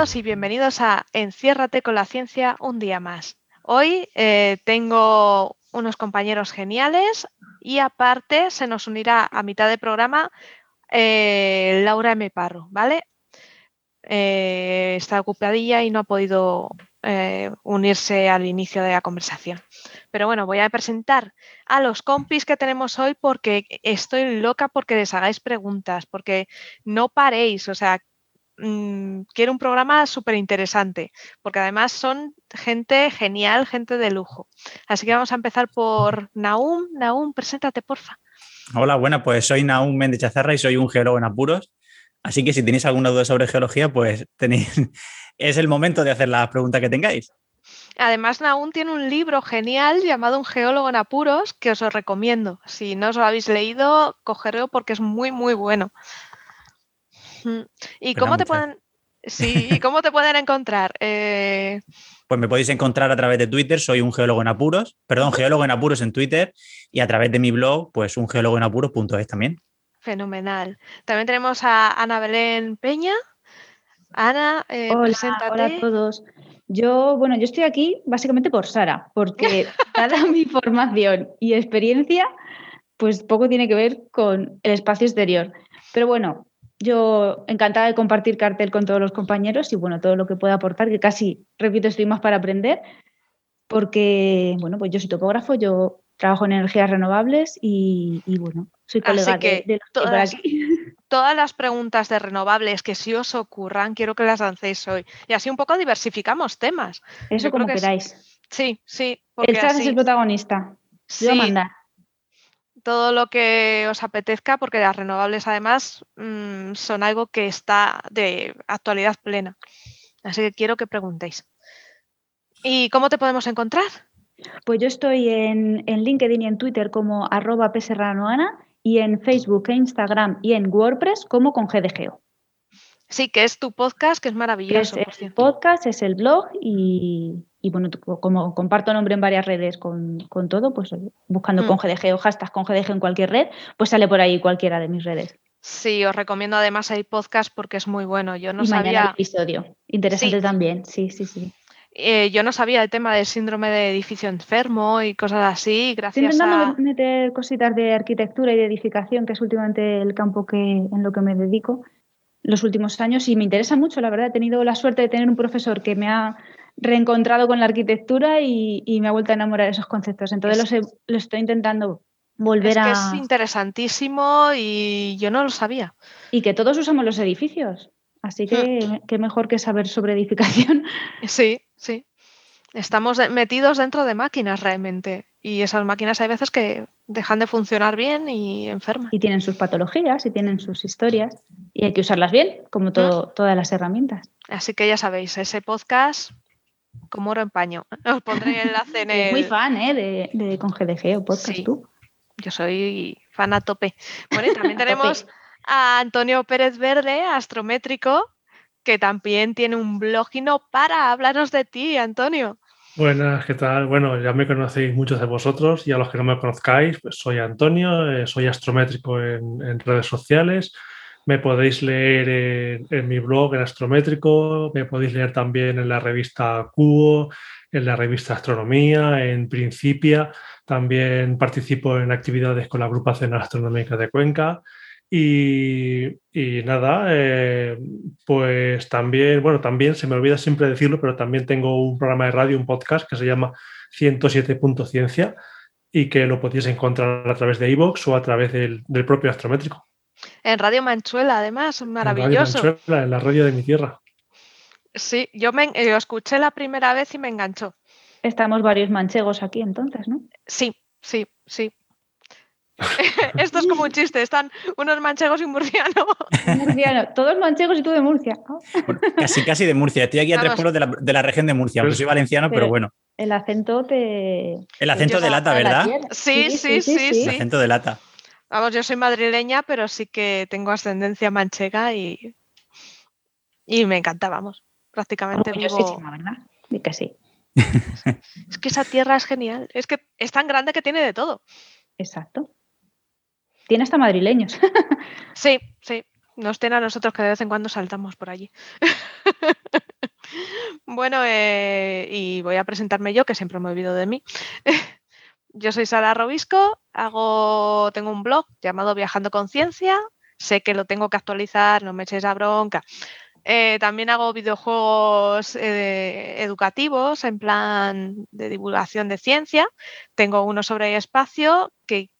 Y bienvenidos a Enciérrate con la ciencia un día más. Hoy eh, tengo unos compañeros geniales y aparte se nos unirá a mitad de programa eh, Laura M. Parro, ¿vale? Eh, está ocupadilla y no ha podido unirse al inicio de la conversación. Pero bueno, voy a presentar a los compis que tenemos hoy porque estoy loca porque les hagáis preguntas, porque no paréis, o sea, Mm, quiero un programa súper interesante, porque además son gente genial, gente de lujo. Así que vamos a empezar por Naum. Naum, preséntate, porfa. Hola, bueno, pues soy Naum Méndez Chazarra y soy un geólogo en apuros. Así que si tenéis alguna duda sobre geología, pues tenéis, es el momento de hacer las preguntas que tengáis. Además, Naum tiene un libro genial llamado Un geólogo en apuros que os lo recomiendo. Si no os lo habéis leído, cogerlo porque es muy, muy bueno. ¿Y cómo te pueden... Sí, cómo te pueden encontrar? Eh, pues me podéis encontrar a través de Twitter, soy un geólogo en apuros, perdón, geólogo en apuros en Twitter y a través de mi blog, pues un geólogo en apuros.es también. Fenomenal. También tenemos a Ana Belén Peña. Ana, eh, hola, Hola a todos. Yo, bueno, yo estoy aquí básicamente por Sara, porque dada mi formación y experiencia, pues poco tiene que ver con el espacio exterior. Pero bueno, yo encantada de compartir cartel con todos los compañeros y bueno, todo lo que pueda aportar, que casi, repito, estoy más para aprender, porque bueno, pues yo soy topógrafo, yo trabajo en energías renovables y, bueno, soy colega de, de, todas, todas las preguntas de renovables que si os ocurran, quiero que las lancéis hoy. Y así un poco diversificamos temas. Eso como queráis. Sí, sí. El chat es el protagonista. Yo sí todo lo que os apetezca, porque las renovables además mm, son algo que está de actualidad plena. Así que quiero que preguntéis. ¿Y cómo te podemos encontrar? Pues yo estoy en, LinkedIn y en Twitter como arroba pserranoana y en Facebook, e Instagram y en WordPress como con GDGO. Sí, que es tu podcast, que es maravilloso. Es el podcast, es el blog y, bueno, como comparto nombre en varias redes con, todo, pues buscando con mm. GDG o hashtag con GDG en cualquier red, pues sale por ahí cualquiera de mis redes. Sí, os recomiendo además el podcast porque es muy bueno. Yo no y sabía. el episodio. Interesante también, sí, sí, sí. Eh, yo no sabía el tema del síndrome de edificio enfermo y cosas así, gracias Estoy intentando meter cositas de arquitectura y de edificación, que es últimamente el campo que, en lo que me dedico los últimos años y me interesa mucho, la verdad. He tenido la suerte de tener un profesor que me ha reencontrado con la arquitectura y, me ha vuelto a enamorar de esos conceptos. Entonces los, estoy intentando volver a... Que es interesantísimo y yo no lo sabía. Y que todos usamos los edificios. Así que hmm. qué mejor que saber sobre edificación. Sí, sí. Estamos metidos dentro de máquinas realmente. Y esas máquinas hay veces que dejan de funcionar bien y enferman. Y tienen sus patologías y tienen sus historias. Y hay que usarlas bien, como todo, todas las herramientas. Así que ya sabéis, ese podcast como oro en paño. Os pondré el enlace en el... Muy fan, ¿eh? De, de con GDG o podcast tú. Yo soy fan a tope. Bueno, y también tenemos a Antonio Pérez Verde, astrométrico, que también tiene un blog y no para hablaros de ti, Antonio. Buenas, ¿qué tal? Bueno, ya me conocéis muchos de vosotros y a los que no me conozcáis, pues soy Antonio, eh, soy astrométrico en, redes sociales. Me podéis leer en, mi blog en Astrométrico, me podéis leer también en la revista Cubo, en la revista Astronomía, en Principia. También participo en actividades con la Agrupación Astronómica de Cuenca. Y, nada, eh, pues también, bueno, también se me olvida siempre decirlo, pero también tengo un programa de radio, un podcast que se llama 107.ciencia y que lo podéis encontrar a través de iVoox o a través del, propio astrométrico. En Radio Manchuela, además, maravilloso. En Radio Manchuela, en la radio de mi tierra. Sí, yo me, lo escuché la primera vez y me enganchó. Estamos varios manchegos aquí entonces, ¿no? Sí, sí, sí. Esto es como un chiste, están unos manchegos y un murciano. murciano, todos manchegos y tú de Murcia. Casi, casi de Murcia. Estoy aquí a tres pueblos de la, región de Murcia, aunque soy valenciano, pero, bueno. El acento te. El acento de lata, ¿verdad? Sí sí sí, sí, El acento de lata. Vamos, yo soy madrileña, pero sí que tengo ascendencia manchega y, y me encanta, vamos. Prácticamente vivo... ¿verdad? que sí. Es que esa tierra es genial. Es que es tan grande que tiene de todo. Exacto. Tiene hasta madrileños. Sí, sí. Nos tiene a nosotros que de vez en cuando saltamos por allí. bueno, eh, y voy a presentarme yo, que siempre me olvido de mí. yo soy Sara Robisco, tengo un blog llamado Viajando Conciencia. Sé que lo tengo que actualizar, no me eches a bronca. Eh, también hago videojuegos eh, educativos en plan de divulgación de ciencia. Tengo uno sobre espacio que,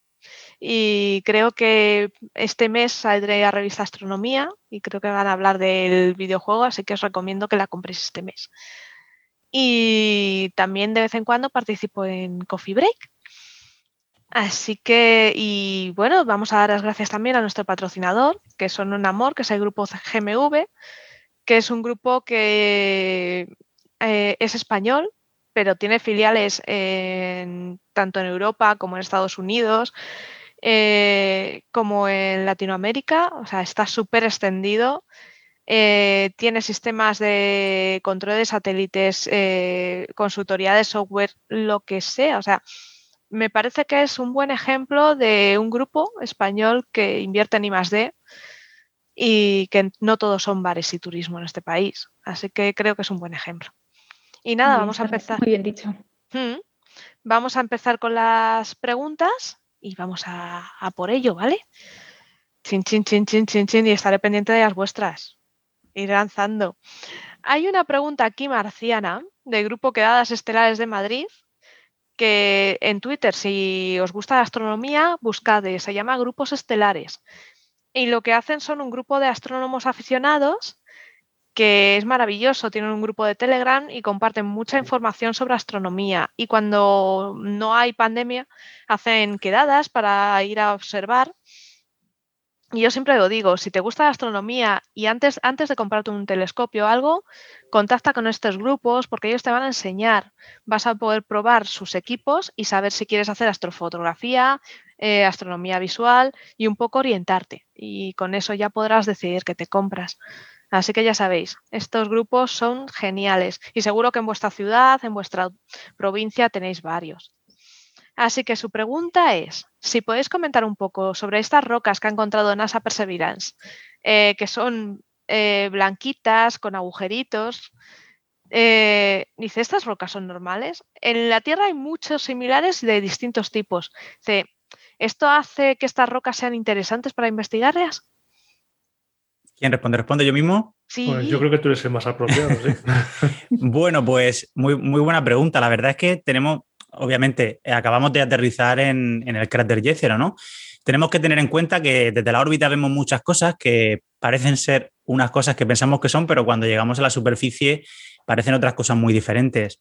y creo que este mes saldré a revista Astronomía y creo que van a hablar del videojuego, así que os recomiendo que la compréis este mes. Y también de vez en cuando participo en Coffee Break. Así que, y bueno, vamos a dar las gracias también a nuestro patrocinador, que son un amor, que es el grupo GMV, que es un grupo que eh, es español, pero tiene filiales tanto en Europa como en Estados Unidos, eh, como en Latinoamérica, o sea, está súper extendido. Eh, tiene sistemas de control de satélites, consultoría de software, lo que sea. O sea, me parece que es un buen ejemplo de un grupo español que invierte en I+D y que no todos son bares y turismo en este país. Así que creo que es un buen ejemplo. Y nada, vamos a empezar. Muy bien dicho. Mm. Vamos a empezar con las preguntas y vamos a, por ello, ¿vale? Chin, chin, chin, chin, chin, chin, y estaré pendiente de las vuestras. Ir lanzando. Hay una pregunta aquí marciana del grupo Quedadas Estelares de Madrid que en Twitter, si os gusta la astronomía, buscad, se llama Grupos Estelares. Y lo que hacen son un grupo de astrónomos aficionados que es maravilloso. Tienen un grupo de Telegram y comparten mucha información sobre astronomía. Y cuando no hay pandemia, hacen quedadas para ir a observar y yo siempre lo digo, si te gusta la astronomía y antes, antes de comprarte un telescopio o algo, contacta con estos grupos porque ellos te van a enseñar. Vas a poder probar sus equipos y saber si quieres hacer astrofotografía, eh, astronomía visual y un poco orientarte. Y con eso ya podrás decidir qué te compras. Así que ya sabéis, estos grupos son geniales y seguro que en vuestra ciudad, en vuestra provincia tenéis varios. Así que su pregunta es, si podéis comentar un poco sobre estas rocas que ha encontrado NASA Perseverance, eh, que son eh, blanquitas, con agujeritos. Eh, dice, ¿estas rocas son normales? En la Tierra hay muchos similares de distintos tipos. ¿esto hace que estas rocas sean interesantes para investigarlas? ¿Quién responde? ¿Responde yo mismo? Sí. Pues yo creo que tú eres el más apropiado, sí. bueno, pues muy, muy buena pregunta. La verdad es que tenemos obviamente, eh, acabamos de aterrizar en, el cráter Jezero, ¿no? Tenemos que tener en cuenta que desde la órbita vemos muchas cosas que parecen ser unas cosas que pensamos que son, pero cuando llegamos a la superficie parecen otras cosas muy diferentes.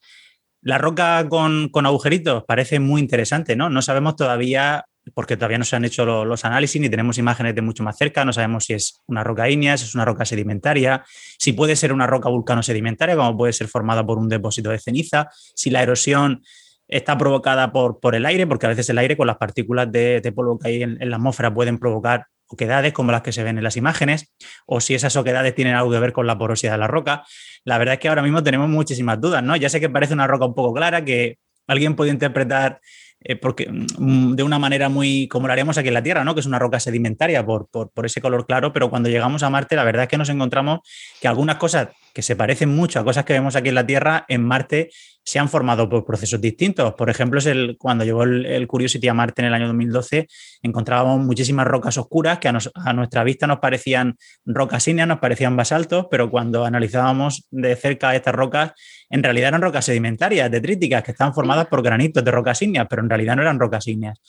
La roca con, agujeritos parece muy interesante, ¿no? No sabemos todavía, porque todavía no se han hecho los, análisis ni tenemos imágenes de mucho más cerca, no sabemos si es una roca ígnea, si es una roca sedimentaria, si puede ser una roca vulcano-sedimentaria, como puede ser formada por un depósito de ceniza, si la erosión está provocada por, por el aire, porque a veces el aire con las partículas de, polvo que hay en, la atmósfera pueden provocar oquedades como las que se ven en las imágenes, o si esas oquedades tienen algo que ver con la porosidad de la roca. La verdad es que ahora mismo tenemos muchísimas dudas, ¿no? Ya sé que parece una roca un poco clara, que alguien puede interpretar eh, porque, mm, de una manera muy como lo haríamos aquí en la Tierra, ¿no? que es una roca sedimentaria por, por, por, ese color claro, pero cuando llegamos a Marte la verdad es que nos encontramos que algunas cosas que se parecen mucho a cosas que vemos aquí en la Tierra, en Marte se han formado por procesos distintos. Por ejemplo, es el, cuando llegó el, Curiosity a Marte en el año 2012, encontrábamos muchísimas rocas oscuras que a, nuestra vista nos parecían rocas ígneas, nos parecían basaltos, pero cuando analizábamos de cerca estas rocas, en realidad eran rocas sedimentarias, detríticas, que estaban formadas por granitos de rocas ígneas, pero en realidad no eran rocas ígneas.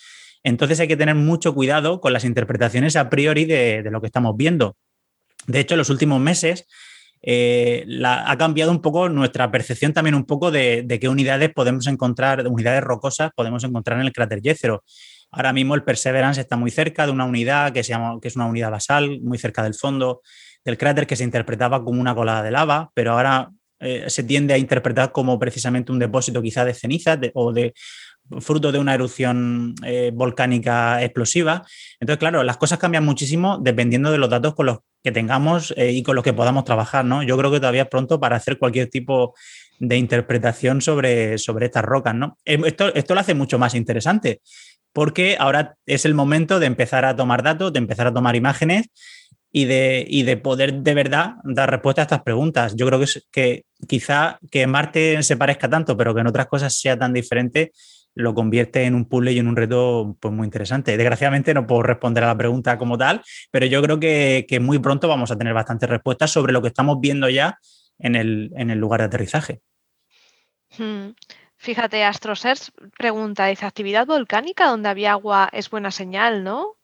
Entonces hay que tener mucho cuidado con las interpretaciones a priori de, de lo que estamos viendo. De hecho, en los últimos meses eh, ha cambiado un poco nuestra percepción también un poco de, qué unidades podemos encontrar, unidades rocosas podemos encontrar en el cráter Jezero. Ahora mismo el Perseverance está muy cerca de una unidad que, se que es una unidad basal, muy cerca del fondo del cráter que se interpretaba como una colada de lava, pero ahora eh, se tiende a interpretar como precisamente un depósito quizá de cenizas o de fruto de una erupción eh, volcánica explosiva. Entonces, claro, las cosas cambian muchísimo dependiendo de los datos con los que tengamos eh, y con los que podamos trabajar, ¿no? Yo creo que todavía es pronto para hacer cualquier tipo de interpretación sobre, sobre estas rocas, ¿no? Eh, esto, esto lo hace mucho más interesante porque ahora es el momento de empezar a tomar datos, de empezar a tomar imágenes y de, y de poder de verdad dar respuesta a estas preguntas. Yo creo que, que quizá que Marte se parezca tanto, pero que en otras cosas sea tan diferente, lo convierte en un puzzle y en un reto pues, muy interesante. Desgraciadamente no puedo responder a la pregunta como tal, pero yo creo que, que muy pronto vamos a tener bastantes respuestas sobre lo que estamos viendo ya en el, en el lugar de aterrizaje. Hmm. Fíjate, AstroSearch pregunta, ¿dice actividad volcánica donde había agua es buena señal, no?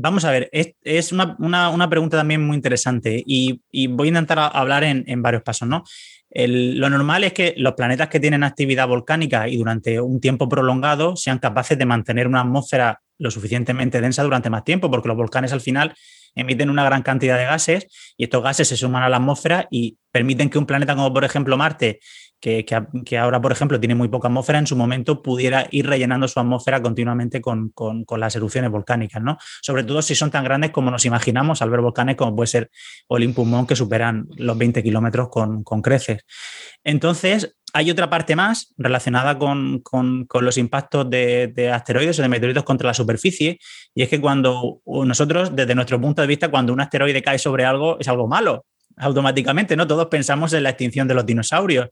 Vamos a ver, es, una, pregunta también muy interesante y, voy a intentar hablar en, varios pasos, ¿no? lo normal es que los planetas que tienen actividad volcánica y durante un tiempo prolongado sean capaces de mantener una atmósfera lo suficientemente densa durante más tiempo, porque los volcanes al final emiten una gran cantidad de gases y estos gases se suman a la atmósfera y permiten que un planeta como por ejemplo Marte, que, ahora, por ejemplo, tiene muy poca atmósfera, en su momento pudiera ir rellenando su atmósfera continuamente con, las erupciones volcánicas, ¿no? Sobre todo si son tan grandes como nos imaginamos al ver volcanes como puede ser Olympus Mons, que superan los 20 kilómetros con, creces. Entonces, hay otra parte más relacionada con, los impactos de, de, asteroides o de meteoritos contra la superficie, y es que cuando nosotros, desde nuestro punto de vista, cuando un asteroide cae sobre algo, es algo malo, automáticamente, ¿no? Todos pensamos en la extinción de los dinosaurios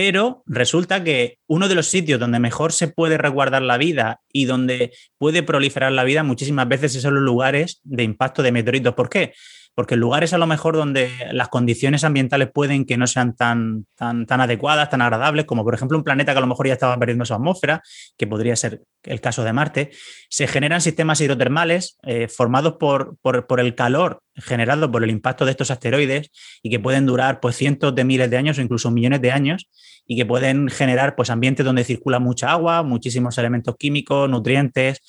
pero resulta que uno de los sitios donde mejor se puede resguardar la vida y donde puede proliferar la vida muchísimas veces son los lugares de impacto de meteoritos. ¿Por qué? Porque lugares a lo mejor donde las condiciones ambientales pueden que no sean tan, tan, tan adecuadas, tan agradables, como por ejemplo un planeta que a lo mejor ya estaba perdiendo su atmósfera, que podría ser el caso de Marte, se generan sistemas hidrotermales eh, formados por, por, el calor generado por el impacto de estos asteroides y que pueden durar pues cientos de miles de años o incluso millones de años y que pueden generar pues ambientes donde circula mucha agua, muchísimos elementos químicos, nutrientes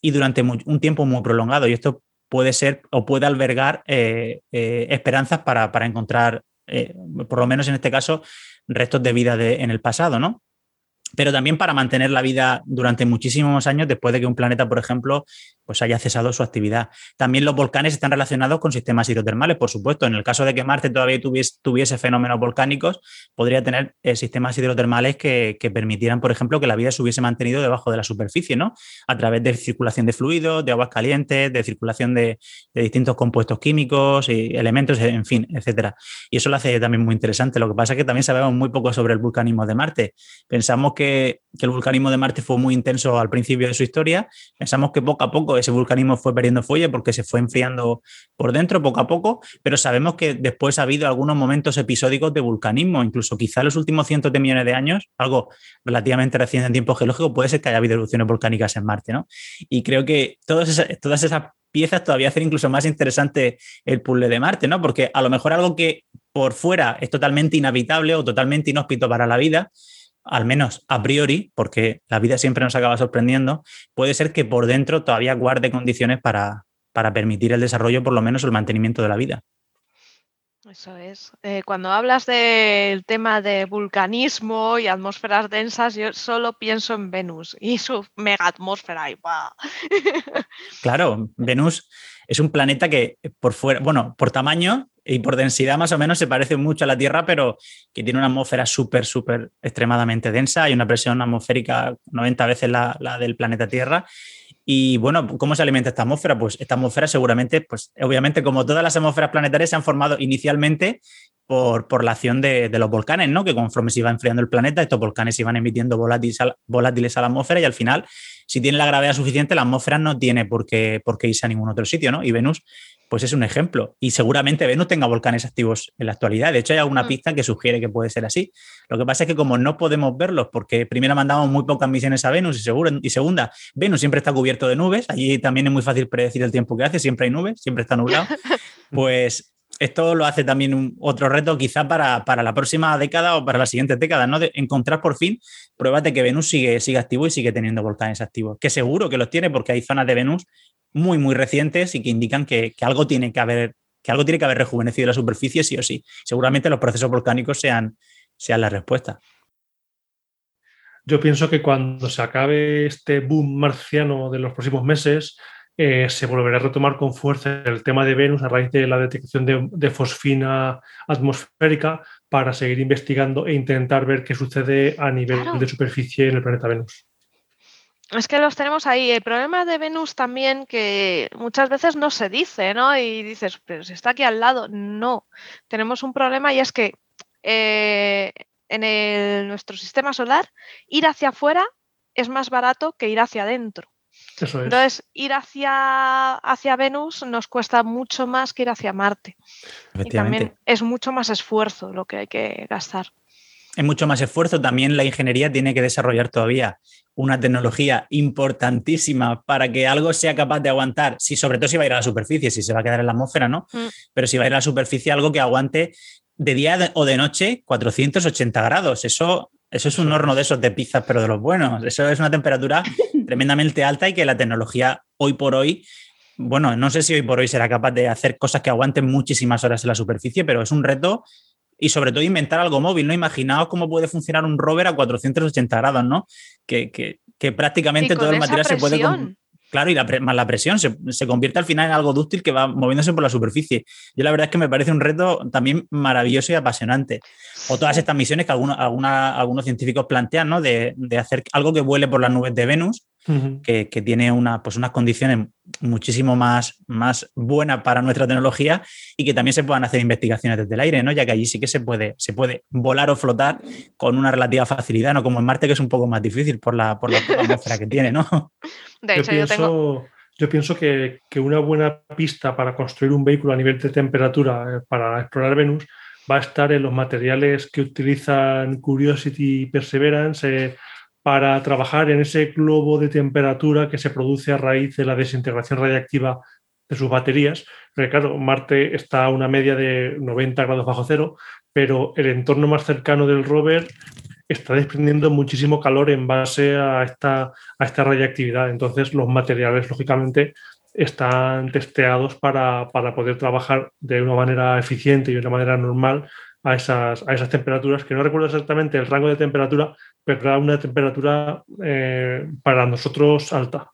y durante un tiempo muy prolongado. Y esto puede ser o puede albergar eh, eh, esperanzas para, encontrar, eh, por lo menos en este caso, restos de vida en el pasado, ¿no? pero también para mantener la vida durante muchísimos años después de que un planeta, por ejemplo, pues haya cesado su actividad. También los volcanes están relacionados con sistemas hidrotermales, por supuesto. En el caso de que Marte todavía tuviese, fenómenos volcánicos, podría tener eh, sistemas hidrotermales que, permitieran, por ejemplo, que la vida se hubiese mantenido debajo de la superficie, ¿no? A través de circulación de fluidos, de aguas calientes, de circulación de, distintos compuestos químicos y elementos, en fin, etcétera. Y eso lo hace también muy interesante. Lo que pasa es que también sabemos muy poco sobre el vulcanismo de Marte. Pensamos que que, el vulcanismo de Marte fue muy intenso al principio de su historia. Pensamos que poco a poco ese vulcanismo fue perdiendo fuelle porque se fue enfriando por dentro poco a poco, pero sabemos que después ha habido algunos momentos episódicos de vulcanismo, incluso quizá en los últimos cientos de millones de años, algo relativamente reciente en tiempo geológico, puede ser que haya habido erupciones volcánicas en Marte, ¿no? Y creo que todas esas, todas esas piezas todavía hacen incluso más interesante el puzzle de Marte, ¿no? Porque a lo mejor algo que por fuera es totalmente inhabitable o totalmente inhóspito para la vida, al menos a priori, porque la vida siempre nos acaba sorprendiendo, puede ser que por dentro todavía guarde condiciones para, permitir el desarrollo, por lo menos el mantenimiento de la vida. Eso es. Eh, cuando hablas del tema de vulcanismo y atmósferas densas, yo solo pienso en Venus y su mega atmósfera. Y, Claro, Venus es un planeta que por fuera, bueno, por tamaño y por densidad más o menos se parece mucho a la Tierra, pero que tiene una atmósfera súper, súper extremadamente densa. Hay una presión atmosférica 90 veces la, del planeta Tierra. Y bueno, ¿cómo se alimenta esta atmósfera? Pues esta atmósfera seguramente, pues obviamente como todas las atmósferas planetarias se han formado inicialmente por, por la acción de, los volcanes, ¿no? Que conforme se iba enfriando el planeta, estos volcanes iban emitiendo volátiles a, volátiles a la atmósfera y al final, si tiene la gravedad suficiente, la atmósfera no tiene por qué, por qué irse a ningún otro sitio, ¿no? Y Venus pues es un ejemplo. Y seguramente Venus tenga volcanes activos en la actualidad. De hecho, hay alguna mm. pista que sugiere que puede ser así. Lo que pasa es que como no podemos verlos, porque primero mandamos muy pocas misiones a Venus y, seguro, y segunda, Venus siempre está cubierto de nubes, allí también es muy fácil predecir el tiempo que hace, siempre hay nubes, siempre está nublado, pues esto lo hace también un, otro reto quizá para, la próxima década o para la siguiente década, ¿no? De encontrar por fin pruebas de que Venus sigue, sigue activo y sigue teniendo volcanes activos, que seguro que los tiene porque hay zonas de Venus muy, muy recientes y que indican que, algo tiene que haber que algo tiene que haber rejuvenecido la superficie sí o sí. Seguramente los procesos volcánicos sean, sean la respuesta. Yo pienso que cuando se acabe este boom marciano de los próximos meses, eh, se volverá a retomar con fuerza el tema de Venus a raíz de la detección de, fosfina atmosférica para seguir investigando e intentar ver qué sucede a nivel de superficie en el planeta Venus. Es que los tenemos ahí. El problema de Venus también que muchas veces no se dice, ¿no? Y dices, pero si está aquí al lado. No, tenemos un problema y es que eh, en nuestro sistema solar ir hacia afuera es más barato que ir hacia adentro. Entonces, ir hacia, hacia Venus nos cuesta mucho más que ir hacia Marte. Y también es mucho más esfuerzo lo que hay que gastar. Es mucho más esfuerzo. También la ingeniería tiene que desarrollar todavía una tecnología importantísima para que algo sea capaz de aguantar, si sobre todo si va a ir a la superficie, si se va a quedar en la atmósfera, ¿no? Mm. Pero si va a ir a la superficie, algo que aguante de día o de noche 480 grados. Eso, eso es un horno de esos de pizzas, pero de los buenos. Eso es una temperatura tremendamente alta y que la tecnología hoy por hoy, bueno, no sé si hoy por hoy será capaz de hacer cosas que aguanten muchísimas horas en la superficie, pero es un reto y sobre todo inventar algo móvil, ¿no? Imaginaos cómo puede funcionar un rover a 480 grados, ¿no? Que, que, que prácticamente todo el material se puede... Claro, y la, más la presión se, se, convierte al final en algo dúctil que va moviéndose por la superficie. Yo la verdad es que me parece un reto también maravilloso y apasionante. O todas estas misiones que algunos, algunos científicos plantean, ¿no? De, de, hacer algo que vuele por las nubes de Venus, que, que, tiene una, pues unas condiciones muchísimo más, más buenas para nuestra tecnología y que también se puedan hacer investigaciones desde el aire, ¿no? Ya que allí sí que se puede, se puede volar o flotar con una relativa facilidad, no como en Marte, que es un poco más difícil por la, por la atmósfera que tiene, ¿no? De hecho, yo, pienso, yo, pienso que, que, una buena pista para construir un vehículo a nivel de temperatura eh, para explorar Venus va a estar en los materiales que utilizan Curiosity y Perseverance eh, para trabajar en ese globo de temperatura que se produce a raíz de la desintegración radiactiva de sus baterías. Porque claro, Marte está a una media de 90 grados bajo cero, pero el entorno más cercano del rover está desprendiendo muchísimo calor en base a esta, a esta radiactividad. Entonces, los materiales, lógicamente, están testeados para, para, poder trabajar de una manera eficiente y de una manera normal a esas, a esas temperaturas, que no recuerdo exactamente el rango de temperatura, pero era una temperatura eh, para nosotros alta.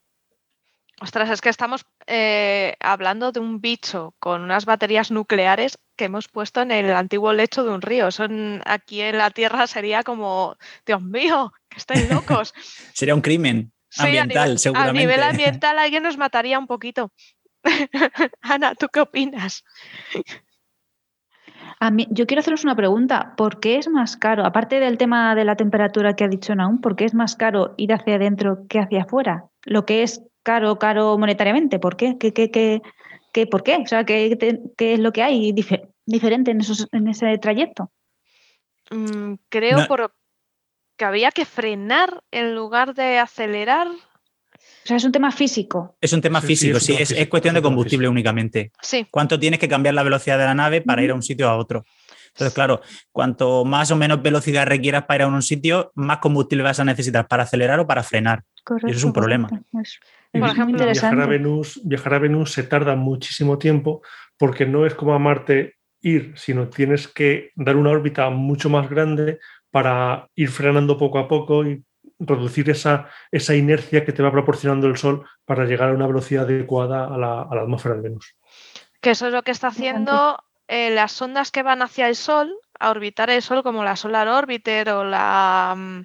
Ostras, es que estamos eh, hablando de un bicho con unas baterías nucleares que hemos puesto en el antiguo lecho de un río. Son aquí en la Tierra sería como, Dios mío, que estáis locos. sería un crimen ambiental, seguramente. A nivel ambiental alguien nos mataría un poquito. Ana, ¿tú qué opinas? Yo quiero haceros una pregunta. ¿Por qué es más caro, aparte del tema de la temperatura que ha dicho Naum, por qué es más caro ir hacia adentro que hacia afuera? Lo que es caro, caro monetariamente, ¿por qué? ¿Qué, qué, qué, qué por qué? O sea, ¿qué, qué es lo que hay diferente en, esos, en ese trayecto? Mm, creo por, que había que frenar en lugar de acelerar. O sea, es un tema físico. Es un tema físico, sí, es, es, cuestión de combustible únicamente. Sí. ¿Cuánto tienes que cambiar la velocidad de la nave para ir a un sitio a otro? Entonces, claro, cuanto más o menos velocidad requieras para ir a un sitio, más combustible vas a necesitar para acelerar o para frenar. Correcto, y eso es un problema. Por ejemplo, viajar a, Venus, viajar a Venus se tarda muchísimo tiempo porque no es como a Marte ir, sino tienes que dar una órbita mucho más grande para ir frenando poco a poco y reducir esa, esa inercia que te va proporcionando el Sol para llegar a una velocidad adecuada a la, atmósfera de Venus. Que eso es lo que está haciendo eh, las sondas que van hacia el Sol, a orbitar el Sol, como la Solar Orbiter o la, mm,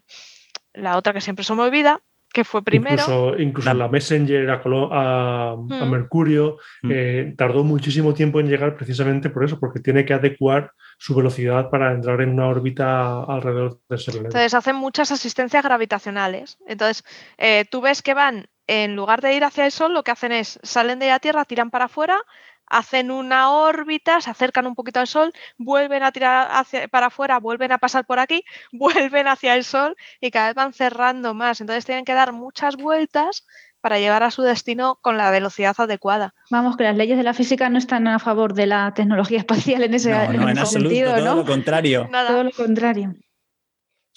la otra que siempre se me olvida, que fue primero. Incluso, la Messenger a, mm. Mercurio mm. eh, tardó muchísimo tiempo en llegar precisamente por eso, porque tiene que adecuar su velocidad para entrar en una órbita alrededor del Sol. Entonces hacen muchas asistencias gravitacionales. Entonces eh, tú ves que van, en lugar de ir hacia el Sol, lo que hacen es salen de la Tierra, tiran para afuera, hacen una órbita, se acercan un poquito al Sol, vuelven a tirar hacia, para afuera, vuelven a pasar por aquí, vuelven hacia el Sol y cada vez van cerrando más. Entonces tienen que dar muchas vueltas para llegar a su destino con la velocidad adecuada. Vamos, que las leyes de la física no están a favor de la tecnología espacial en ese, no, en, sentido, todo lo contrario. Todo lo contrario.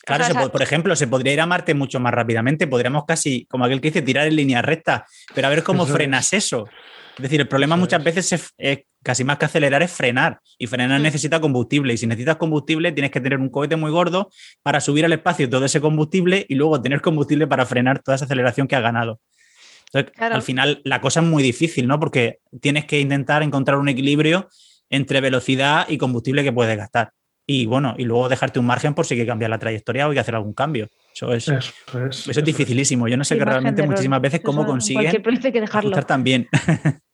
Claro, por ejemplo, se podría ir a Marte mucho más rápidamente, podríamos casi, como aquel que dice, tirar en línea recta, pero a ver cómo frenas eso. Es decir, el problema muchas veces es, casi más que acelerar es frenar. Y frenar mm. necesita combustible. Y si necesitas combustible, tienes que tener un cohete muy gordo para subir al espacio todo ese combustible y luego tener combustible para frenar toda esa aceleración que has ganado. Entonces, al final, la cosa es muy difícil, ¿no? Porque tienes que intentar encontrar un equilibrio entre velocidad y combustible que puedes gastar. Y bueno, y luego dejarte un margen por si hay que cambiar la trayectoria o hay que hacer algún cambio. Eso es, eso es, eso es dificilísimo. Yo no sé que realmente muchísimas veces cómo consiguen que dejarlo. también.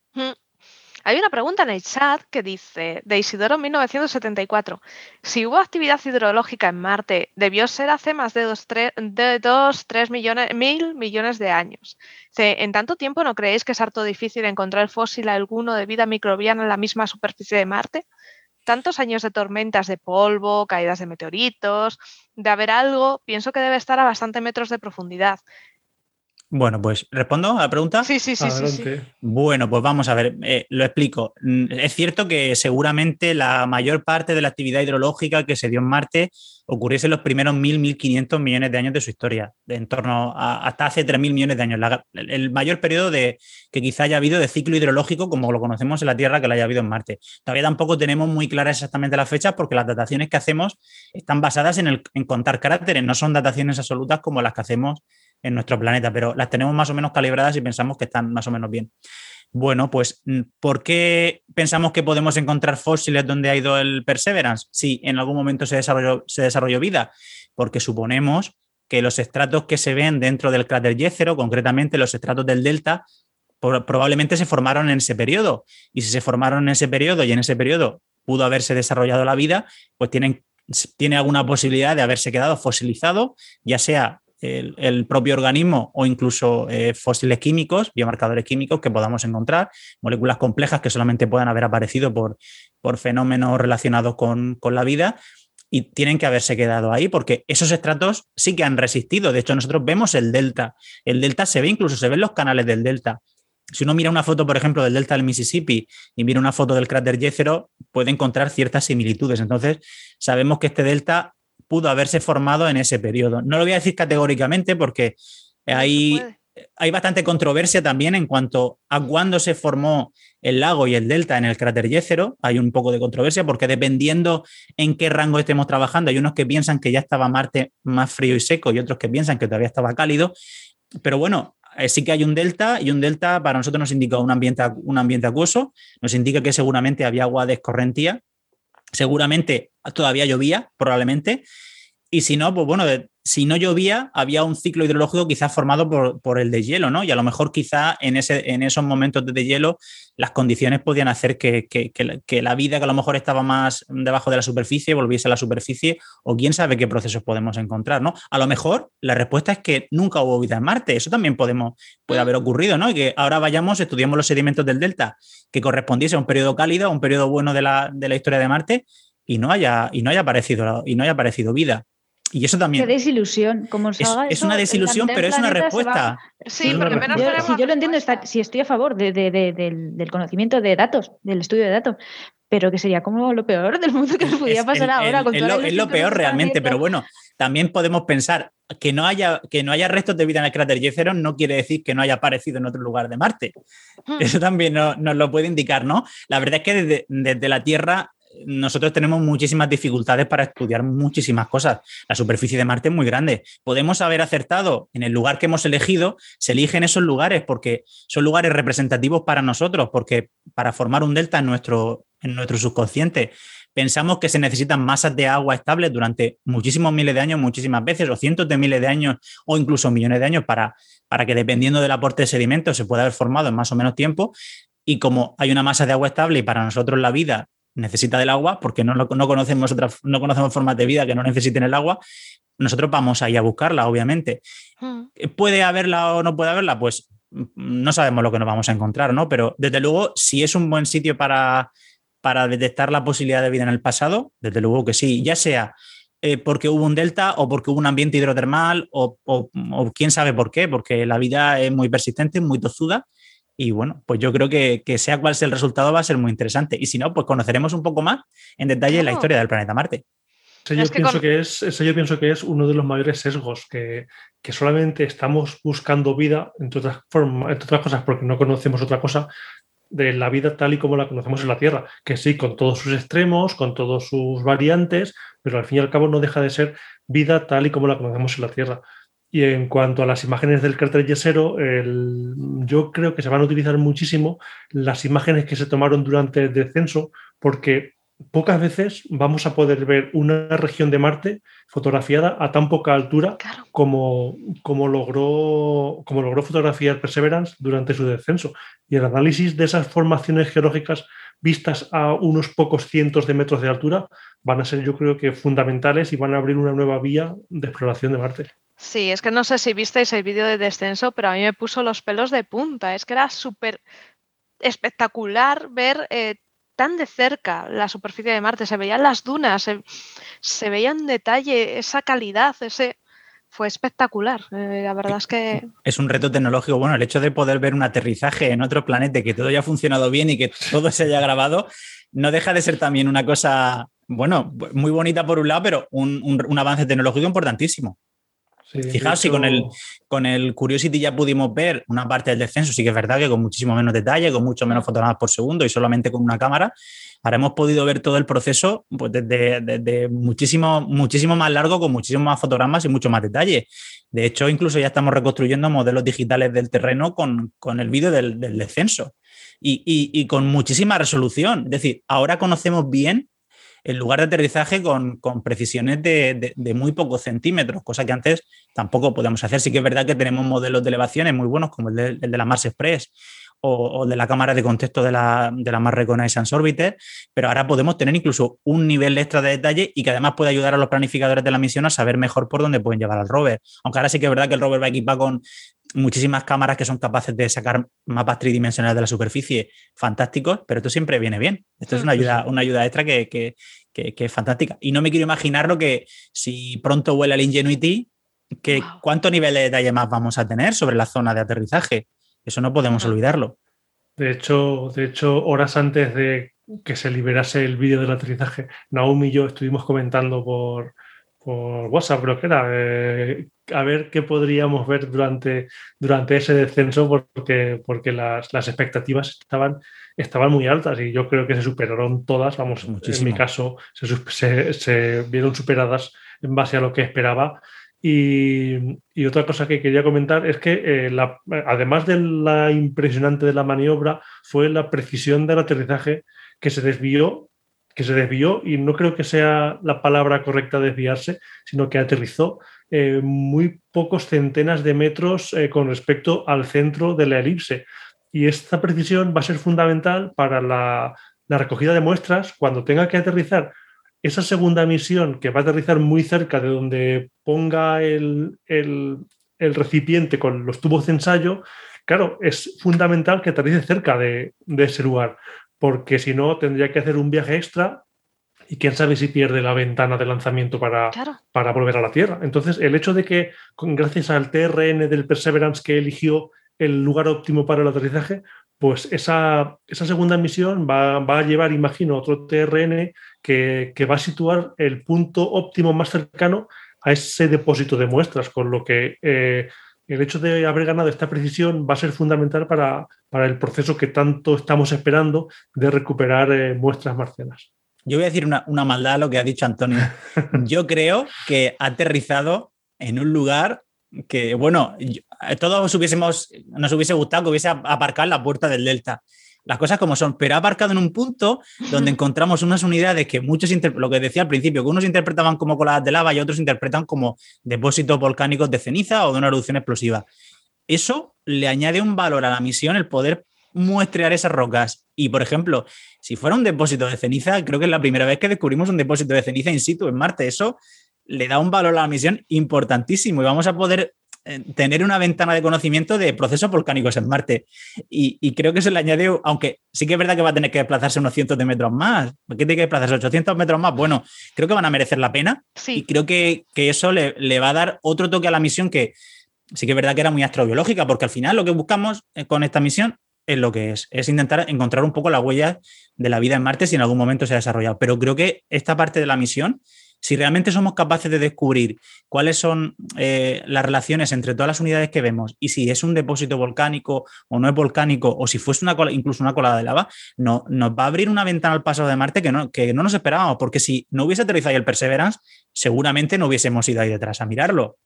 Hay una pregunta en el chat que dice, de Isidoro 1974, si hubo actividad hidrológica en Marte, debió ser hace más de 2, 3, millones, mil millones de años. ¿En tanto tiempo no creéis que es harto difícil encontrar fósil alguno de vida microbiana en la misma superficie de Marte? Tantos años de tormentas de polvo, caídas de meteoritos, de haber algo, pienso que debe estar a bastante metros de profundidad. Bueno, pues respondo a la pregunta. Sí, sí, sí. sí, Bueno, pues vamos a ver, eh, lo explico. Mm, es cierto que seguramente la mayor parte de la actividad hidrológica que se dio en Marte ocurriese en los primeros 1.000, 1.500 millones de años de su historia, de en torno a hasta hace 3.000 millones de años. el mayor periodo de, que quizá haya habido de ciclo hidrológico como lo conocemos en la Tierra que lo haya habido en Marte. Todavía tampoco tenemos muy claras exactamente las fechas porque las dataciones que hacemos están basadas en, el, en contar cráteres, no son dataciones absolutas como las que hacemos en nuestro planeta, pero las tenemos más o menos calibradas y pensamos que están más o menos bien. Bueno, pues, mm, ¿por qué pensamos que podemos encontrar fósiles donde ha ido el Perseverance? Si en algún momento se desarrolló, se desarrolló vida, porque suponemos que los estratos que se ven dentro del cráter Jezero, concretamente los estratos del delta, probablemente se formaron en ese periodo. Y si se formaron en ese periodo y en ese periodo pudo haberse desarrollado la vida, pues tienen, tiene alguna posibilidad de haberse quedado fosilizado, ya sea el, propio organismo o incluso eh, fósiles químicos, biomarcadores químicos que podamos encontrar, moléculas complejas que solamente puedan haber aparecido por, por fenómenos relacionados con, con la vida y tienen que haberse quedado ahí porque esos estratos sí que han resistido. De hecho, nosotros vemos el delta. El delta se ve, incluso se ven los canales del delta. Si uno mira una foto, por ejemplo, del delta del Mississippi y mira una foto del cráter Jezero, puede encontrar ciertas similitudes. Entonces, sabemos que este delta pudo haberse formado en ese periodo. No lo voy a decir categóricamente porque hay, hay bastante controversia también en cuanto a cuándo se formó el lago y el delta en el cráter Jezero. Hay un poco de controversia porque dependiendo en qué rango estemos trabajando, hay unos que piensan que ya estaba Marte más frío y seco y otros que piensan que todavía estaba cálido. Pero bueno, eh, sí que hay un delta y un delta para nosotros nos indica un ambiente, un ambiente acuoso, nos indica que seguramente había agua de escorrentía, seguramente todavía llovía, probablemente, y si no, pues bueno, si no llovía, había un ciclo hidrológico quizás formado por, por, el deshielo, ¿no? Y a lo mejor quizá en, ese, en esos momentos de deshielo las condiciones podían hacer que, que, la vida que a lo mejor estaba más debajo de la superficie volviese a la superficie o quién sabe qué procesos podemos encontrar, ¿no? A lo mejor la respuesta es que nunca hubo vida en Marte, eso también podemos, puede haber ocurrido, ¿no? Y que ahora vayamos, estudiamos los sedimentos del delta que correspondiese a un periodo cálido, a un periodo bueno de la, de la historia de Marte y no haya, y no haya aparecido, y no haya aparecido vida. Y eso también. Qué desilusión. Como es, es una desilusión, pero es una respuesta. Sí, porque menos yo, Si yo lo entiendo, si estoy a favor de, del, conocimiento de datos, del estudio de datos, pero que sería como lo peor del mundo que nos pudiera pasar ahora. con es lo peor realmente, pero bueno, también podemos pensar que no haya, que no haya restos de vida en el cráter Jezero no quiere decir que no haya aparecido en otro lugar de Marte. Hmm. Eso también nos, lo puede indicar, ¿no? La verdad es que desde, desde la Tierra nosotros tenemos muchísimas dificultades para estudiar muchísimas cosas. La superficie de Marte es muy grande. Podemos haber acertado en el lugar que hemos elegido, se eligen esos lugares porque son lugares representativos para nosotros, porque para formar un delta en nuestro, en nuestro subconsciente pensamos que se necesitan masas de agua estables durante muchísimos miles de años, muchísimas veces, o cientos de miles de años, o incluso millones de años, para, para que dependiendo del aporte de sedimentos se pueda haber formado en más o menos tiempo. Y como hay una masa de agua estable y para nosotros la vida necesita del agua, porque no, no, conocemos otras, no conocemos formas de vida que no necesiten el agua, nosotros vamos ahí a buscarla, obviamente. Hmm. ¿Puede haberla o no puede haberla? Pues mm, no sabemos lo que nos vamos a encontrar, ¿no? Pero desde luego, si es un buen sitio para, para detectar la posibilidad de vida en el pasado, desde luego que sí, ya sea eh, porque hubo un delta o porque hubo un ambiente hidrotermal o, o, quién sabe por qué, porque la vida es muy persistente, muy tozuda y bueno, pues yo creo que, sea cual sea el resultado va a ser muy interesante. Y si no, pues conoceremos un poco más en detalle la historia del planeta Marte. Eso yo, pienso que es, eso yo pienso que es uno de los mayores sesgos, que, solamente estamos buscando vida, entre otras, formas, entre otras cosas, porque no conocemos otra cosa, de la vida tal y como la conocemos en la Tierra, que sí, con todos sus extremos, con todas sus variantes, pero al fin y al cabo no deja de ser vida tal y como la conocemos en la Tierra. Y en cuanto a las imágenes del cráter Yesero, yo creo que se van a utilizar muchísimo las imágenes que se tomaron durante el descenso, porque pocas veces vamos a poder ver una región de Marte fotografiada a tan poca altura como, como, logró, como logró fotografiar Perseverance durante su descenso. Y el análisis de esas formaciones geológicas vistas a unos pocos cientos de metros de altura van a ser yo creo que fundamentales y van a abrir una nueva vía de exploración de Marte. Sí, es que no sé si visteis el vídeo de descenso, pero a mí me puso los pelos de punta. Es que era súper espectacular ver eh, tan de cerca la superficie de Marte. Se veían las dunas, se, veía en detalle esa calidad, ese, fue espectacular. Eh, la verdad es que. Es un reto tecnológico. Bueno, el hecho de poder ver un aterrizaje en otro planeta, que todo haya funcionado bien y que todo se haya grabado, no deja de ser también una cosa, bueno, muy bonita por un lado, pero un avance tecnológico importantísimo. Fijaos, si con el, con el Curiosity ya pudimos ver una parte del descenso, sí que es verdad que con muchísimo menos detalle, con mucho menos fotogramas por segundo y solamente con una cámara, ahora hemos podido ver todo el proceso pues, desde, muchísimo, muchísimo más largo, con muchísimos más fotogramas y mucho más detalle. De hecho, incluso ya estamos reconstruyendo modelos digitales del terreno con, el vídeo del, descenso y, y con muchísima resolución. Es decir, ahora conocemos bien el lugar de aterrizaje con, precisiones de, muy pocos centímetros, cosa que antes tampoco podemos hacer. Sí que es verdad que tenemos modelos de elevaciones muy buenos, como el de, la Mars Express o, de la cámara de contexto de la, de la Mars Reconnaissance Orbiter, pero ahora podemos tener incluso un nivel extra de detalle y que además puede ayudar a los planificadores de la misión a saber mejor por dónde pueden llevar al rover. Aunque ahora sí que es verdad que el rover va equipado con muchísimas cámaras que son capaces de sacar mapas tridimensionales de la superficie fantásticos, pero esto siempre viene bien. Esto es una ayuda, una ayuda extra que, es fantástica. Y no me quiero imaginar lo que si pronto vuela el Ingenuity, que cuánto nivel de detalle más vamos a tener sobre la zona de aterrizaje. Eso no podemos olvidarlo. De hecho, de hecho, horas antes de que se liberase el vídeo del aterrizaje, Naomi y yo estuvimos comentando por, por WhatsApp, creo que era, eh, a ver qué podríamos ver durante, durante ese descenso, porque, porque las, expectativas estaban, estaban muy altas y yo creo que se superaron todas, vamos, en mi caso se, vieron superadas en base a lo que esperaba. Y, otra cosa que quería comentar es que, eh, además de la impresionante de la maniobra, fue la precisión del aterrizaje que se desvió que se desvió, y no creo que sea la palabra correcta desviarse, sino que aterrizó eh, muy pocos centenas de metros eh, con respecto al centro de la elipse. Y esta precisión va a ser fundamental para la, recogida de muestras cuando tenga que aterrizar esa segunda misión que va a aterrizar muy cerca de donde ponga el, recipiente con los tubos de ensayo, claro, es fundamental que aterrice cerca de, de ese lugar porque si no tendría que hacer un viaje extra y quién sabe si pierde la ventana de lanzamiento para, para volver a la Tierra. Entonces, el hecho de que, gracias al TRN del Perseverance que eligió el lugar óptimo para el aterrizaje, pues esa, esa segunda misión va, a llevar, imagino, otro TRN que, va a situar el punto óptimo más cercano a ese depósito de muestras, con lo que eh, el hecho de haber ganado esta precisión va a ser fundamental para, el proceso que tanto estamos esperando de recuperar eh, muestras marcianas. Yo voy a decir una, maldad a lo que ha dicho Antonio. Yo creo que ha aterrizado en un lugar que, bueno, todos hubiésemos, nos hubiese gustado que hubiese aparcado en la puerta del Delta las cosas como son, pero ha aparcado en un punto donde encontramos unas unidades que muchos, lo que decía al principio, que unos interpretaban como coladas de lava y otros interpretan como depósitos volcánicos de ceniza o de una erupción explosiva. Eso le añade un valor a la misión el poder muestrear esas rocas. Y, por ejemplo, si fuera un depósito de ceniza, creo que es la primera vez que descubrimos un depósito de ceniza in situ en Marte. Eso le da un valor a la misión importantísimo y vamos a poder tener una ventana de conocimiento de procesos volcánicos en Marte. Y, creo que se le añade, aunque sí que es verdad que va a tener que desplazarse unos cientos de metros más. ¿Por qué tiene que desplazarse 800 metros más? Bueno, creo que van a merecer la pena. Y creo que, eso le, le, va a dar otro toque a la misión que sí que es verdad que era muy astrobiológica, porque al final lo que buscamos eh, con esta misión es lo que es, es intentar encontrar un poco la huella de la vida en Marte si en algún momento se ha desarrollado. Pero creo que esta parte de la misión si realmente somos capaces de descubrir cuáles son eh, las relaciones entre todas las unidades que vemos y si es un depósito volcánico o no es volcánico o si fuese una incluso una colada de lava, no, nos va a abrir una ventana al paso de Marte que no, que no nos esperábamos, porque si no hubiese aterrizado ahí el Perseverance, seguramente no hubiésemos ido ahí detrás a mirarlo.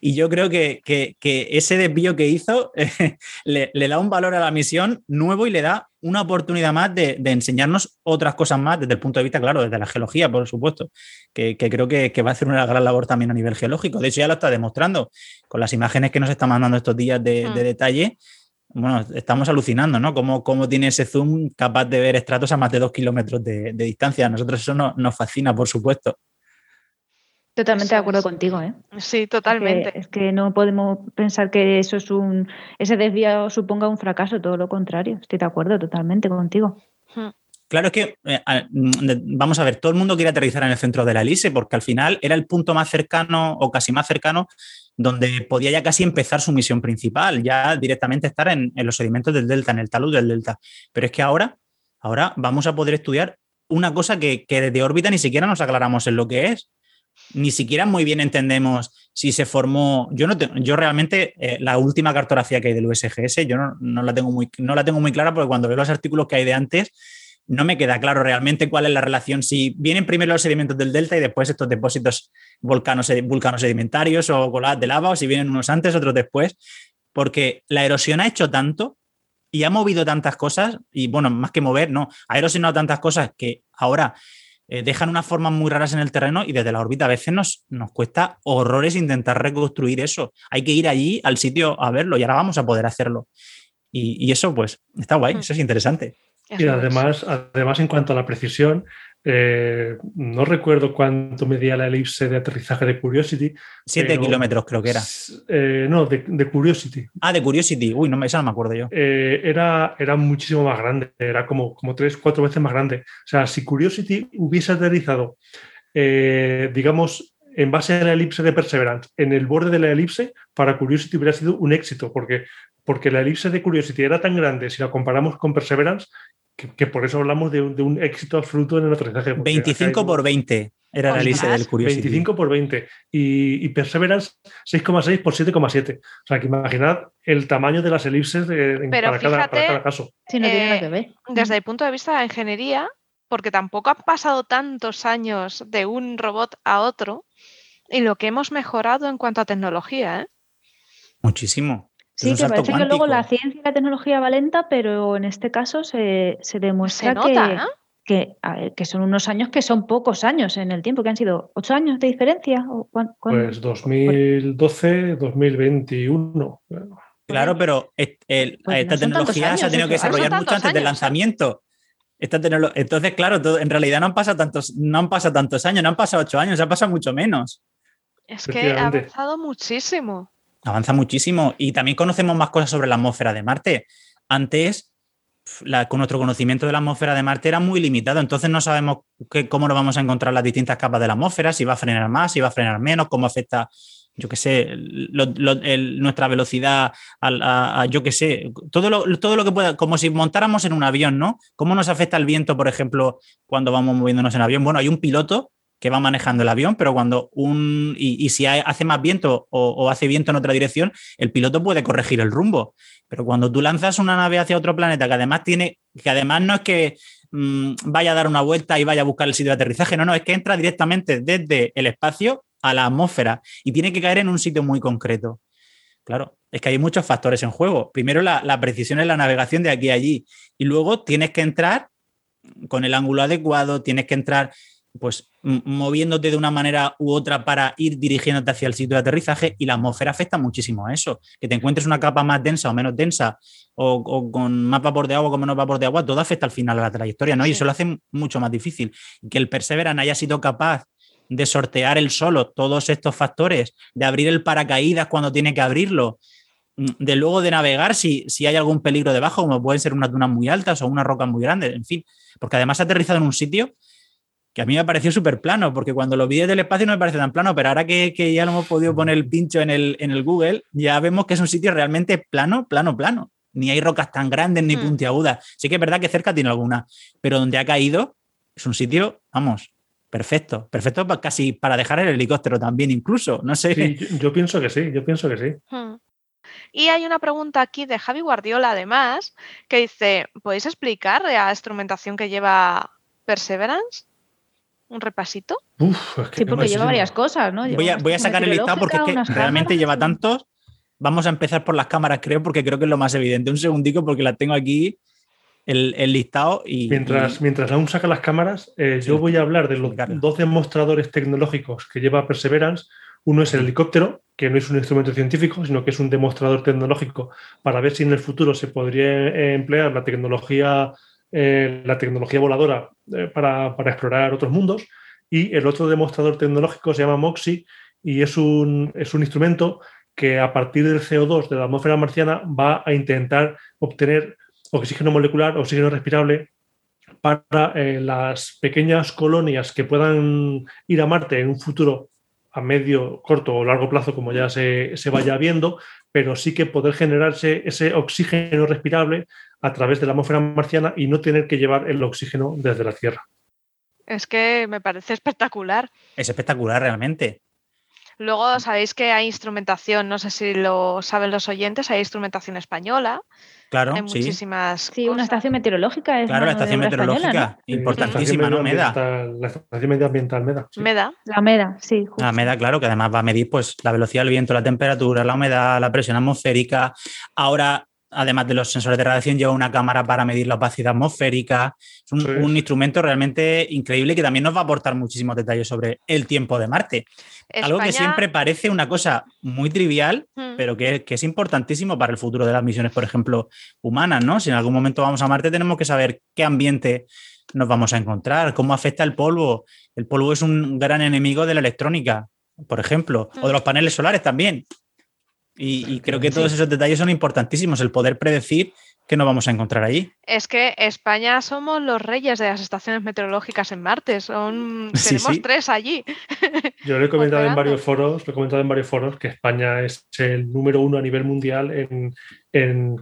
Y yo creo que, ese desvío que hizo le, da un valor a la misión nuevo y le da una oportunidad más de, enseñarnos otras cosas más desde el punto de vista, claro, desde la geología, por supuesto, que, creo que, va a hacer una gran labor también a nivel geológico. De hecho, ya lo está demostrando con las imágenes que nos está mandando estos días de, hmm. detalle. Bueno, estamos alucinando, ¿no? Cómo, cómo, tiene ese zoom capaz de ver estratos a más de dos kilómetros de, distancia. A nosotros eso nos fascina, por supuesto. Totalmente de acuerdo contigo, ¿eh? Sí, totalmente. Es que, no podemos pensar que eso es un ese desvío suponga un fracaso, todo lo contrario. Estoy de acuerdo totalmente contigo. Hmm. Claro, es que, eh, mm, vamos a ver, todo el mundo quiere aterrizar en el centro de la elise porque al final era el punto más cercano o casi más cercano donde podía ya casi empezar su misión principal, ya directamente estar en, los sedimentos del delta, en el talud del delta. Pero es que ahora, ahora vamos a poder estudiar una cosa que, que desde órbita ni siquiera nos aclaramos en lo que es, ni siquiera muy bien entendemos si se formó. Yo no yo realmente eh, la última cartografía que hay del USGS, yo no, la tengo muy, no la tengo muy clara porque cuando veo los artículos que hay de antes, no me queda claro realmente cuál es la relación. Si vienen primero los sedimentos del delta y después estos depósitos volcanos, vulcanos sedimentarios o de lava, o si vienen unos antes, otros después, porque la erosión ha hecho tanto y ha movido tantas cosas, y bueno, más que mover, no, ha erosionado tantas cosas que ahora eh, dejan unas formas muy raras en el terreno y desde la órbita a veces nos, nos cuesta horrores intentar reconstruir eso. Hay que ir allí al sitio a verlo y ahora vamos a poder hacerlo. Y, y eso, pues, está guay, hmm. eso es interesante. Y además, además, en cuanto a la precisión, eh, no recuerdo cuánto medía la elipse de aterrizaje de Curiosity. Siete kilómetros creo que era. Eh, no, de, Curiosity. Ah, de Curiosity. Uy, no, esa no me acuerdo yo. Eh, era, era muchísimo más grande, era como, como tres, cuatro veces más grande. O sea, si Curiosity hubiese aterrizado, digamos, en base a la elipse de Perseverance, en el borde de la elipse, para Curiosity hubiera sido un éxito, porque porque la elipse de Curiosity era tan grande si la comparamos con Perseverance que, por eso hablamos de un, éxito absoluto en el aterrizaje. 25 por 20 era la elipse del Curiosity. 25 por 20 y, Perseverance 6,6 por 7,7. O sea, que imaginad el tamaño de las elipses para, cada, caso. no tiene nada que ver. Desde el punto de vista de la ingeniería, porque tampoco han pasado tantos años de un robot a otro, y lo que hemos mejorado en cuanto a tecnología. ¿eh? Muchísimo. Sí, que parece que luego la ciencia y la tecnología va lenta, pero en este caso se, demuestra que, que, son unos años que son pocos años en el tiempo, que han sido ocho años de diferencia. Pues 2012, 2021. Claro, pero pues esta tecnología se ha tenido que desarrollar mucho antes del lanzamiento. Esta Entonces, claro, en realidad no han, pasado tantos, no han pasado tantos años, no han pasado ocho años, ha pasado mucho menos. Es que ha avanzado muchísimo. Avanza muchísimo y también conocemos más cosas sobre la atmósfera de Marte. Antes, con nuestro conocimiento de la atmósfera de Marte era muy limitado, entonces no sabemos cómo nos vamos a encontrar las distintas capas de la atmósfera, si va a frenar más, si va a frenar menos, cómo afecta, yo qué sé, nuestra velocidad, a, yo qué sé, todo lo, todo lo que pueda, como si montáramos en un avión, ¿no? ¿Cómo nos afecta el viento, por ejemplo, cuando vamos moviéndonos en avión? Bueno, hay un piloto que va manejando el avión, pero cuando un. Y, si hace más viento o, hace viento en otra dirección, el piloto puede corregir el rumbo. Pero cuando tú lanzas una nave hacia otro planeta, que además tiene. que además no es que mm, vaya a dar una vuelta y vaya a buscar el sitio de aterrizaje, no, no, es que entra directamente desde el espacio a la atmósfera y tiene que caer en un sitio muy concreto. Claro, es que hay muchos factores en juego. Primero la, la precisión en la navegación de aquí a allí y luego tienes que entrar con el ángulo adecuado, tienes que entrar pues moviéndote de una manera u otra para ir dirigiéndote hacia el sitio de aterrizaje y la atmósfera afecta muchísimo a eso. Que te encuentres una capa más densa o menos densa o, con más vapor de agua o con menos vapor de agua, todo afecta al final a la trayectoria, ¿no? Y eso lo hace mucho más difícil. Que el Perseverance haya sido capaz de sortear el solo todos estos factores, de abrir el paracaídas cuando tiene que abrirlo, de luego de navegar si, si hay algún peligro debajo, como pueden ser unas dunas muy altas o unas rocas muy grandes, en fin, porque además ha aterrizado en un sitio que a mí me pareció súper plano, porque cuando lo vi desde el espacio no me parece tan plano, pero ahora que, ya lo hemos podido poner el pincho en el, en el, Google, ya vemos que es un sitio realmente plano, plano, plano. Ni hay rocas tan grandes ni hmm. puntiagudas. Sí que es verdad que cerca tiene alguna, pero donde ha caído es un sitio, vamos, perfecto. Perfecto casi para dejar el helicóptero también, incluso. No sé. Sí, yo, pienso que sí, yo pienso que sí. Hmm. Y hay una pregunta aquí de Javi Guardiola, además, que dice: ¿Podéis explicar la instrumentación que lleva Perseverance? Un repasito? sí, porque lleva varias cosas, ¿no? voy a, sacar el listado porque realmente lleva tantos. Vamos a empezar por las cámaras, creo, porque creo que es lo más evidente. Un segundico porque la tengo aquí el, listado y mientras, mientras aún saca las cámaras, eh, yo voy a hablar de los dos demostradores tecnológicos que lleva Perseverance. Uno es el helicóptero, que no es un instrumento científico, sino que es un demostrador tecnológico para ver si en el futuro se podría eh, emplear la tecnología, eh, la tecnología voladora para, para, explorar otros mundos. Y el otro demostrador tecnológico se llama MOXIE y es un, es un instrumento que a partir del CO2 de la atmósfera marciana va a intentar obtener oxígeno molecular, oxígeno respirable para eh, las pequeñas colonias que puedan ir a Marte en un futuro a medio, corto o largo plazo, como ya se, se, vaya viendo, pero sí que poder generarse ese oxígeno respirable a través de la atmósfera marciana y no tener que llevar el oxígeno desde la Tierra. Es que me parece espectacular. Es espectacular realmente. Luego sabéis que hay instrumentación, no sé si lo saben los oyentes, hay instrumentación española. Claro, hay muchísimas. Sí, una estación meteorológica. Es claro, la estación meteorológica, importantísima, ¿no? MEDA. La estación medioambiental MEDA. MEDA. La MEDA, sí. La MEDA, claro, que además va a medir pues, la velocidad del viento, la temperatura, la humedad, la presión atmosférica. Ahora además de los sensores de radiación, lleva una cámara para medir la opacidad atmosférica. Es un, instrumento realmente increíble que también nos va a aportar muchísimos detalles sobre el tiempo de Marte. Algo que siempre parece una cosa muy trivial, hmm. pero que, es importantísimo para el futuro de las misiones, por ejemplo, humanas, ¿no? Si en algún momento vamos a Marte, tenemos que saber qué ambiente nos vamos a encontrar, cómo afecta el polvo. El polvo es un gran enemigo de la electrónica, por ejemplo, o de hmm. los paneles solares también. Y, creo que todos esos detalles son importantísimos, el poder predecir qué nos vamos a encontrar allí. Es que España somos los reyes de las estaciones meteorológicas en Marte, son tenemos tres allí. Yo lo he comentado en varios foros, lo he comentado en varios foros que España es el número uno a nivel mundial en,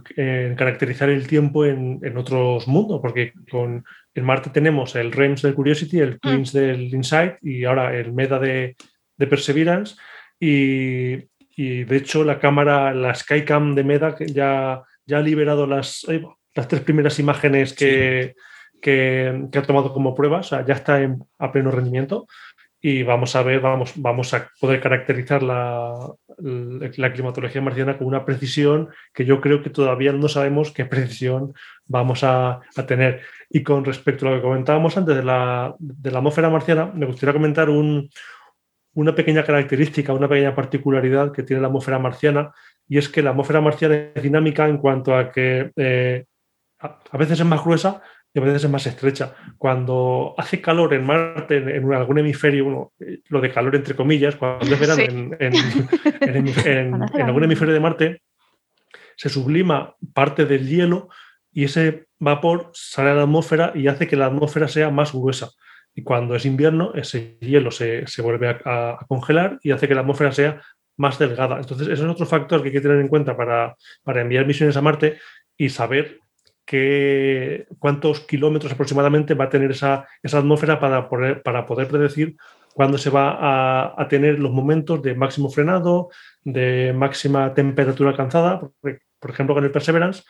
caracterizar el tiempo en, otros mundos, porque con en Marte tenemos el REMS del Curiosity, el CLINS mm. del Insight y ahora el MEDA de, de Perseverance. Y, y de hecho la cámara, la Skycam de Meda ya, ya ha liberado las, las tres primeras imágenes que, que, ha tomado como prueba, o sea, ya está a pleno rendimiento y vamos a ver, vamos, vamos a poder caracterizar la, la, climatología marciana con una precisión que yo creo que todavía no sabemos qué precisión vamos a, a tener. Y con respecto a lo que comentábamos antes de la, de la atmósfera marciana, me gustaría comentar un, una pequeña característica, una pequeña particularidad que tiene la atmósfera marciana, y es que la atmósfera marciana es dinámica en cuanto a que eh, a veces es más gruesa y a veces es más estrecha. Cuando hace calor en Marte, en, algún hemisferio, lo de calor entre comillas, cuando es verano en, algún hemisferio de Marte, se sublima parte del hielo y ese vapor sale a la atmósfera y hace que la atmósfera sea más gruesa. Y cuando es invierno, ese hielo se, vuelve a, congelar y hace que la atmósfera sea más delgada. Entonces, eso es otro factor que hay que tener en cuenta para, enviar misiones a Marte y saber qué, cuántos kilómetros aproximadamente va a tener esa, atmósfera para poder, para poder predecir cuándo se va a, tener los momentos de máximo frenado, de máxima temperatura alcanzada. por ejemplo, con el Perseverance,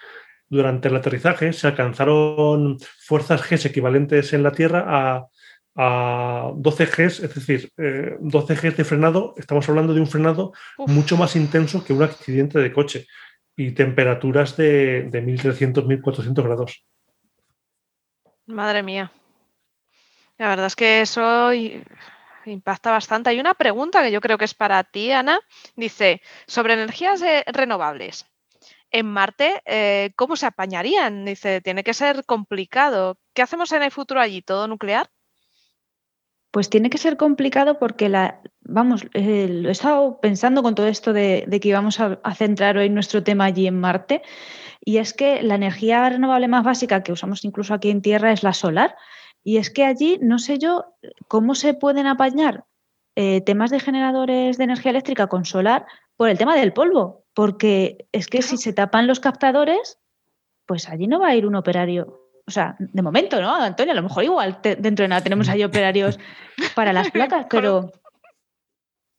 durante el aterrizaje se alcanzaron fuerzas G equivalentes en la Tierra a a 12 Gs, es decir, 12 eh, Gs de frenado, estamos hablando de un frenado mucho más intenso que un accidente de coche y temperaturas de, de 1300, 1400 grados. Madre mía. La verdad es que eso impacta bastante. Hay una pregunta que yo creo que es para ti, Ana. Dice, sobre energías eh, renovables. En Marte, eh, ¿cómo se apañarían? Dice, tiene que ser complicado. ¿Qué hacemos en el futuro allí? ¿Todo nuclear? Pues tiene que ser complicado porque la, vamos, eh, lo he estado pensando con todo esto de, que íbamos a, centrar hoy nuestro tema allí en Marte, y es que la energía renovable más básica que usamos incluso aquí en Tierra es la solar. Y es que allí no sé yo cómo se pueden apañar eh, temas de generadores de energía eléctrica con solar por el tema del polvo, porque es que si se tapan los captadores, pues allí no va a ir un operario o sea, de momento, ¿no, Antonio? A lo mejor igual dentro de nada tenemos ahí operarios para las placas, pero...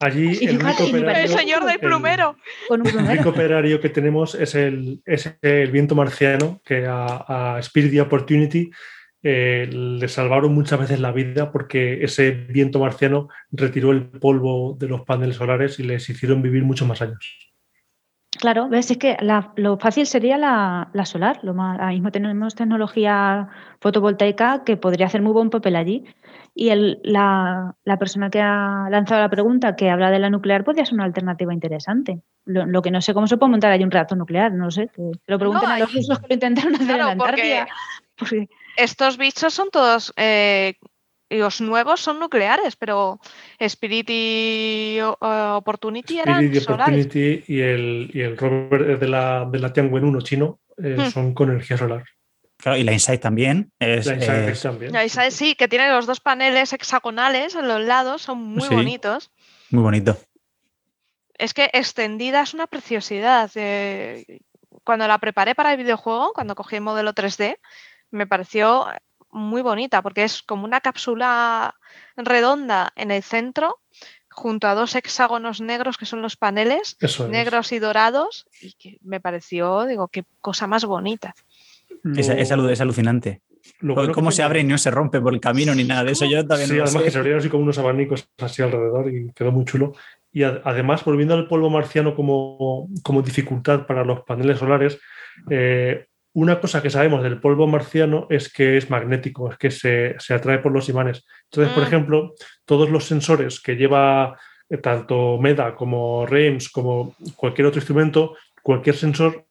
Allí el, único operario, el señor del plumero. El, único operario que tenemos es el, es el viento marciano, que a, a Spirit Opportunity eh, le salvaron muchas veces la vida porque ese viento marciano retiró el polvo de los paneles solares y les hicieron vivir muchos más años. Claro, ves, es que lo fácil sería la, solar. Lo más, ahora mismo tenemos tecnología fotovoltaica que podría hacer muy buen papel allí. Y el, la, persona que ha lanzado la pregunta, que habla de la nuclear, podría ser una alternativa interesante. Lo, que no sé cómo se puede montar allí un reactor nuclear, no sé. Que lo pregunten a los rusos que lo intentaron hacer en la Antártida. Estos bichos son todos eh, los nuevos son nucleares, pero Spirit y Opportunity eran Spirit y Opportunity y el, y el rover de la, de la Tianwen 1 chino eh, hmm. son con energía solar. Claro, y la Insight también. Es, la Insight también. La Insight sí, que tiene los dos paneles hexagonales en los lados, son muy bonitos. Muy bonito. Es que extendida es una preciosidad. Eh, cuando la preparé para el videojuego, cuando cogí el modelo 3D, me pareció muy bonita porque es como una cápsula redonda en el centro junto a dos hexágonos negros que son los paneles, negros y dorados, y que me pareció, digo, qué cosa más bonita. Es, alucinante. ¿Cómo se abre y no se rompe por el camino ni nada de eso? Yo también sí, además que se abrieron así como unos abanicos así alrededor y quedó muy chulo. Y además, volviendo al polvo marciano como, como dificultad para los paneles solares, eh, una cosa que sabemos del polvo marciano es que es magnético, es que se, atrae por los imanes. Entonces, por mm. ejemplo, todos los sensores que lleva eh, tanto MEDA como REMS como cualquier otro instrumento, cualquier sensor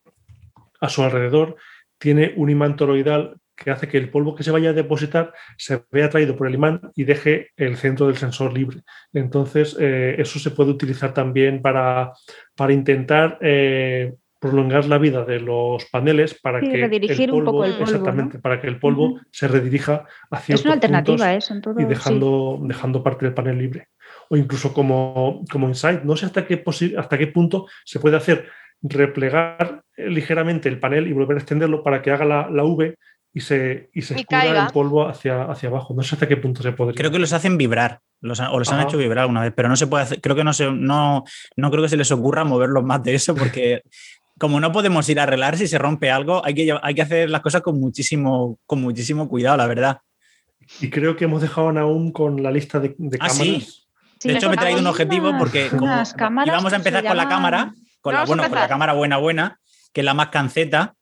a su alrededor tiene un imán toroidal que hace que el polvo que se vaya a depositar se vea atraído por el imán y deje el centro del sensor libre. Entonces, eh, eso se puede utilizar también para, para intentar eh, prolongar la vida de los paneles para que redirigir un poco el polvo, exactamente para que el polvo se redirija hacia es una alternativa eso y dejando dejando parte del panel libre. O incluso como como insight no sé hasta qué hasta qué punto se puede hacer replegar ligeramente el panel y volver a extenderlo para que haga la, la V y se, y se el polvo hacia, hacia abajo. No sé hasta qué punto se podría. Creo que los hacen vibrar, los, o los han hecho vibrar alguna vez, pero no se puede hacer, creo que no se, no, no creo que se les ocurra moverlos más de eso porque como no podemos ir a arreglar si se rompe algo, hay que, hay que hacer las cosas con muchísimo, con muchísimo cuidado, la verdad. Y creo que hemos dejado aún con la lista de, ah, cámaras. de hecho, me he traído un objetivo porque como íbamos a empezar con la cámara, con la, bueno, con la cámara buena buena, que es la más canceta,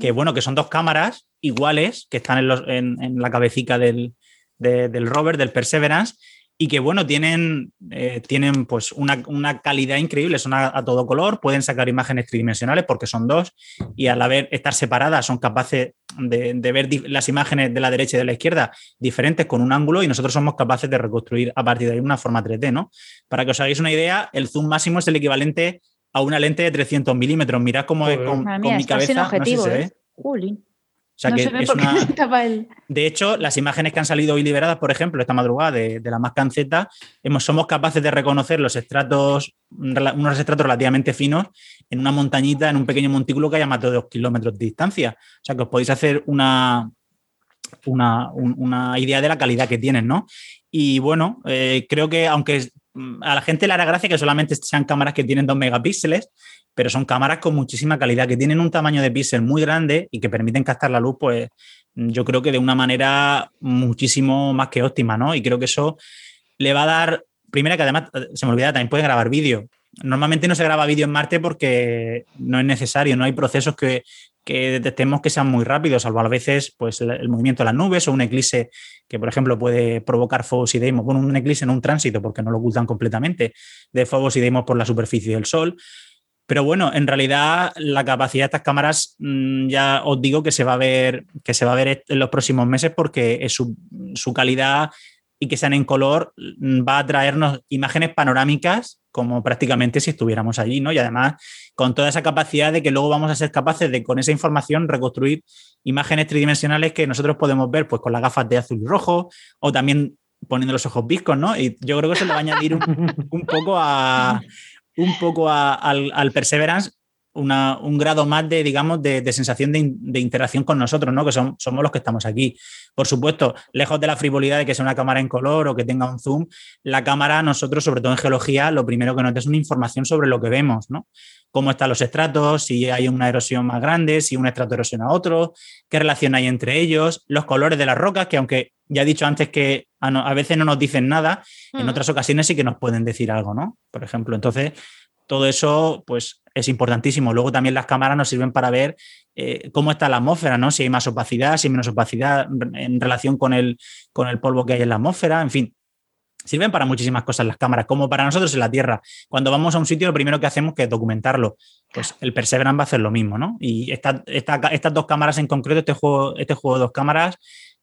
que bueno, que son dos cámaras iguales que están en, en, la cabecita del, del rover, del Perseverance, y que bueno, tienen, eh, tienen pues una, calidad increíble, son a, todo color, pueden sacar imágenes tridimensionales porque son dos y al haber estar separadas son capaces de, ver las imágenes de la derecha y de la izquierda diferentes con un ángulo y nosotros somos capaces de reconstruir a partir de ahí una forma 3D, ¿no? Para que os hagáis una idea, el zoom máximo es el equivalente a una lente de 300 milímetros. Mirad cómo es con, mi cabeza. No sé se ve. O sea que es una... De hecho, las imágenes que han salido hoy liberadas, por ejemplo, esta madrugada de, la más canceta, hemos, somos capaces de reconocer los estratos, unos estratos relativamente finos en una montañita, en un pequeño montículo que haya más de dos kilómetros de distancia. O sea que os podéis hacer una, una, idea de la calidad que tienen, ¿no? Y bueno, eh, creo que aunque a la gente le hará gracia que solamente sean cámaras que tienen dos megapíxeles, pero son cámaras con muchísima calidad, que tienen un tamaño de píxel muy grande y que permiten captar la luz, pues yo creo que de una manera muchísimo más que óptima, ¿no? Y creo que eso le va a dar, primero que además, se me olvida, también puede grabar vídeo. Normalmente no se graba vídeo en Marte porque no es necesario, no hay procesos que, que detectemos que sean muy rápidos, salvo a veces pues, el, movimiento de las nubes o un eclipse que, por ejemplo, puede provocar fuegos y deimos. Bueno, un eclipse en un tránsito, porque no lo ocultan completamente, de fuegos y deimos por la superficie del Sol. Pero bueno, en realidad la capacidad de estas cámaras mm, ya os digo que se va a ver, que se va a ver en los próximos meses porque su, calidad y que sean en color mm, va a traernos imágenes panorámicas como prácticamente si estuviéramos allí, ¿no? Y además con toda esa capacidad de que luego vamos a ser capaces de con esa información reconstruir imágenes tridimensionales que nosotros podemos ver pues con las gafas de azul y rojo o también poniendo los ojos viscos, ¿no? Y yo creo que eso le va a añadir un poco a, un poco al, Perseverance un grado más de, digamos, de, sensación de, interacción con nosotros, ¿no? Que son, somos los que estamos aquí. Por supuesto, lejos de la frivolidad de que sea una cámara en color o que tenga un zoom, la cámara, nosotros, sobre todo en geología, lo primero que nos da es una información sobre lo que vemos, ¿no? Cómo están los estratos, si hay una erosión más grande, si un estrato erosiona a otro, qué relación hay entre ellos, los colores de las rocas, que aunque ya he dicho antes que a, veces no nos dicen nada, en mm. otras ocasiones sí que nos pueden decir algo, ¿no? Por ejemplo, entonces todo eso pues es importantísimo. Luego también las cámaras nos sirven para ver eh, cómo está la atmósfera, ¿no? Si hay más opacidad, si hay menos opacidad en relación con el, con el polvo que hay en la atmósfera, en fin. Sirven para muchísimas cosas las cámaras, como para nosotros en la Tierra. Cuando vamos a un sitio, lo primero que hacemos es documentarlo. Pues el Perseverance va a hacer lo mismo, ¿no? Y estas dos cámaras en concreto, este juego, este juego de dos cámaras,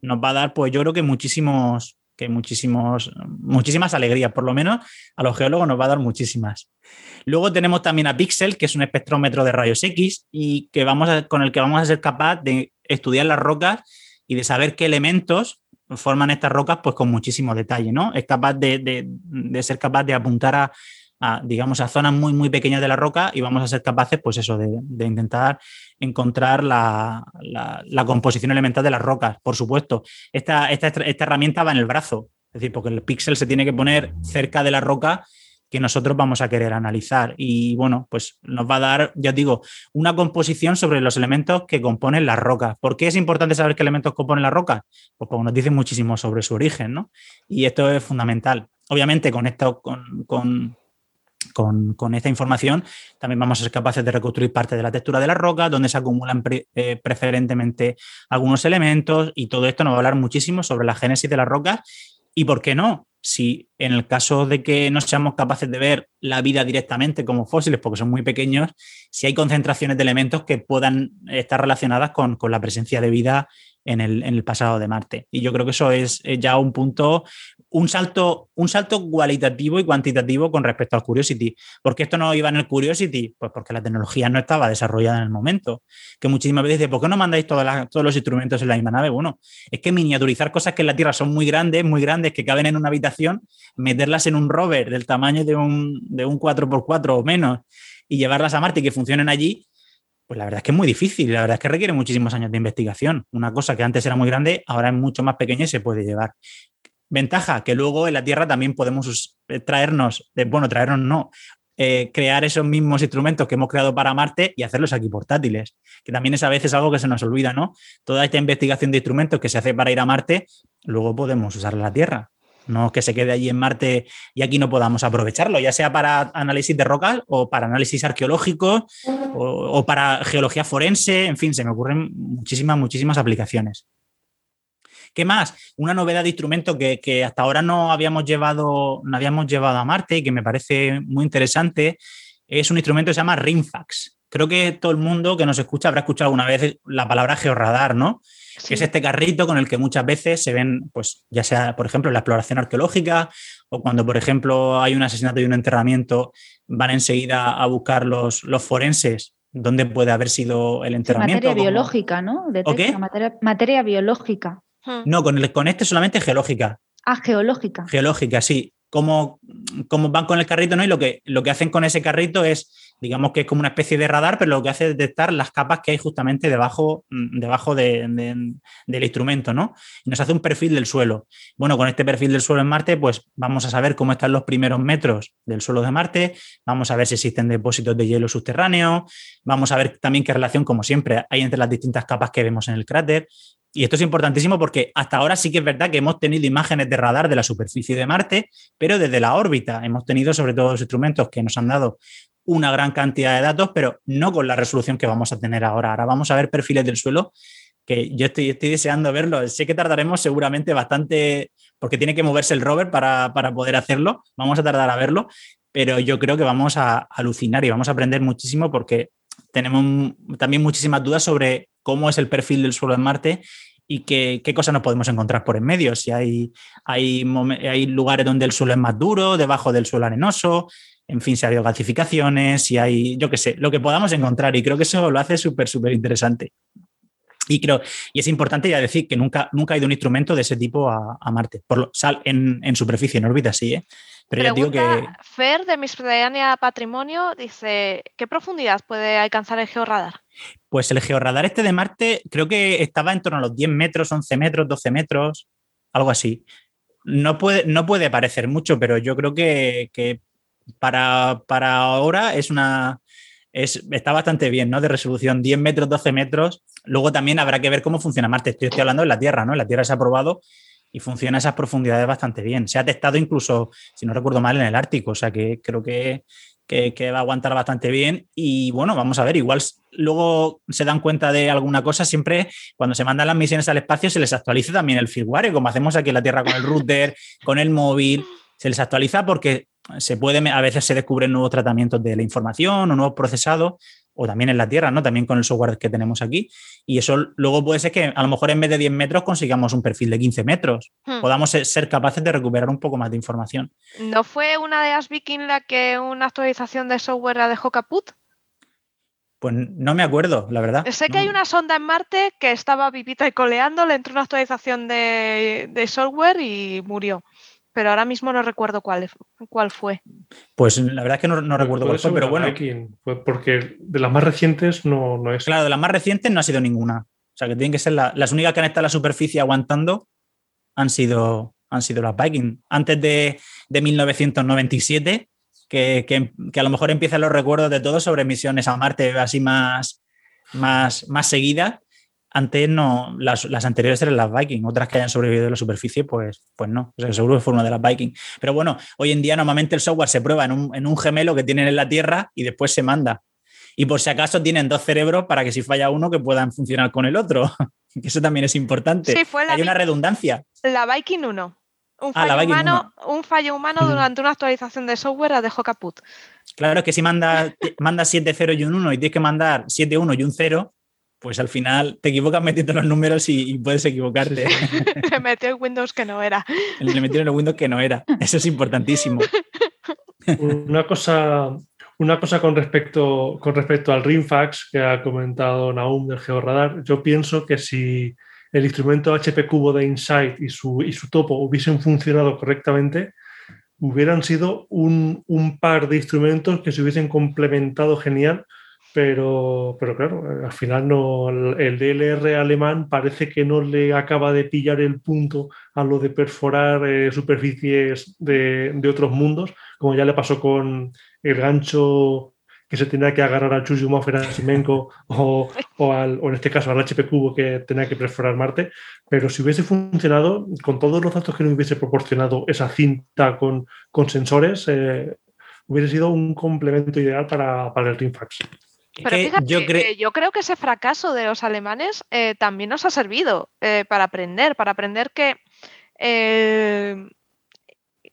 nos va a dar, pues yo creo que muchísimos, que muchísimos, muchísimas alegrías, por lo menos a los geólogos nos va a dar muchísimas. Luego tenemos también a Pixel, que es un espectrómetro de rayos X y que vamos con el que vamos a ser capaz de estudiar las rocas y de saber qué elementos forman estas rocas pues con muchísimo detalle, ¿no? Es capaz de, ser capaz de apuntar a, digamos, a zonas muy, muy pequeñas de la roca y vamos a ser capaces, pues eso, de, intentar encontrar la, composición elemental de las rocas. Por supuesto, esta, esta, esta herramienta va en el brazo, es decir, porque el píxel se tiene que poner cerca de la roca que nosotros vamos a querer analizar. Y bueno, pues nos va a dar, ya os digo, una composición sobre los elementos que componen las rocas. ¿Por qué es importante saber qué elementos componen las rocas? Pues porque nos dicen muchísimo sobre su origen, ¿no? Y esto es fundamental. Obviamente, con esto, con esta información también vamos a ser capaces de reconstruir parte de la textura de la roca, donde se acumulan eh, preferentemente algunos elementos y todo esto nos va a hablar muchísimo sobre la génesis de las rocas y, ¿por qué no? si en el caso de que no seamos capaces de ver la vida directamente como fósiles, porque son muy pequeños, si hay concentraciones de elementos que puedan estar relacionadas con, la presencia de vida en el, pasado de Marte. Y yo creo que eso es ya un punto, un salto, un salto cualitativo y cuantitativo con respecto al Curiosity. ¿Por qué esto no iba en el Curiosity? Pues porque la tecnología no estaba desarrollada en el momento. Que muchísimas veces dicen, ¿por qué no mandáis todos los instrumentos en la misma nave? Bueno, es que miniaturizar cosas que en la Tierra son muy grandes, muy grandes, que caben en una habitación, meterlas en un rover del tamaño de un, de un 4x4 o menos y llevarlas a Marte y que funcionen allí, pues la verdad es que es muy difícil, la verdad es que requiere muchísimos años de investigación. Una cosa que antes era muy grande, ahora es mucho más pequeña y se puede llevar. Ventaja, que luego en la Tierra también podemos eh, traernos, bueno, traernos no, eh, crear esos mismos instrumentos que hemos creado para Marte y hacerlos aquí portátiles, que también es a veces algo que se nos olvida, ¿no? Toda esta investigación de instrumentos que se hace para ir a Marte, luego podemos usarla en la Tierra. No que se quede allí en Marte y aquí no podamos aprovecharlo, ya sea para análisis de rocas o para análisis arqueológico o, para geología forense, en fin, se me ocurren muchísimas, muchísimas aplicaciones. ¿Qué más? Una novedad de instrumento que, hasta ahora no habíamos, llevado, no habíamos llevado a Marte y que me parece muy interesante es un instrumento que se llama RIMFAX. Creo que todo el mundo que nos escucha habrá escuchado alguna vez la palabra georradar, ¿no? que es este carrito con el que muchas veces se ven, pues ya sea, por ejemplo, en la exploración arqueológica o cuando, por ejemplo, hay un asesinato y un enterramiento, van enseguida a buscar los, los forenses dónde puede haber sido el enterramiento. materia biológica, ¿no? qué? Materia, biológica. Hmm. No, con, el, con este solamente geológica. Ah, geológica. Geológica, sí. Como, como van con el carrito, ¿no? Y lo que, lo que hacen con ese carrito es digamos que es como una especie de radar, pero lo que hace es detectar las capas que hay justamente debajo, mm, debajo del instrumento, ¿no? Y nos hace un perfil del suelo. Bueno, con este perfil del suelo en Marte, pues vamos a saber cómo están los primeros metros del suelo de Marte, vamos a ver si existen depósitos de hielo subterráneo, vamos a ver también qué relación, como siempre, hay entre las distintas capas que vemos en el cráter. Y esto es importantísimo porque hasta ahora sí que es verdad que hemos tenido imágenes de radar de la superficie de Marte, pero desde la órbita hemos tenido sobre todo los instrumentos que nos han dado una gran cantidad de datos, pero no con la resolución que vamos a tener ahora. Ahora vamos a ver perfiles del suelo que yo estoy, deseando verlo. Sé que tardaremos seguramente bastante, porque tiene que moverse el rover para, poder hacerlo. Vamos a tardar a verlo, pero yo creo que vamos a alucinar y vamos a aprender muchísimo porque tenemos también muchísimas dudas sobre cómo es el perfil del suelo en Marte y qué, qué cosas nos podemos encontrar por en medio. Si hay, hay, hay lugares donde el suelo es más duro, debajo del suelo arenoso, en fin, si ha habido gasificaciones, si hay, yo qué sé, lo que podamos encontrar. Y creo que eso lo hace súper, súper interesante. Y creo, y es importante ya decir que nunca, nunca ha ido un instrumento de ese tipo a, Marte. Por sal, en, superficie, en órbita, sí, ¿eh? Pero ya digo que. Fer de Miscelánea Patrimonio dice: ¿Qué profundidad puede alcanzar el georradar? Pues el georradar este de Marte creo que estaba en torno a los 10 metros, 11 metros, 12 metros, algo así. No puede, no puede parecer mucho, pero yo creo que, que para, para ahora es una, es, está bastante bien, ¿no? De resolución, 10 metros, 12 metros. Luego también habrá que ver cómo funciona Marte. Estoy, estoy hablando de la Tierra, ¿no? La Tierra se ha probado y funciona a esas profundidades bastante bien. Se ha testado incluso, si no recuerdo mal, en el Ártico, o sea que creo que, que, que va a aguantar bastante bien. Y bueno, vamos a ver, igual luego se dan cuenta de alguna cosa, siempre cuando se mandan las misiones al espacio se les actualiza también el firmware, como hacemos aquí en la Tierra con el router, con el móvil, se les actualiza porque se puede, a veces se descubren nuevos tratamientos de la información o nuevos procesados, o también en la Tierra, ¿no? También con el software que tenemos aquí. Y eso luego puede ser que a lo mejor en vez de 10 metros consigamos un perfil de 15 metros. Hmm. Podamos ser capaces de recuperar un poco más de información. ¿No fue una de las Viking la que una actualización de software la dejó caput? Pues no me acuerdo, la verdad. Sé que hay una sonda en Marte que estaba vivita y coleando, le entró una actualización de, de software y murió pero ahora mismo no recuerdo cuál, cuál fue. Pues la verdad es que no, recuerdo cuál fue, pero bueno. porque de las más recientes no, no, es. Claro, de las más recientes no ha sido ninguna. O sea, que tienen que ser las únicas que han estado en la superficie aguantando han sido, han sido las Viking. Antes de, de 1997, que, que, a lo mejor empiezan los recuerdos de todos sobre misiones a Marte así más, más, más seguidas antes no, las, anteriores eran las Viking, otras que hayan sobrevivido en la superficie, pues, pues no, o sea, seguro que fue una de las Viking. Pero bueno, hoy en día normalmente el software se prueba en un, gemelo que tienen en la Tierra y después se manda. Y por si acaso tienen dos cerebros para que si falla uno que puedan funcionar con el otro. Eso también es importante. Sí, fue Hay una redundancia. La Viking 1. Un ah, fallo, humano, un fallo humano durante una actualización de software la dejó caput. Claro, es que si manda, manda 7 0 y un 1 y tienes que mandar 7 1 y un 0, pues al final te equivocas metiendo los números y, puedes equivocarte. Le metió el Windows que no era. Le metió el Windows que no era. Eso es importantísimo. Una cosa, una cosa con respecto, con respecto al RIMFAX que ha comentado Naum del Georradar, yo pienso que si el instrumento HP Cubo de Insight y su, y su topo hubiesen funcionado correctamente, hubieran sido un, un par de instrumentos que se hubiesen complementado genial pero, pero claro, al final no, el DLR alemán parece que no le acaba de pillar el punto a lo de perforar eh, superficies de, de, otros mundos, como ya le pasó con el gancho que se tenía que agarrar al Churyumov Simenko o, o, al, o en este caso al HP Cubo que tenía que perforar Marte. Pero si hubiese funcionado, con todos los datos que nos hubiese proporcionado esa cinta con, con sensores, eh, hubiese sido un complemento ideal para, para el RIMFAX. Pero fíjate, yo, yo, creo que ese fracaso de los alemanes eh, también nos ha servido eh, para aprender, para aprender que eh,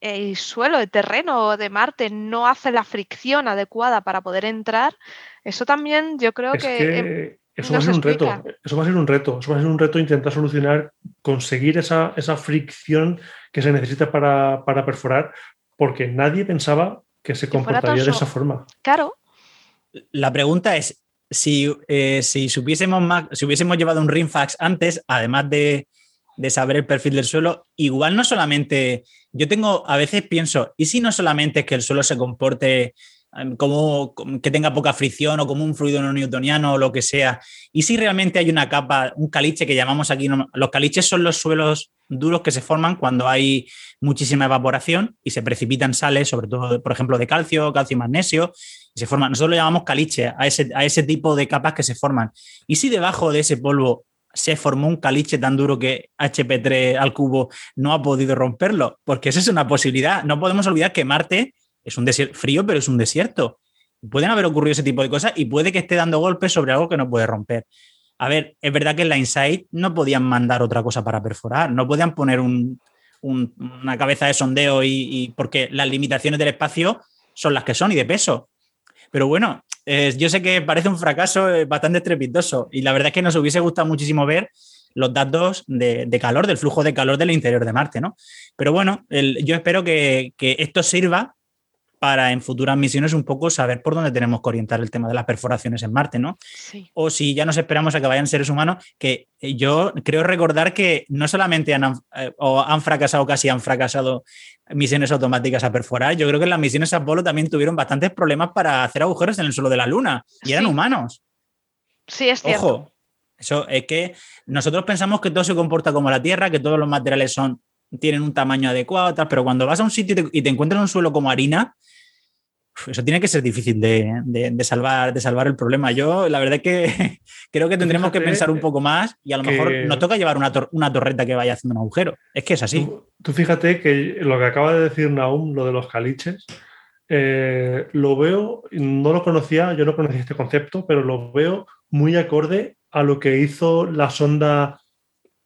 el suelo, el terreno de Marte no hace la fricción adecuada para poder entrar. Eso también yo creo que, eso va a ser un reto. Eso va a ser un reto. Eso va a ser un reto intentar solucionar, conseguir esa, esa fricción que se necesita para, para perforar, porque nadie pensaba que se comportaría de esa forma. Claro, la pregunta es, si, eh, si, supiésemos más, si hubiésemos llevado un ringfax antes, además de, saber el perfil del suelo, igual no solamente, yo tengo, a veces pienso, ¿y si no solamente es que el suelo se comporte como que tenga poca fricción o como un fluido no newtoniano o lo que sea. Y si realmente hay una capa, un caliche que llamamos aquí, los caliches son los suelos duros que se forman cuando hay muchísima evaporación y se precipitan sales, sobre todo, por ejemplo, de calcio, calcio y magnesio, se forman. Nosotros lo llamamos caliche a ese, a ese tipo de capas que se forman. Y si debajo de ese polvo se formó un caliche tan duro que HP3 al cubo no ha podido romperlo, porque esa es una posibilidad. No podemos olvidar que Marte es un desierto frío, pero es un desierto. Pueden haber ocurrido ese tipo de cosas y puede que esté dando golpes sobre algo que no puede romper. A ver, es verdad que en la Insight no podían mandar otra cosa para perforar, no podían poner una cabeza de sondeo y, porque las limitaciones del espacio son las que son y de peso. Pero bueno, yo sé que parece un fracaso bastante estrepitoso y la verdad es que nos hubiese gustado muchísimo ver los datos de, calor, del flujo de calor del interior de Marte, ¿no? Pero bueno, yo espero que, esto sirva para en futuras misiones un poco saber por dónde tenemos que orientar el tema de las perforaciones en Marte, ¿no? Sí. O si ya nos esperamos a que vayan seres humanos, que eh, yo creo recordar que no solamente han, eh, o han fracasado, casi han fracasado misiones automáticas a perforar, yo creo que en las misiones Apolo también tuvieron bastantes problemas para hacer agujeros en el suelo de la Luna y eran Sí. humanos. Sí, es cierto. Ojo, eso es que nosotros pensamos que todo se comporta como la Tierra, que todos los materiales son, tienen un tamaño adecuado, tal, pero cuando vas a un sitio y te, y te encuentras un suelo como harina, eso tiene que ser difícil de, de- de salvar, de salvar el problema. Yo, la verdad es que creo que tendremos que pensar un poco más y a lo mejor nos toca llevar una, tor- una torreta que vaya haciendo un agujero. Es que es así. Tú, tú fíjate que lo que acaba de decir Naum, lo de los caliches, eh, lo veo, no lo conocía, yo no conocía este concepto, pero lo veo muy acorde a lo que hizo la sonda,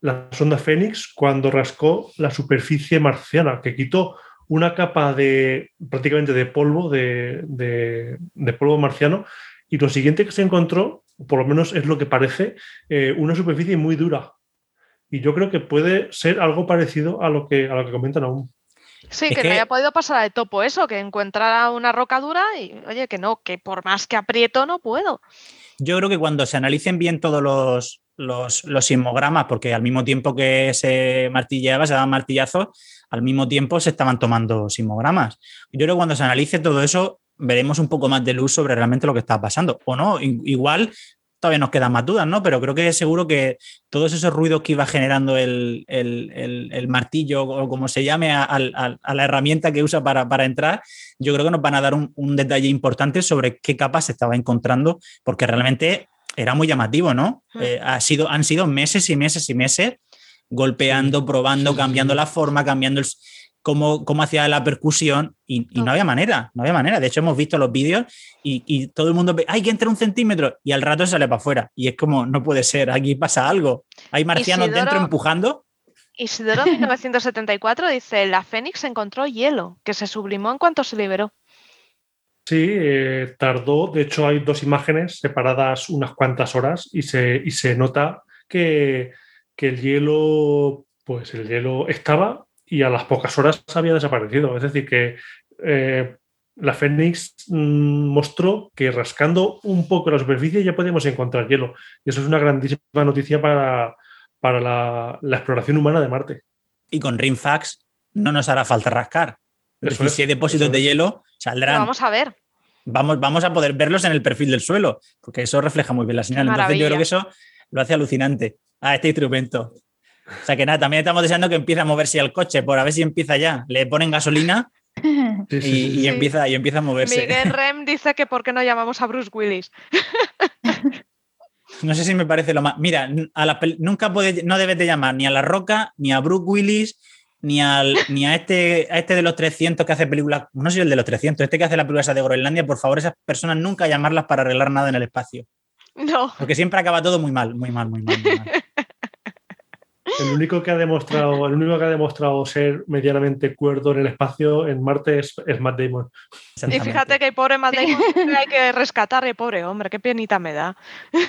la sonda Fénix cuando rascó la superficie marciana, que quitó una capa de prácticamente de polvo, de, de- de polvo marciano, y lo siguiente que se encontró, por lo menos es lo que parece, eh, una superficie muy dura. Y yo creo que puede ser algo parecido a lo que, a lo que comentan aún. Sí, Es que, que- no haya podido pasar de topo eso, que encuentra una roca dura y, oye, que no, que por más que aprieto no puedo. Yo creo que cuando se analicen bien todos los, los, los sismogramas, porque al mismo tiempo que se martilleaba, se daban martillazos, al mismo tiempo se estaban tomando sismogramas. Yo creo que cuando se analice todo eso, veremos un poco más de luz sobre realmente lo que está pasando. O no, igual todavía nos quedan más dudas, ¿no? Pero creo que seguro que todos esos ruidos que iba generando el, el- el- martillo o como se llame a, a la herramienta que usa para, para entrar, yo creo que nos van a dar un, un detalle importante sobre qué capas se estaba encontrando, porque realmente era muy llamativo, ¿no? Mm. Eh, ha sido, han sido meses y meses y meses golpeando, probando, cambiando la forma, cambiando el, cómo, cómo hacía la percusión y, y no había manera, no había manera. De hecho, hemos visto los vídeos y, y todo el mundo ve, hay que entrar un centímetro y al rato sale para afuera. Y es como, no puede ser, aquí pasa algo. Hay marcianos Isidoro- dentro empujando. Isidoro 1974 dice, la Fénix encontró hielo, que se sublimó en cuanto se liberó. Sí, eh, tardó. De hecho, hay dos imágenes separadas unas cuantas horas y se, y se nota que, que el hielo, pues el hielo estaba y a las pocas horas había desaparecido. Es decir, que eh, la Fénix mm, mostró que rascando un poco la superficie ya podíamos encontrar hielo. Y eso es una grandísima noticia para, para la, la exploración humana de Marte. Y con Rimfax no nos hará falta rascar. Es decir, si hay depósitos de es. Pero vamos a ver. vamos, vamos a poder verlos en el perfil del suelo, porque eso refleja muy bien la señal. Entonces yo creo que eso lo hace alucinante. Ah, este instrumento. O sea que nada, también estamos deseando que empiece a moverse el coche, por a ver si empieza ya. Le ponen gasolina y, sí, sí, y sí. empieza, y empieza a moverse. Miguel Rem dice que por qué no llamamos a Bruce Willis. No sé si me parece lo más. Mira, a la pel- nunca puede, no debes de llamar ni a La Roca, ni a Brooke Willis, ni, al, ni a, este, a este de los 300 que hace películas. No soy el de los 300, este que hace la película esa de Groenlandia. Por favor, esas personas nunca llamarlas para arreglar nada en el espacio. No. Porque siempre acaba todo muy mal, muy mal, muy mal. Muy mal. El único que ha demostrado, el único que ha demostrado ser medianamente cuerdo en el espacio en Marte es, es Matt Damon. Y fíjate que el pobre Matt Damon hay que rescatar, el pobre hombre, qué penita me da.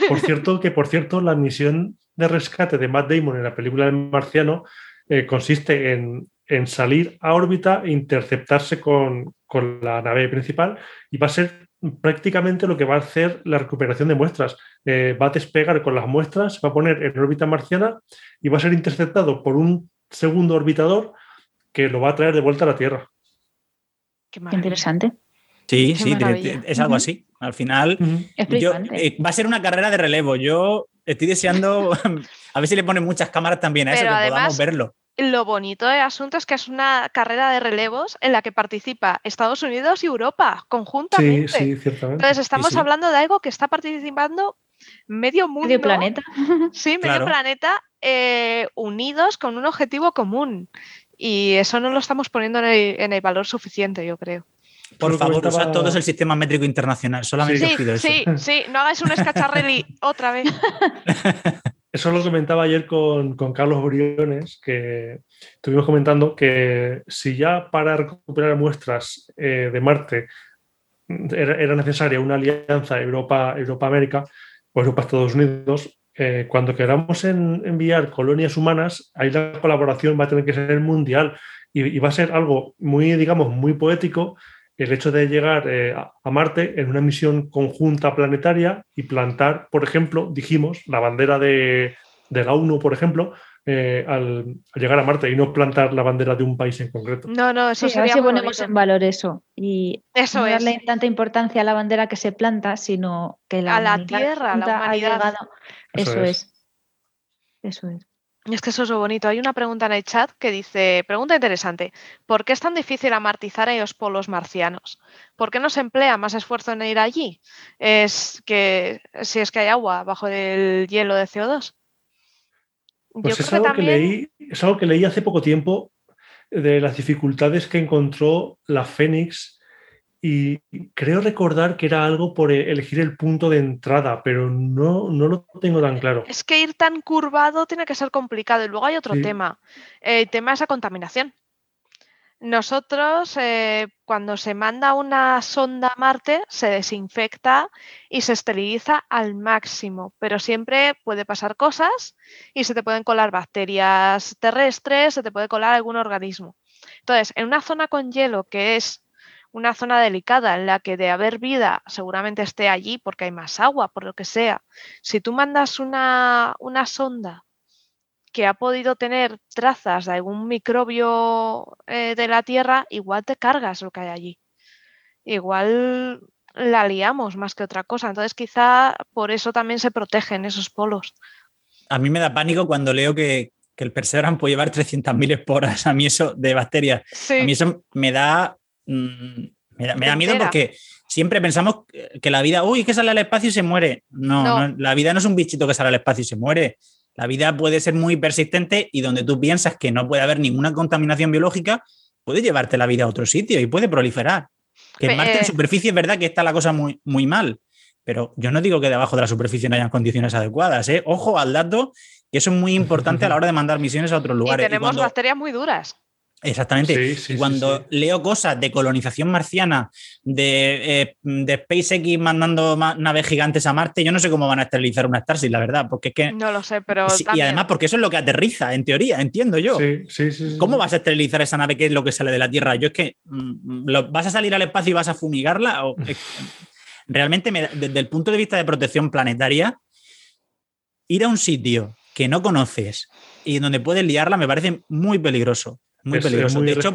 Por cierto, que por cierto, la misión de rescate de Matt Damon en la película El Marciano eh, consiste en, en salir a órbita e interceptarse con, con la nave principal y va a ser prácticamente lo que va a hacer la recuperación de muestras. Eh, va a despegar con las muestras, va a poner en órbita marciana y va a ser interceptado por un segundo orbitador que lo va a traer de vuelta a la Tierra. Qué interesante. Sí, Qué sí, maravilla. es algo así. Al final, yo, eh, va a ser una carrera de relevo. Yo estoy deseando a ver si le ponen muchas cámaras también a eso, que además- podamos verlo. Lo bonito del asunto es que es una carrera de relevos en la que participa Estados Unidos y Europa Sí, conjuntamente. sí, ciertamente. Entonces estamos sí. hablando de algo que está participando medio mundo, Medio planeta. sí, medio Claro. planeta, eh, unidos con un objetivo común. Y eso no lo estamos poniendo en el, en el valor suficiente, yo creo. Por favor, comentaba- usad todos el sistema métrico internacional. Solamente Sí, os pido eso. sí, sí, no hagáis un escacharreli otra vez. Eso lo comentaba ayer con, con Carlos Briones, que estuvimos comentando que si ya para recuperar muestras eh, de Marte era, era necesaria una alianza Europa- Europa-América o Europa-Estados Unidos, eh, cuando queramos en- enviar colonias humanas, ahí la colaboración va a tener que ser mundial y, y va a ser algo muy, digamos, muy poético el hecho de llegar eh, a Marte en una misión conjunta planetaria y plantar, por ejemplo, dijimos, la bandera de, la ONU, por ejemplo, eh, al, llegar a Marte y no plantar la bandera de un país en concreto. No, no, eso sí, si ponemos en valor eso y eso no es. darle tanta importancia a la bandera que se planta, sino que la a la tierra, a la humanidad. Eso, es. Eso es. Es que eso es lo bonito. Hay una pregunta en el chat que dice, pregunta interesante, ¿por qué es tan difícil amartizar a los polos marcianos? ¿Por qué no se emplea más esfuerzo en ir allí? Es que si es que hay agua bajo el hielo de CO2. Pues es, algo que leí, es algo que leí hace poco tiempo de las dificultades que encontró la Fénix y creo recordar que era algo por e-, elegir el punto de entrada, pero no, no lo tengo tan claro. Es que ir tan curvado tiene que ser complicado. Y luego hay otro tema. El tema es la contaminación. Nosotros, eh, cuando se manda una sonda a Marte, se desinfecta y se esteriliza al máximo, pero siempre puede pasar cosas y se te pueden colar bacterias terrestres, se te puede colar algún organismo. Entonces, en una zona con hielo que es una zona delicada en la que de haber vida seguramente esté allí porque hay más agua, por lo que sea. Si tú mandas una, una sonda que ha podido tener trazas de algún microbio eh, de la Tierra, igual te cargas lo que hay allí. Igual la liamos más que otra cosa. Entonces quizá por eso también se protegen esos polos. A mí me da pánico cuando leo que, el Perseverance puede llevar 300.000 esporas. A mí eso de bacterias. A mí eso me da Mm, me, da, miedo porque siempre pensamos que la vida, uy, que sale al espacio y se muere. No, la vida no es un bichito que sale al espacio y se muere. La vida puede ser muy persistente y donde tú piensas que no puede haber ninguna contaminación biológica, puede llevarte la vida a otro sitio y puede proliferar. Que en Marte en superficie es verdad que está la cosa muy, muy mal, pero yo no digo que debajo de la superficie no hayan condiciones adecuadas. ¿eh? Ojo al dato, que eso es muy importante a la hora de mandar misiones a otros lugares. Y tenemos bacterias muy duras. Exactamente. y cuando leo cosas de colonización marciana, de, eh, de SpaceX mandando naves gigantes a Marte, yo no sé cómo van a esterilizar una Starship, la verdad, porque es que... No lo sé, pero... Y además porque eso es lo que aterriza, en teoría, entiendo yo. ¿Cómo vas a esterilizar esa nave que es lo que sale de la Tierra? Yo es que... Mm, ¿Vas a salir al espacio y vas a fumigarla? realmente, desde el punto de vista de protección planetaria, ir a un sitio que no conoces y donde puedes liarla me parece muy peligroso muy peligroso. de hecho,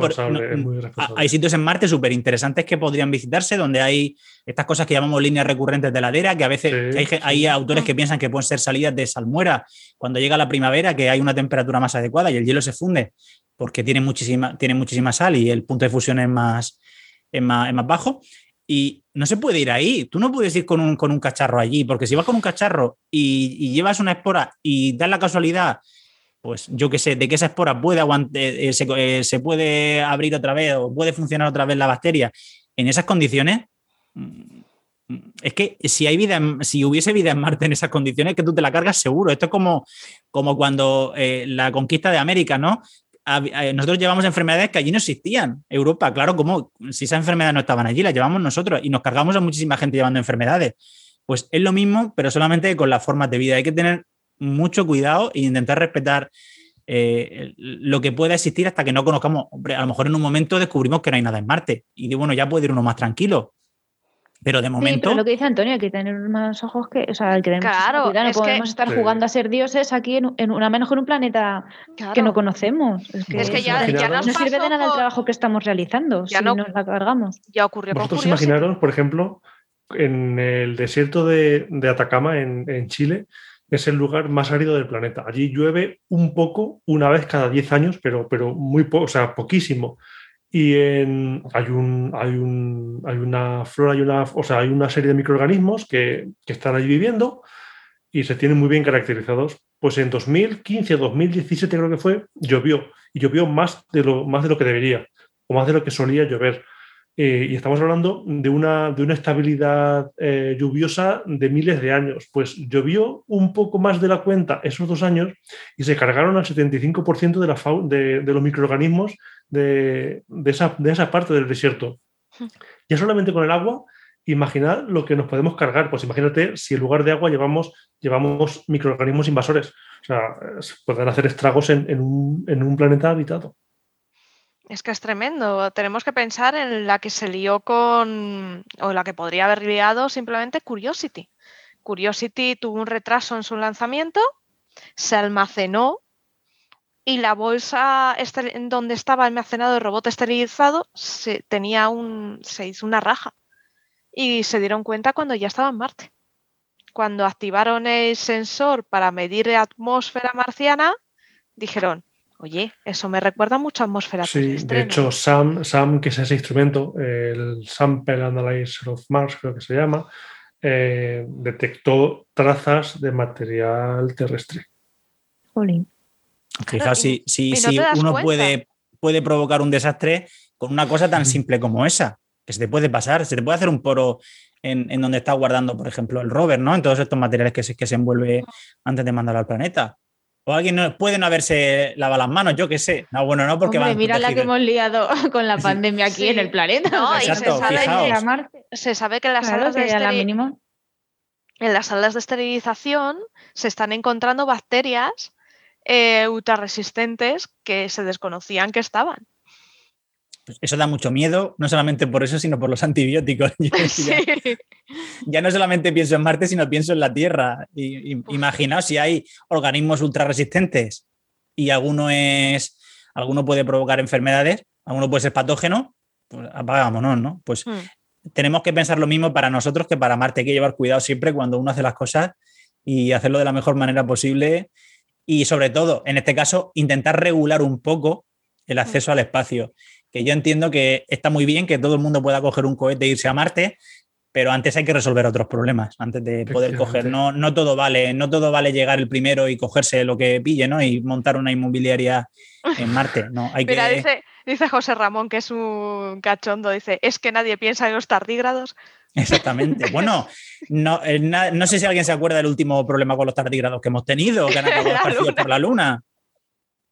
hay sitios en Marte súper interesantes que podrían visitarse, donde hay estas cosas que llamamos líneas recurrentes de ladera, que a veces hay, autores que piensan que pueden ser salidas de salmuera cuando llega la primavera, que hay una temperatura más adecuada y el hielo se funde porque tiene muchísima, tiene muchísima sal y el punto de fusión es más, es más, bajo. Y no se puede ir ahí. Tú no puedes ir con un, con un cacharro allí, porque si vas con un cacharro y, y llevas una espora y das la casualidad pues yo qué sé, de que esa espora puede aguantar, eh, eh, eh, se, puede abrir otra vez o puede funcionar otra vez la bacteria, en esas condiciones, mm, es que si hay vida, si hubiese vida en Marte en esas condiciones, que tú te la cargas seguro. Esto es como, como cuando la conquista de América, ¿no? Nosotros llevamos enfermedades que allí no existían. Europa, claro, como si esas enfermedades no estaban allí, las llevamos nosotros y nos cargamos a muchísima gente llevando enfermedades. Pues es lo mismo, pero solamente con las formas de vida. Hay que tener mucho cuidado e intentar respetar eh, lo que pueda existir hasta que no conozcamos. a lo mejor en un momento descubrimos que no hay nada en Marte y bueno, ya puede ir uno más tranquilo. Pero de momento. lo que dice Antonio, hay que tener más ojos que. O sea, hay que tener claro, cuidado. No podemos estar jugando a ser dioses aquí en, en una menos en un planeta que no conocemos. Es que, ya, no sirve de nada el trabajo que estamos realizando si nos la cargamos. Ya ocurrió Vosotros imaginaros, por ejemplo, en el desierto de, de Atacama, en, en Chile, es el lugar más árido del planeta. Allí llueve un poco, una vez cada 10 años, pero, pero muy poco, o sea, poquísimo. Y en, hay, un, hay, un, hay una flora, hay una, o sea, hay una serie de microorganismos que, que están allí viviendo y se tienen muy bien caracterizados. Pues en 2015 2017 creo que fue, llovió. Y llovió más de lo, más de lo que debería, o más de lo que solía llover. Eh, y estamos hablando de una, de una estabilidad eh, lluviosa de miles de años. Pues llovió un poco más de la cuenta esos dos años y se cargaron al 75% de, la de, de, los microorganismos de, de, esa, de esa parte del desierto. Ya solamente con el agua, imaginad lo que nos podemos cargar. Pues imagínate si en lugar de agua llevamos, llevamos microorganismos invasores. O sea, pueden hacer estragos en, en, un, en un planeta habitado. Es que es tremendo. Tenemos que pensar en la que se lió con, o la que podría haber liado simplemente Curiosity. Curiosity tuvo un retraso en su lanzamiento, se almacenó y la bolsa donde estaba almacenado el robot esterilizado se, tenía un, se hizo una raja y se dieron cuenta cuando ya estaba en Marte. Cuando activaron el sensor para medir la atmósfera marciana, dijeron, oye, eso me recuerda mucho a atmósfera sí, De hecho, SAM, SAM, que es ese instrumento, el Sample Analyzer of Mars, creo que se llama, eh, detectó trazas de material terrestre. Fijaos, si, si, uno puede, puede provocar un desastre con una cosa tan simple como esa, que se te puede pasar, se te puede hacer un poro en, donde está guardando, por ejemplo, el rover, ¿no? En todos estos materiales que se, que se envuelve antes de mandarlo al planeta. O alguien no, puede no haberse lavado las manos, yo qué sé. No, bueno, no, porque Hombre, mira la que hemos liado con la pandemia aquí en el planeta. No, y se, sabe se sabe que en las salas de en las salas de esterilización se están encontrando bacterias eh, ultrarresistentes que se desconocían que estaban. Pues eso da mucho miedo, no solamente por eso, sino por los antibióticos. ya, no solamente pienso en Marte, sino pienso en la Tierra. Y, imaginaos si hay organismos ultrarresistentes y alguno es, alguno puede provocar enfermedades, alguno puede ser patógeno, pues apagámonos, ¿no? Pues hmm. tenemos que pensar lo mismo para nosotros que para Marte. Hay que llevar cuidado siempre cuando uno hace las cosas y hacerlo de la mejor manera posible. Y sobre todo, en este caso, intentar regular un poco el hmm. acceso al espacio que yo entiendo que está muy bien que todo el mundo pueda coger un cohete e irse a Marte, pero antes hay que resolver otros problemas, antes de poder coger. No, no todo vale, no todo vale llegar el primero y cogerse lo que pille, ¿no? Y montar una inmobiliaria en Marte. No, hay Mira, dice, dice José Ramón, que es un cachondo, dice, es que nadie piensa en los tardígrados. Exactamente. Bueno, no, eh, no, sé si alguien se acuerda del último problema con los tardígrados que hemos tenido, que han acabado por la Luna.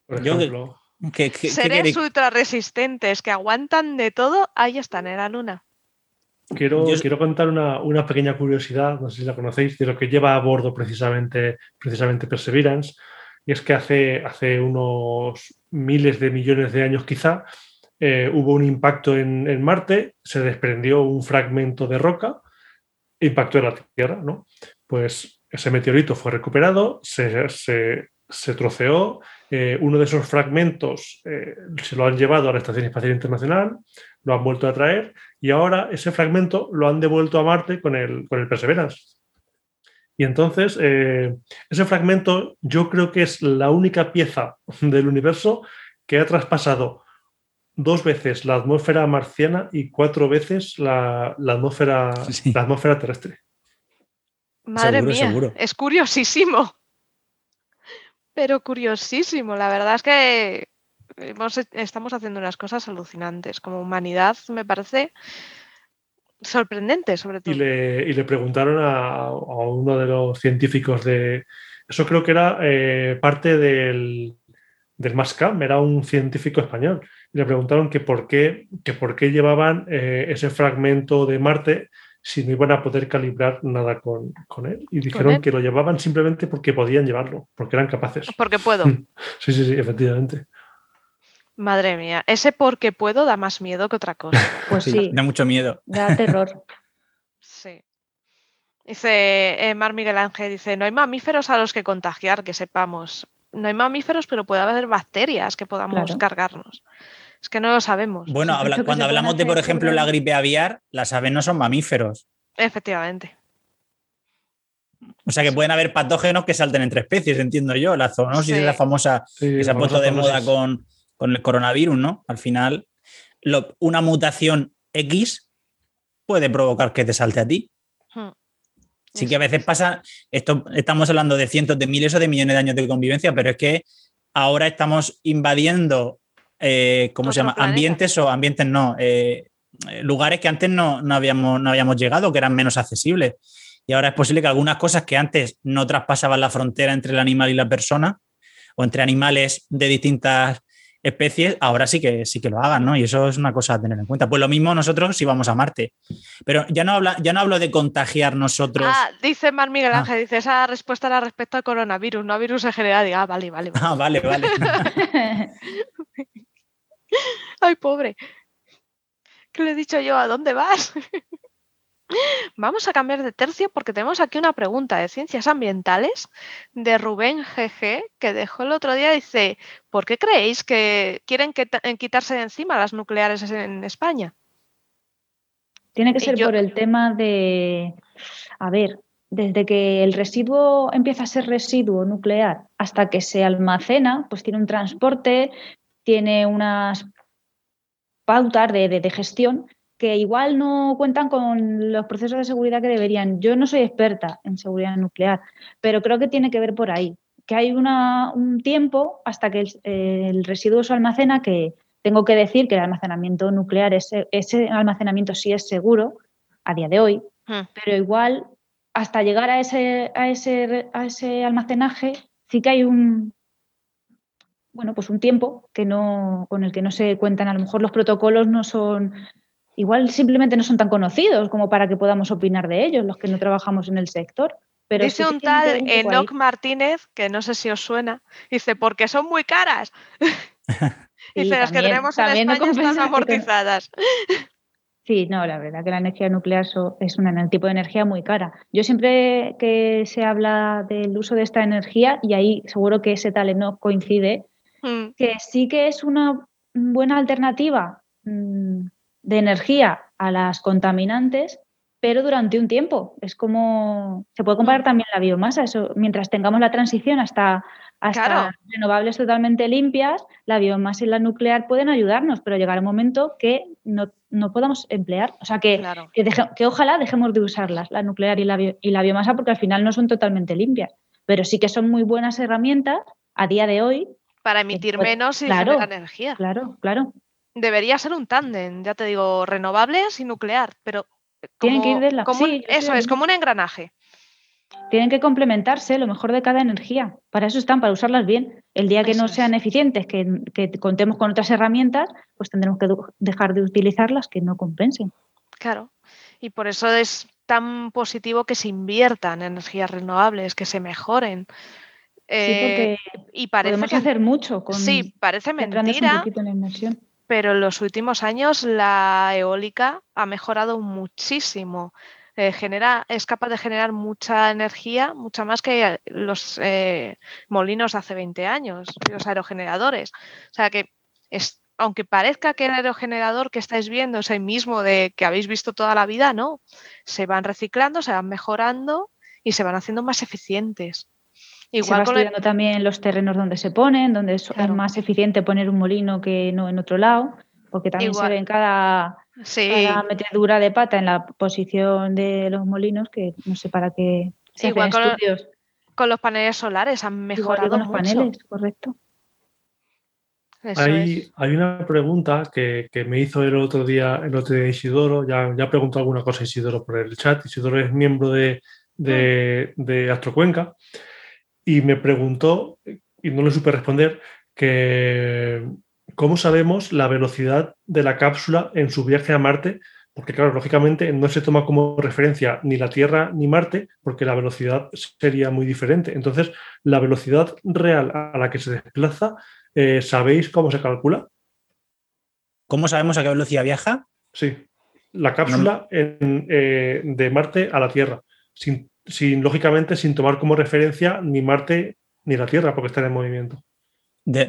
Por ejemplo. ¿Qué, Seres ultra resistentes que aguantan de todo, ahí están en la luna. Quiero, quiero contar una, pequeña curiosidad, no sé si la conocéis, de lo que lleva a bordo precisamente, precisamente Perseverance. Y es que hace, hace unos miles de millones de años quizá, eh, hubo un impacto en, Marte, se desprendió un fragmento de roca, impactó en la Tierra, ¿no? Pues ese meteorito fue recuperado, se, se, se troceó eh, uno de esos fragmentos eh, se lo han llevado a la Estación Espacial Internacional, lo han vuelto a traer y ahora ese fragmento lo han devuelto a Marte con el, con el Perseverance. Y entonces, eh, ese fragmento yo creo que es la única pieza del universo que ha traspasado dos veces la atmósfera marciana y cuatro veces la, atmósfera, la atmósfera terrestre. Madre mía, es curiosísimo pero curiosísimo. La verdad es que estamos haciendo unas cosas alucinantes. Como humanidad me parece sorprendente, sobre todo. Y le, preguntaron a, uno de los científicos de... Eso creo que era eh, parte del, del MASCAM, era un científico español. Y le preguntaron que por qué, que por qué llevaban eh, ese fragmento de Marte si no iban a poder calibrar nada con, él. Y dijeron que lo llevaban simplemente porque podían llevarlo, porque eran capaces. Porque puedo. Sí, sí, sí, efectivamente. Madre mía, ese porque puedo da más miedo que otra cosa. Pues sí. Da mucho miedo. Da terror. sí. Dice eh, Mar Miguel Ángel, dice, no hay mamíferos a los que contagiar, que sepamos. No hay mamíferos, pero puede haber bacterias que podamos cargarnos. Es que no lo sabemos. Bueno, cuando hablamos de, por ejemplo, la gripe aviar, las aves no son mamíferos. Efectivamente. O sea que pueden haber patógenos que salten entre especies, entiendo yo. La zoonosis es la famosa que se ha puesto de moda con, el coronavirus, ¿no? Al final, una mutación X puede provocar que te salte a ti. Hmm. Sí que a veces pasa, esto, estamos hablando de cientos de miles o de millones de años de convivencia, pero es que ahora estamos invadiendo eh, ¿cómo se llama? Ambientes o ambientes no, eh, lugares que antes no, habíamos, no habíamos llegado, que eran menos accesibles. Y ahora es posible que algunas cosas que antes no traspasaban la frontera entre el animal y la persona, o entre animales de distintas especies, ahora sí que sí que lo hagan, ¿no? Y eso es una cosa a tener en cuenta. Pues lo mismo nosotros si vamos a Marte. Pero ya no habla, ya no hablo de contagiar nosotros. Ah, dice Mar Miguel ah. Ángel, dice esa respuesta era respecto al coronavirus, no a virus en general. Diga, ah, vale, vale. Ah, vale, vale. Ay, pobre. ¿Qué le he dicho yo? ¿A dónde vas? Vamos a cambiar de tercio porque tenemos aquí una pregunta de ciencias ambientales de Rubén GG que dejó el otro día. Dice, ¿por qué creéis que quieren quitarse de encima las nucleares en España? Tiene que ser por el tema de, a ver, desde que el residuo empieza a ser residuo nuclear hasta que se almacena, pues tiene un transporte, tiene unas pautas de, gestión que igual no cuentan con los procesos de seguridad que deberían. Yo no soy experta en seguridad nuclear, pero creo que tiene que ver por ahí, que hay un tiempo hasta que el, residuo se almacena que tengo que decir que el almacenamiento nuclear, ese, ese almacenamiento sí es seguro a día de hoy, hmm. pero igual hasta llegar a ese, a ese, a ese almacenaje sí que hay un, bueno, pues un tiempo que no, con el que no se cuentan. A lo mejor los protocolos no son, igual simplemente no son tan conocidos como para que podamos opinar de ellos, los que no trabajamos en el sector. Pero dice un tal Enoch Martínez, que no sé si os suena, dice, porque son muy caras. dice, las que tenemos en España están amortizadas. Sí, no, la verdad que la energía nuclear es un tipo de energía muy cara. Yo siempre que se habla del uso de esta energía, y ahí seguro que ese tal no coincide, mm. que sí que es una buena alternativa mm, de energía a las contaminantes, pero durante un tiempo. Es como, se puede comparar mm. también la biomasa, eso, mientras tengamos la transición hasta hasta renovables totalmente limpias, la biomasa y la nuclear pueden ayudarnos, pero llegará un momento que no, podamos emplear. O sea, que, que, ojalá dejemos de usarlas, la nuclear y la, y la biomasa, porque al final no son totalmente limpias, pero sí que son muy buenas herramientas a día de hoy. Para emitir menos y claro, energía. Claro, claro. Debería ser un tándem, ya te digo, renovables y nuclear, pero Tienen que ir de la... eso es, como un engranaje. Tienen que complementarse lo mejor de cada energía. Para eso están, para usarlas bien. El día que no sean eficientes, que, contemos con otras herramientas, pues tendremos que dejar de utilizarlas que no compensen. Claro. Y por eso es tan positivo que se inviertan en energías renovables, que se mejoren. Sí, porque eh, y parece podemos hacer mucho con Sí, parece mentira. pero en los últimos años la eólica ha mejorado muchísimo. Eh, genera, es capaz de generar mucha energía, mucha más que los eh, molinos hace 20 años, los aerogeneradores. O sea que es, aunque parezca que el aerogenerador que estáis viendo es el mismo de que habéis visto toda la vida, no. Se van reciclando, se van mejorando y se van haciendo más eficientes. Igual se va estudiando también los terrenos donde se ponen, donde es más eficiente poner un molino que no en otro lado, porque también se ve en cada sí. metedura de pata en la posición de los molinos, que no sé para qué se Igual con, estudios. con los paneles solares han mejorado con los paneles, correcto. Hay, hay, una pregunta que, me hizo el otro día el otro día Isidoro, ya, ya preguntó alguna cosa Isidoro por el chat, Isidoro es miembro de, de, de Astrocuenca y me preguntó, y no le supe responder, que ¿Cómo sabemos la velocidad de la cápsula en su viaje a Marte? Porque, claro, lógicamente no se toma como referencia ni la Tierra ni Marte, porque la velocidad sería muy diferente. Entonces, la velocidad real a la que se desplaza, eh, ¿sabéis cómo se calcula? ¿Cómo sabemos a qué velocidad viaja? Sí, la cápsula eh, de Marte a la Tierra, sin, lógicamente sin tomar como referencia ni Marte ni la Tierra, porque está en movimiento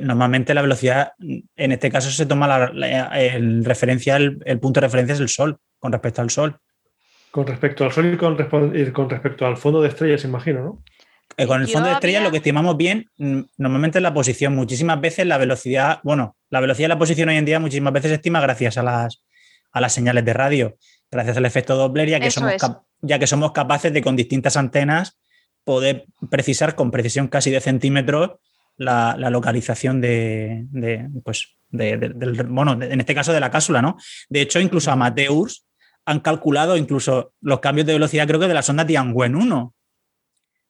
normalmente la velocidad, en este caso se toma la, el, referencia, el, punto de referencia es el Sol, con respecto al Sol. Con respecto al Sol y con, con respecto al fondo de estrellas, imagino, ¿no? Eh, con el fondo de estrellas lo que estimamos bien, mm, normalmente es la posición. Muchísimas veces la velocidad, bueno, la velocidad de la posición hoy en día muchísimas veces se estima gracias a las, a las señales de radio, gracias al efecto Doppler, ya que, somos ya que somos capaces de con distintas antenas poder precisar con precisión casi de centímetros la, localización de, pues, del, bueno, en este caso de la cápsula, ¿no? De hecho, incluso amateurs han calculado incluso los cambios de velocidad, creo que de la sonda Tianwen 1,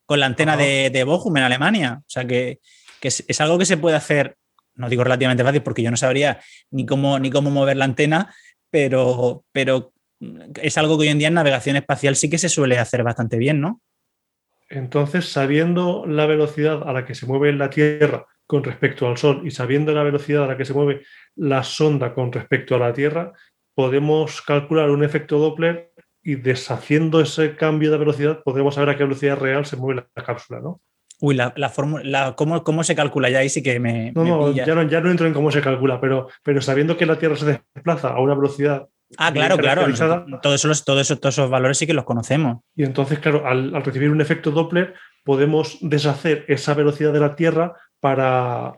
con la antena de, de Bochum en Alemania. O sea que, es, algo que se puede hacer, no digo relativamente fácil, porque yo no sabría ni cómo, ni cómo mover la antena, pero, pero es algo que hoy en día en navegación espacial sí que se suele hacer bastante bien, ¿no? Entonces, sabiendo la velocidad a la que se mueve la Tierra con respecto al Sol y sabiendo la velocidad a la que se mueve la sonda con respecto a la Tierra, podemos calcular un efecto Doppler y deshaciendo ese cambio de velocidad podemos saber a qué velocidad real se mueve la cápsula, ¿no? Uy, la, la fórmula, ¿cómo, ¿cómo, se calcula? Ya ahí sí que me. No, no, ya no, ya no entro en cómo se calcula, pero, pero sabiendo que la Tierra se desplaza a una velocidad. Ah, claro, claro. Todos esos, todo eso, todos esos valores sí que los conocemos. Y entonces, claro, al, al, recibir un efecto Doppler, podemos deshacer esa velocidad de la Tierra para,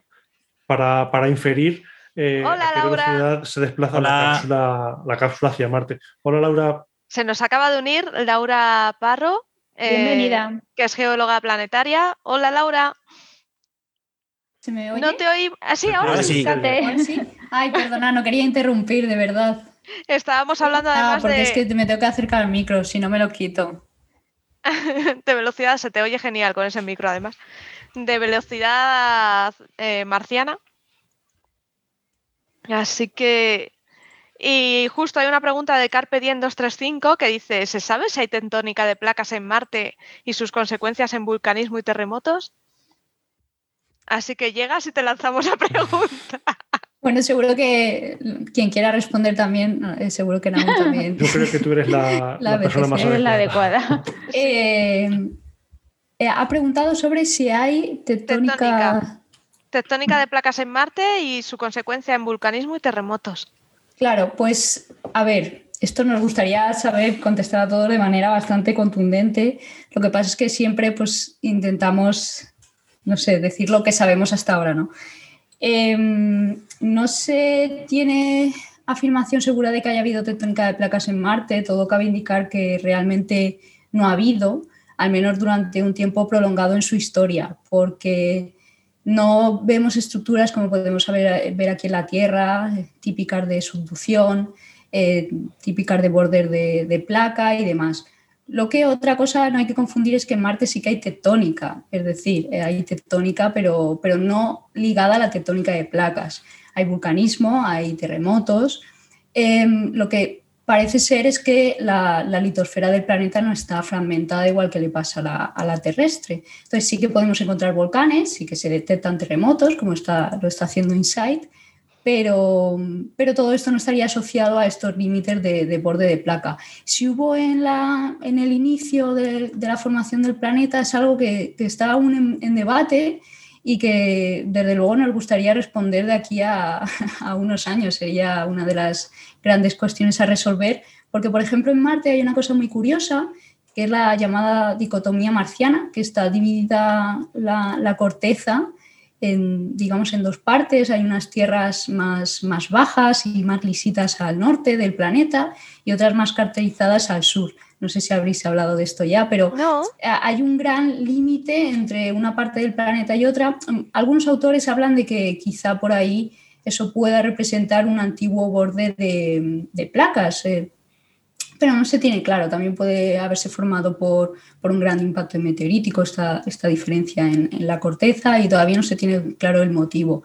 para, para inferir eh, Hola, a qué Laura. velocidad se desplaza la cápsula, la cápsula hacia Marte. Hola, Laura. Se nos acaba de unir Laura Parro. Bienvenida. Eh, que es geóloga planetaria. Hola, Laura. ¿Se me oye? No te oí. Ah, sí, ahora, ahora sí. sí. ¿Ahora sí? Ay, perdona, no quería interrumpir, de verdad. Estábamos hablando además ah, porque de... es que me tengo que acercar al micro, si no me lo quito. de velocidad, se te oye genial con ese micro además. De velocidad eh, marciana. Así que. Y justo hay una pregunta de Carpe Diem 235 que dice: ¿Se sabe si hay tectónica de placas en Marte y sus consecuencias en vulcanismo y terremotos? Así que llegas y te lanzamos la pregunta. Bueno, seguro que quien quiera responder también, eh, seguro que Naum también. Yo creo que tú eres la, La la persona más Eres la adecuada. Eh, eh, ha preguntado sobre si hay tectónica. Tectónica. Tectónica de placas en Marte y su consecuencia en vulcanismo y terremotos. Claro, pues a ver, esto nos gustaría saber contestar a todos de manera bastante contundente. Lo que pasa es que siempre pues intentamos, no sé, decir lo que sabemos hasta ahora, ¿no? Eh, no se tiene afirmación segura de que haya habido tectónica de placas en Marte, todo cabe indicar que realmente no ha habido, al menos durante un tiempo prolongado en su historia, porque no vemos estructuras como podemos ver, ver aquí en la Tierra, típicas de subducción, eh, típicas de border de, de placa y demás. Lo que otra cosa no hay que confundir es que en Marte sí que hay tectónica, es decir, eh, hay tectónica, pero, pero no ligada a la tectónica de placas. Hay vulcanismo, hay terremotos. Eh, lo que parece ser es que la, la, litosfera del planeta no está fragmentada igual que le pasa a la, a la, terrestre. Entonces sí que podemos encontrar volcanes, sí que se detectan terremotos, como está, lo está haciendo InSight, pero, pero todo esto no estaría asociado a estos límites de, de, borde de placa. Si hubo en, la, en el inicio de, de, la formación del planeta es algo que, que está aún en, en, debate y que desde luego nos gustaría responder de aquí a, a, unos años. Sería una de las grandes cuestiones a resolver, porque por ejemplo en Marte hay una cosa muy curiosa que es la llamada dicotomía marciana, que está dividida la, la corteza en, digamos, en dos partes. Hay unas tierras más, más bajas y más lisitas al norte del planeta y otras más caracterizadas al sur. No sé si habréis hablado de esto ya, pero no. hay un gran límite entre una parte del planeta y otra. Algunos autores hablan de que quizá por ahí eso pueda representar un antiguo borde de, de placas. Eh, pero no se tiene claro, también puede haberse formado por, por un gran impacto meteorítico esta, esta diferencia en, la corteza y todavía no se tiene claro el motivo.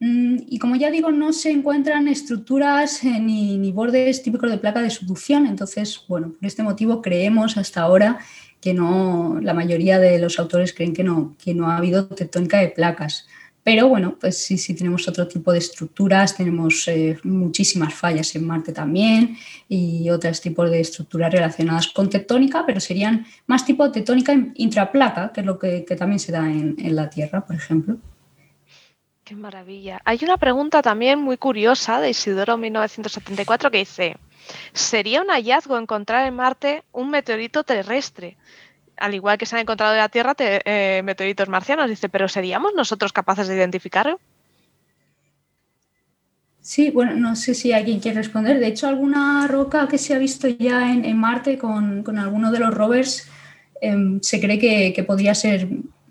Mm, y como ya digo, no se encuentran estructuras eh, ni, ni, bordes típicos de placa de subducción, entonces, bueno, por este motivo creemos hasta ahora que no, la mayoría de los autores creen que no, que no ha habido tectónica de placas. Pero bueno, pues sí, sí tenemos otro tipo de estructuras, tenemos eh, muchísimas fallas en Marte también y otros tipos de estructuras relacionadas con tectónica, pero serían más tipo tectónica intraplaca, que es lo que, que también se da en, en, la Tierra, por ejemplo. Qué maravilla. Hay una pregunta también muy curiosa de Isidoro 1974 que dice, ¿sería un hallazgo encontrar en Marte un meteorito terrestre? Al igual que se han encontrado en la Tierra eh, meteoritos marcianos. Dice, pero ¿seríamos nosotros capaces de identificarlo? Sí, bueno, no sé si alguien quiere responder. De hecho, alguna roca que se ha visto ya en, Marte con, con, alguno de los rovers eh, se cree que, que, podría ser,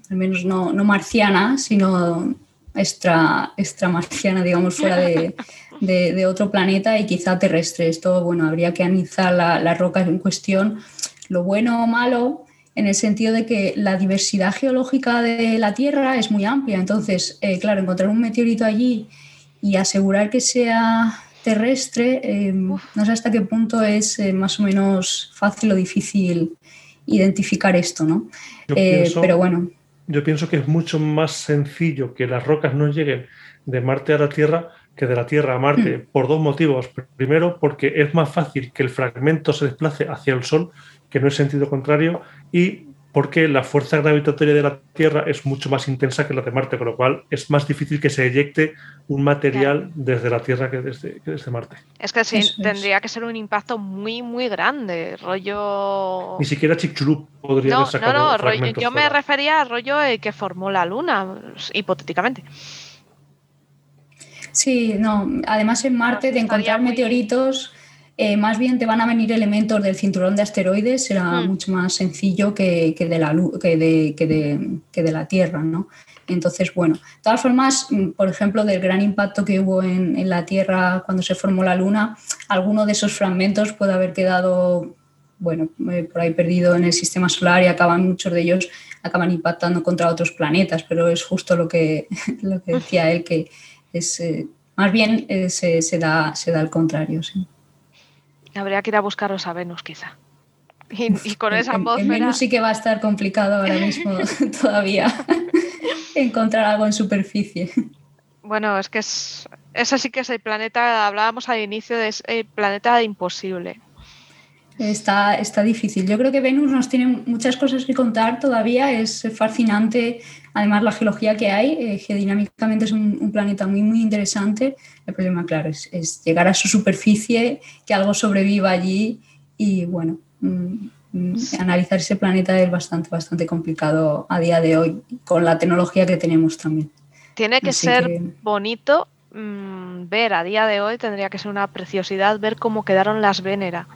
al menos no, no marciana, sino extra, extra marciana, digamos, fuera de, de, de, otro planeta y quizá terrestre. Esto, bueno, habría que analizar la, la roca en cuestión. Lo bueno o malo en el sentido de que la diversidad geológica de la Tierra es muy amplia. Entonces, eh, claro, encontrar un meteorito allí y asegurar que sea terrestre, eh, no sé hasta qué punto es eh, más o menos fácil o difícil identificar esto, ¿no? Pienso, pero bueno. yo pienso que es mucho más sencillo que las rocas no lleguen de Marte a la Tierra que de la Tierra a Marte, mm. por dos motivos. Primero, porque es más fácil que el fragmento se desplace hacia el Sol que no es sentido contrario, y porque la fuerza gravitatoria de la Tierra es mucho más intensa que la de Marte, con lo cual es más difícil que se eyecte un material desde la Tierra que desde, Marte. Es que sí, tendría que ser un impacto muy, muy grande, rollo... Ni siquiera Chicxulub podría no, haber sacado No, no, rollo, yo me refería al rollo que formó la Luna, hipotéticamente. Sí, no, además en Marte de encontrar meteoritos eh, más bien te van a venir elementos del cinturón de asteroides, será hmm. mucho más sencillo que, de la, que, de, que, de, la Tierra, ¿no? Entonces, bueno, de todas formas, mm, por ejemplo, del gran impacto que hubo en, la Tierra cuando se formó la Luna, alguno de esos fragmentos puede haber quedado, bueno, eh, por ahí perdido en el sistema solar y acaban, muchos de ellos acaban impactando contra otros planetas, pero es justo lo que, lo que decía él, que es, eh, más bien se, se, da, se da al contrario, sí. Habría que ir a buscaros a Venus, quizá. Y, con esa voz. Venus sí que va a estar complicado ahora mismo todavía encontrar algo en superficie. Bueno, es que es, ese sí que es el planeta, hablábamos al inicio, de el planeta imposible. Está, está difícil. Yo creo que Venus nos tiene muchas cosas que contar todavía. Es fascinante, además, la geología que hay. Eh, geodinámicamente es un, planeta muy, muy interesante. El problema, claro, es, llegar a su superficie, que algo sobreviva allí y, bueno, mm, mm, analizar ese planeta es bastante, bastante complicado a día de hoy, con la tecnología que tenemos también. Tiene que ser bonito mm, ver a día de hoy, tendría que ser una preciosidad ver cómo quedaron las Vénera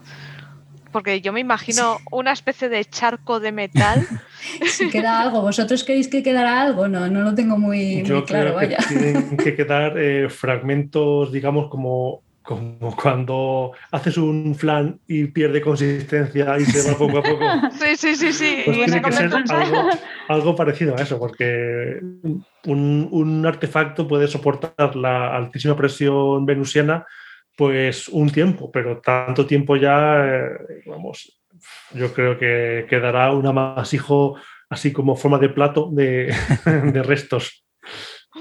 porque yo me imagino una especie de charco de metal. si queda algo, ¿vosotros queréis que quedara algo? No, no lo tengo muy, claro. Que tienen que quedar eh, fragmentos, digamos, como, como cuando haces un flan y pierde consistencia y se va poco a poco. Sí, sí, sí, sí. Pues tiene que ser algo, parecido a eso, porque un, un artefacto puede soportar la altísima presión venusiana pues un tiempo, pero tanto tiempo ya, eh, vamos, yo creo que quedará un amasijo así como forma de plato de, restos.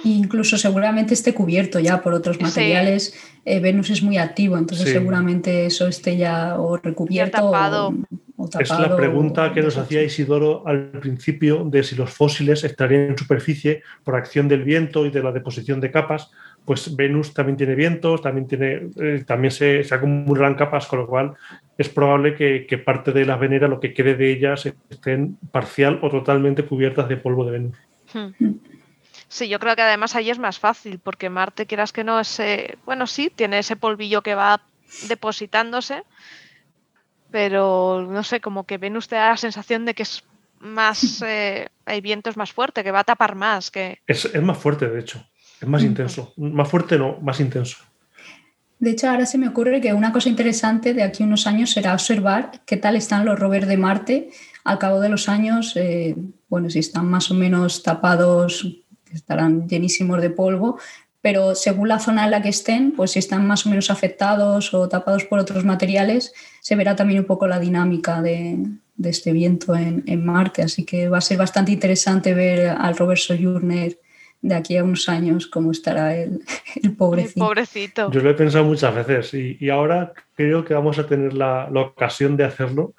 Incluso seguramente esté cubierto ya por otros materiales. Eh, Venus es muy activo, entonces seguramente eso esté ya o recubierto tapado. O, tapado. Es la pregunta que nos hacía Isidoro al principio de si los fósiles estarían en superficie por acción del viento y de la deposición de capas pues Venus también tiene vientos, también, tiene, eh, también se, se, acumulan capas, con lo cual es probable que, parte de las veneras, lo que quede de ellas, estén parcial o totalmente cubiertas de polvo de Venus. Hmm. Sí, yo creo que además ahí es más fácil, porque Marte, quieras que no, ese, bueno, sí, tiene ese polvillo que va depositándose, pero no sé, como que Venus te da la sensación de que es más, eh, el viento es más fuerte, que va a tapar más. Que... Es, es más fuerte, de hecho. Es más intenso. Más fuerte no, más intenso. De hecho, ahora se me ocurre que una cosa interesante de aquí a unos años será observar qué tal están los rovers de Marte al cabo de los años. Eh, bueno, si están más o menos tapados, estarán llenísimos de polvo, pero según la zona en la que estén, pues si están más o menos afectados o tapados por otros materiales, se verá también un poco la dinámica de, este viento en, en, Marte. Así que va a ser bastante interesante ver al rover Sojourner de aquí a unos años cómo estará el, el pobrecito. pobrecito. Yo lo he pensado muchas veces y, ahora creo que vamos a tener la, ocasión de hacerlo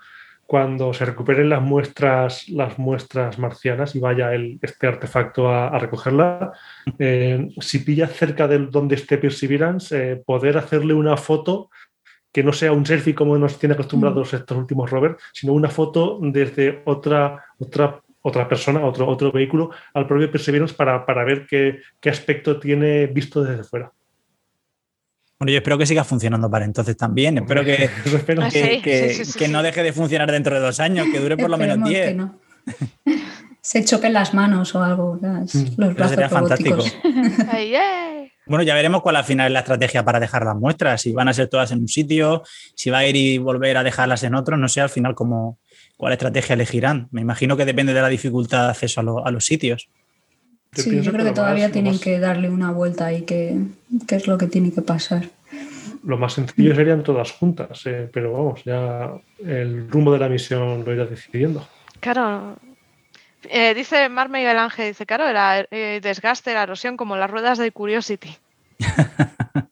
cuando se recuperen las muestras, las muestras marcianas y vaya el, este artefacto a, recogerla. Eh, si pilla cerca de donde esté Perseverance, eh, poder hacerle una foto que no sea un selfie como nos tiene acostumbrados mm. estos últimos rovers, sino una foto desde otra, otra otra persona, otro, otro vehículo, al propio Perseverance para, para ver qué, qué, aspecto tiene visto desde fuera. Bueno, yo espero que siga funcionando para entonces también. Espero que, ah, que, no deje de funcionar dentro de dos años, que dure por lo menos diez. Se choquen las manos o algo, mm. los brazos sería fantástico. Bueno, ya veremos cuál al final es la estrategia para dejar las muestras, si van a ser todas en un sitio, si va a ir y volver a dejarlas en otro, no sé al final cómo, cuál estrategia elegirán. Me imagino que depende de la dificultad de acceso a, los sitios. Sí, yo creo que, todavía tienen que darle una vuelta y qué es lo que tiene que pasar. Lo más sencillo serían todas juntas, eh, pero vamos, ya el rumbo de la misión lo irá decidiendo. Claro, Eh, dice Mar Miguel Ángel, dice, claro, era eh, desgaste, la erosión, como las ruedas de Curiosity.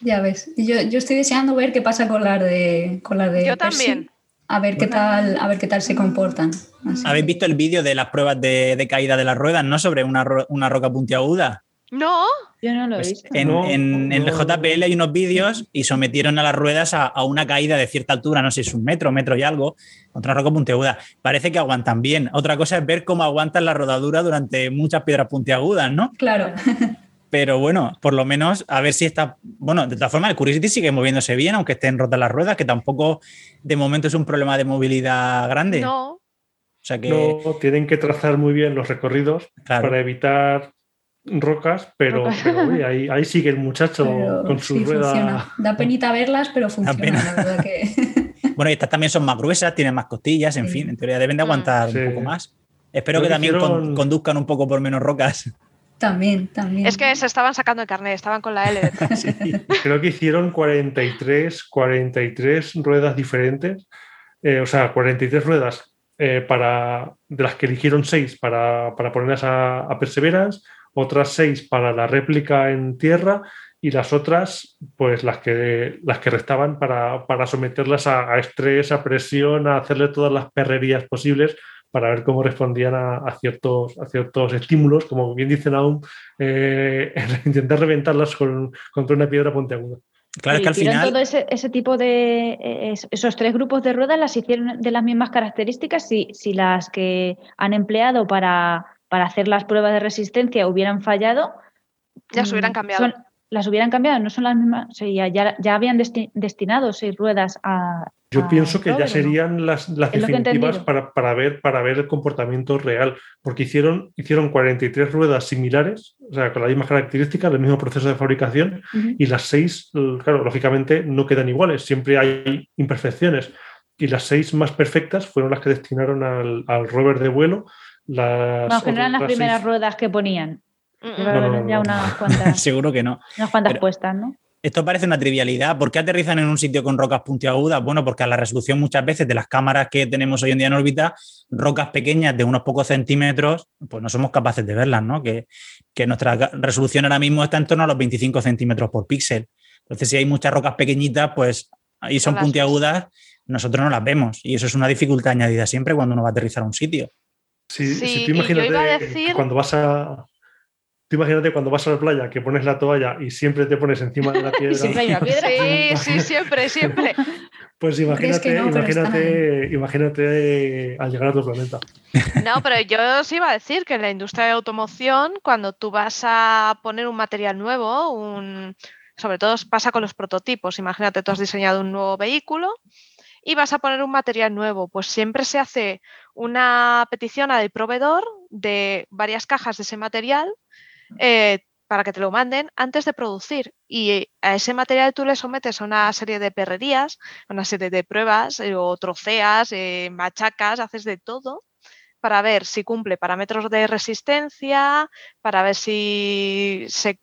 ya ves. Yo, yo estoy deseando ver qué pasa con las de con las de Yo Percy, también. A ver qué tal, a ver qué tal se comportan. Así. ¿Habéis visto el vídeo de las pruebas de, de caída de las ruedas, no? Sobre una, ro- una roca puntiaguda. No, Yo no lo he Pues visto. en, No, en- en el. JPL hay unos vídeos y sometieron a las ruedas a, a una caída de cierta altura, no sé si es un metro, metro y algo, contra una roca puntiaguda. Parece que aguantan bien. Otra cosa es ver cómo aguantan la rodadura durante muchas piedras puntiagudas, ¿no? Claro. Pero bueno, por lo menos a ver si está. Bueno, de todas formas, el Curiosity sigue moviéndose bien, aunque estén rotas las ruedas, que tampoco de momento es un problema de movilidad grande. no. O sea que, No, tienen que trazar muy bien los recorridos claro. para evitar rocas, pero, Rocas. pero, oye, ahí, ahí sigue el muchacho Pero con su sí, rueda. funciona. Da penita verlas, pero funciona, la verdad que. Bueno, y estas también son más gruesas, tienen más costillas, en Sí. fin, en teoría deben de aguantar Sí. un poco más. Espero Creo que que también con- conduzcan un poco por menos rocas. También, también. Es que se estaban sacando el carnet, estaban con la L detrás. Sí. Creo que hicieron 43, 43 ruedas diferentes, eh, o sea, 43 ruedas eh, para, de las que eligieron 6 para, para ponerlas a, a Perseverance, otras 6 para la réplica en tierra y las otras, pues las que, las que restaban para, para someterlas a, a estrés, a presión, a hacerle todas las perrerías posibles para ver cómo respondían a, a ciertos, a ciertos estímulos, como bien dicen aún, eh, intentar reventarlas con, contra una piedra puntiaguda. Claro, es que al final. todo ese, ese tipo de eh, es- esos tres grupos de ruedas las hicieron de las mismas características si, si las que han empleado para, para hacer las pruebas de resistencia hubieran fallado Ya se hubieran mm, cambiado. son- las hubieran cambiado no son las mismas o sea, ya, ya, habían desti- destinado seis ruedas a Yo a pienso que ya ¿o no? serían las, las definitivas para, para, ver, para ver el comportamiento real, porque hicieron, hicieron 43 ruedas similares, o sea, con las mismas características, el mismo proceso de fabricación, Ujú. y las seis, claro, lógicamente no quedan iguales, siempre hay imperfecciones, y las seis más perfectas fueron las que destinaron al, al rover de vuelo. Las Bueno, que no eran las primeras seis- ruedas que ponían no, no, ya no. unas cuantas, Seguro que no. unas cuantas Pero- puestas ¿no? Esto parece una trivialidad. ¿Por qué aterrizan en un sitio con rocas puntiagudas? Bueno, porque a la resolución muchas veces de las cámaras que tenemos hoy en día en órbita, rocas pequeñas de unos pocos centímetros, pues no somos capaces de verlas, ¿no? Que, que nuestra resolución ahora mismo está en torno a los 25 centímetros por píxel. Entonces, si hay muchas rocas pequeñitas, pues ahí son las puntiagudas, nosotros no las vemos. Y eso es una dificultad añadida siempre cuando uno va a aterrizar a un sitio. Sí, Sí, si tú imagínate decir- cuando vas a. Tú imagínate cuando vas a la playa que pones la toalla y siempre te pones encima de la piedra. siempre hay una piedra. Sí, sí, siempre, siempre. Pues imagínate, no, imagínate, imagínate al llegar a otro planeta. No, pero yo os iba a decir que en la industria de automoción, cuando tú vas a poner un material nuevo, un... sobre todo pasa con los prototipos, imagínate, tú has diseñado un nuevo vehículo y vas a poner un material nuevo, pues siempre se hace una petición al proveedor de varias cajas de ese material eh, para que te lo manden antes de producir. Y a ese material tú le sometes a una serie de perrerías, una serie de pruebas, eh, o troceas, eh, machacas, haces de todo para ver si cumple parámetros de resistencia, para ver si se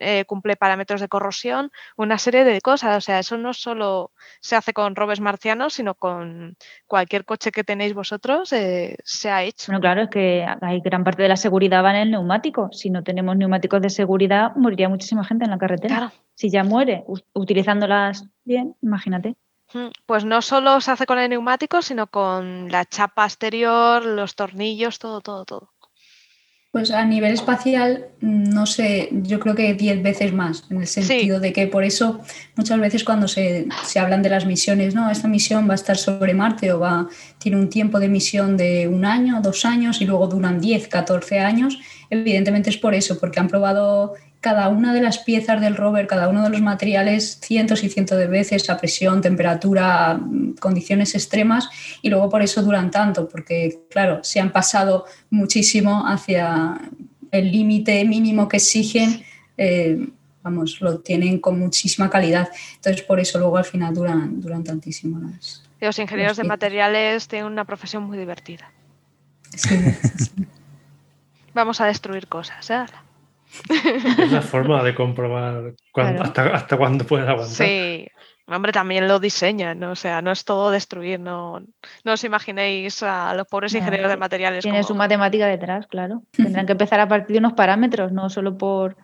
eh, cumple parámetros de corrosión, una serie de cosas. O sea, eso no solo se hace con robes marcianos, sino con cualquier coche que tenéis vosotros, eh, se ha hecho. Bueno, claro, es que hay gran parte de la seguridad va en el neumático. Si no tenemos neumáticos de seguridad, moriría muchísima gente en la carretera. Claro. Si ya muere utilizándolas bien, imagínate. Mm, Pues no solo se hace con el neumático, sino con la chapa exterior, los tornillos, todo, todo, todo. Pues a nivel espacial, no sé, yo creo que 10 veces más, en el sentido de que por eso muchas veces cuando se, se hablan de las misiones, no, esta misión va a estar sobre Marte o va, tiene un tiempo de misión de un año, dos años y luego duran 10, 14 años, evidentemente es por eso, porque han probado cada una de las piezas del rover, cada uno de los materiales cientos y cientos de veces a presión, temperatura, condiciones extremas y luego por eso duran tanto, porque claro, se han pasado muchísimo hacia el límite mínimo que exigen, eh, vamos, lo tienen con muchísima calidad. Entonces por eso luego al final duran, duran tantísimo las... Y los ingenieros de materiales tienen una profesión muy divertida. Sí, sí, sí. Vamos a destruir cosas, ¿eh? Es la forma de comprobar cuándo- Claro. hasta, hasta cuándo puedes aguantar. Sí. Hombre, también lo diseñan, ¿no? o sea, no es todo destruir, no, no os imaginéis a los pobres No, ingenieros de materiales. Tiene como- su matemática detrás, claro. Tendrán que empezar a partir de unos parámetros, no solo por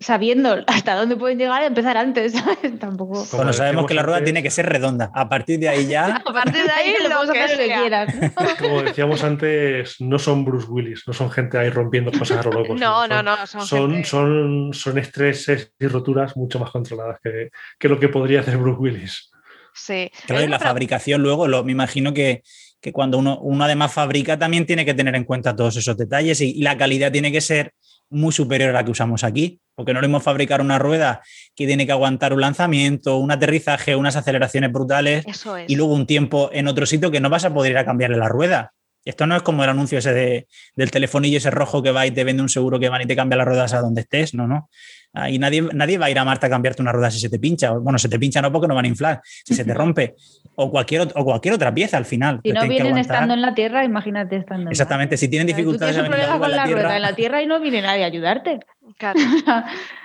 sabiendo hasta dónde pueden llegar y empezar antes, ¿sabes? Tampoco. Como Bueno, sabemos que la rueda antes- tiene que ser redonda. A partir de ahí ya. A partir de ahí lo puedes que hacer lo que. ¿no? Como decíamos antes, no son Bruce Willis, no son gente ahí rompiendo cosas a lo loco. No, no, son- no, son, Son, gente- son, son estreses y roturas mucho más controladas que, que lo que podría hacer Bruce Willis. Sí. Claro, y la fabricación luego, lo, me imagino que, que cuando uno, uno además fabrica también tiene que tener en cuenta todos esos detalles y, y la calidad tiene que ser muy superior a la que usamos aquí, porque no lo mismo fabricar una rueda que tiene que aguantar un lanzamiento, un aterrizaje, unas aceleraciones brutales es. y luego un tiempo en otro sitio que no vas a poder ir a cambiarle la rueda. Esto no es como el anuncio ese de- del telefonillo ese rojo que va y te vende un seguro que van y te cambia las ruedas a donde estés. No, no. Ahí nadie, nadie va a ir a Marta a cambiarte una rueda si se te pincha. O, Bueno, se te pincha no porque no van a inflar, si se te rompe. O cualquier, o cualquier otra pieza al final. Si no vienen estando en la Tierra, imagínate estando en. Exactamente, si tienen dificultades Tú tienes un problema con la tierra, rueda en la Tierra y no viene nadie a ayudarte. Claro.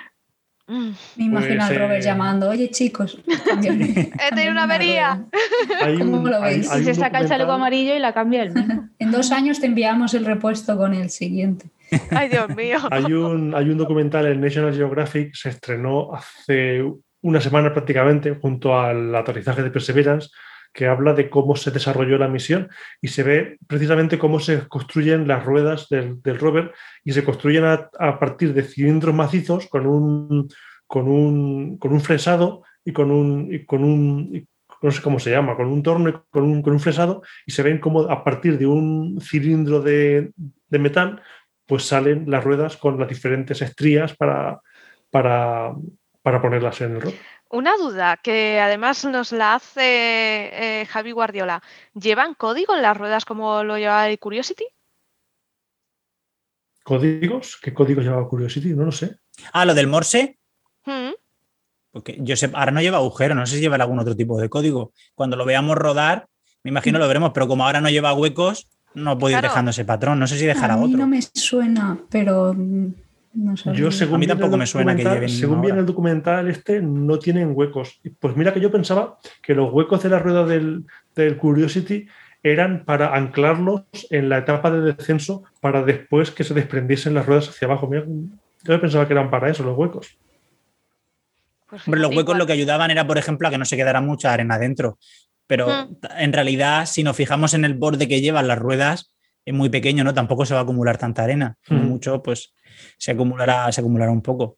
Me imagino Pues, al Robert eh, llamando, oye chicos, He tenido una avería. rueda". Hay ¿Cómo un- lo hay- veis? hay Y se saca el chaleco documental- amarillo y la cambia él mismo. En dos años te enviamos el repuesto con el siguiente. Ay, Dios mío. Hay un, hay un documental en National Geographic, se estrenó hace una semana prácticamente, junto al aterrizaje de Perseverance, que habla de cómo se desarrolló la misión y se ve precisamente cómo se construyen las ruedas del, rover y se construyen a, partir de cilindros macizos con un, con un, con un fresado y con un, y con un y no sé cómo se llama, con un torno y con un, con un fresado y se ven como a partir de un cilindro de, de metal pues salen las ruedas con las diferentes estrías para, para, para ponerlas en el rover. Una duda que además nos la hace eh, Javi Guardiola. ¿Llevan código en las ruedas como lo lleva el Curiosity? ¿Códigos? ¿Qué códigos lleva Curiosity? No lo sé. Ah, lo del Morse, Mm. porque yo sé, ahora no lleva agujero, no sé si lleva algún otro tipo de código. Cuando lo veamos rodar, me imagino lo veremos, pero como ahora no lleva huecos, no puede ir Claro. dejando ese patrón. No sé si dejará a mí otro. no me suena, pero mm, no sé. Yo, según A mí tampoco me suena que lleven Según vi en ahora. el documental este, no tienen huecos. Y Pues mira que yo pensaba que los huecos de la rueda del, del Curiosity eran para anclarlos en la etapa de descenso para después que se desprendiesen las ruedas hacia abajo. Mira, yo pensaba que eran para eso los huecos. Pues Hombre, los huecos igual. lo que ayudaban era, por ejemplo, a que no se quedara mucha arena dentro. Pero Mm. en realidad, si nos fijamos en el borde que llevan las ruedas, es muy pequeño, ¿no? Tampoco se va a acumular tanta arena. Como Mm. mucho, pues se acumulará, se acumulará un poco.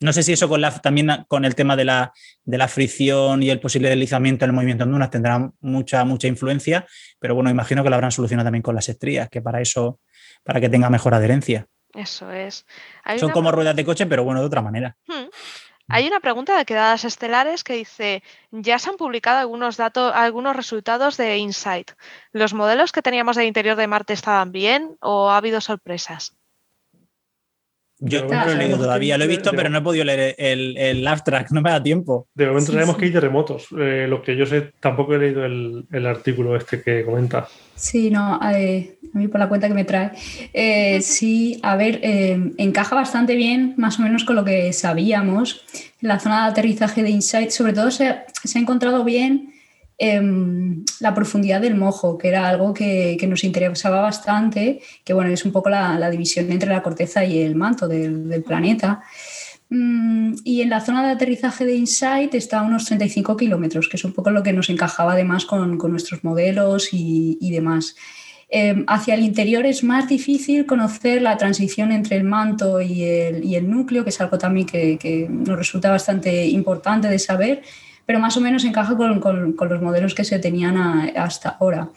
No sé si eso con la, también con el tema de la, de la fricción y el posible deslizamiento en el movimiento en dunas tendrá mucha, mucha influencia, pero bueno, imagino que lo habrán solucionado también con las estrías, que para eso, para que tenga mejor adherencia. Eso es. Hay Son una como ruedas de coche, pero bueno, de otra manera. Hmm. Hay una pregunta de quedadas estelares que dice, ya se han publicado algunos datos, algunos resultados de Insight. ¿Los modelos que teníamos del interior de Marte estaban bien o ha habido sorpresas? Yo De no lo he leído todavía, lo he visto, de- pero no he podido leer el, el abstract, no me da tiempo. De momento Sí, sabemos sí. que hay terremotos. Eh, lo que yo sé, tampoco he leído el, el artículo este que comenta. Sí, no, eh, a mí por la cuenta que me trae. Eh, sí, a ver, eh, encaja bastante bien, más o menos con lo que sabíamos. En la zona de aterrizaje de Insight, sobre todo se, se ha encontrado bien em, la profundidad del mojo, que era algo que, que nos interesaba bastante, que bueno, es un poco la, la división entre la corteza y el manto del, del planeta. Mm, y en la zona de aterrizaje de Insight está a unos 35 kilómetros, que es un poco lo que nos encajaba además con, con nuestros modelos y, y demás. Eh, hacia el interior es más difícil conocer la transición entre el manto y el, y el núcleo, que es algo también que, que nos resulta bastante importante de saber, pero más o menos encaja con, los modelos que se tenían hasta ahora.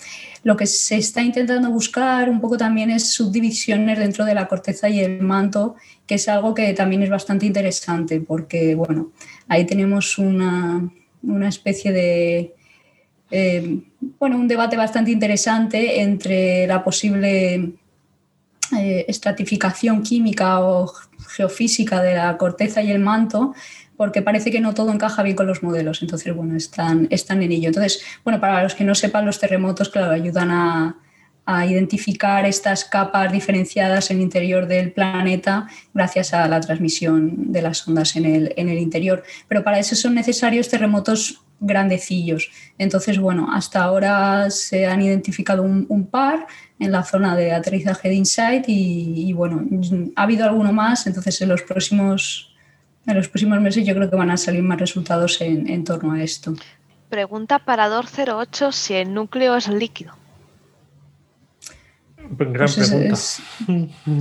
Lo que se está intentando buscar un poco también es subdivisiones dentro de la corteza y el manto, que es algo que también es bastante interesante, porque bueno, ahí tenemos una, una especie de, eh, bueno, un debate bastante interesante entre la posible eh, estratificación química o geofísica de la corteza y el manto, porque parece que no todo encaja bien con los modelos. Entonces, bueno, están, están en ello. Entonces, bueno, para los que no sepan, los terremotos, claro, ayudan a, identificar estas capas diferenciadas en el interior del planeta gracias a la transmisión de las ondas en el, en el interior. Pero para eso son necesarios terremotos grandecillos. Entonces, bueno, hasta ahora se han identificado un, par en la zona de aterrizaje de InSight y, bueno, ha habido alguno más, entonces en los próximos, en los próximos meses yo creo que van a salir más resultados en, en torno a esto. Pregunta para 08 si el núcleo es líquido. Gran pues es,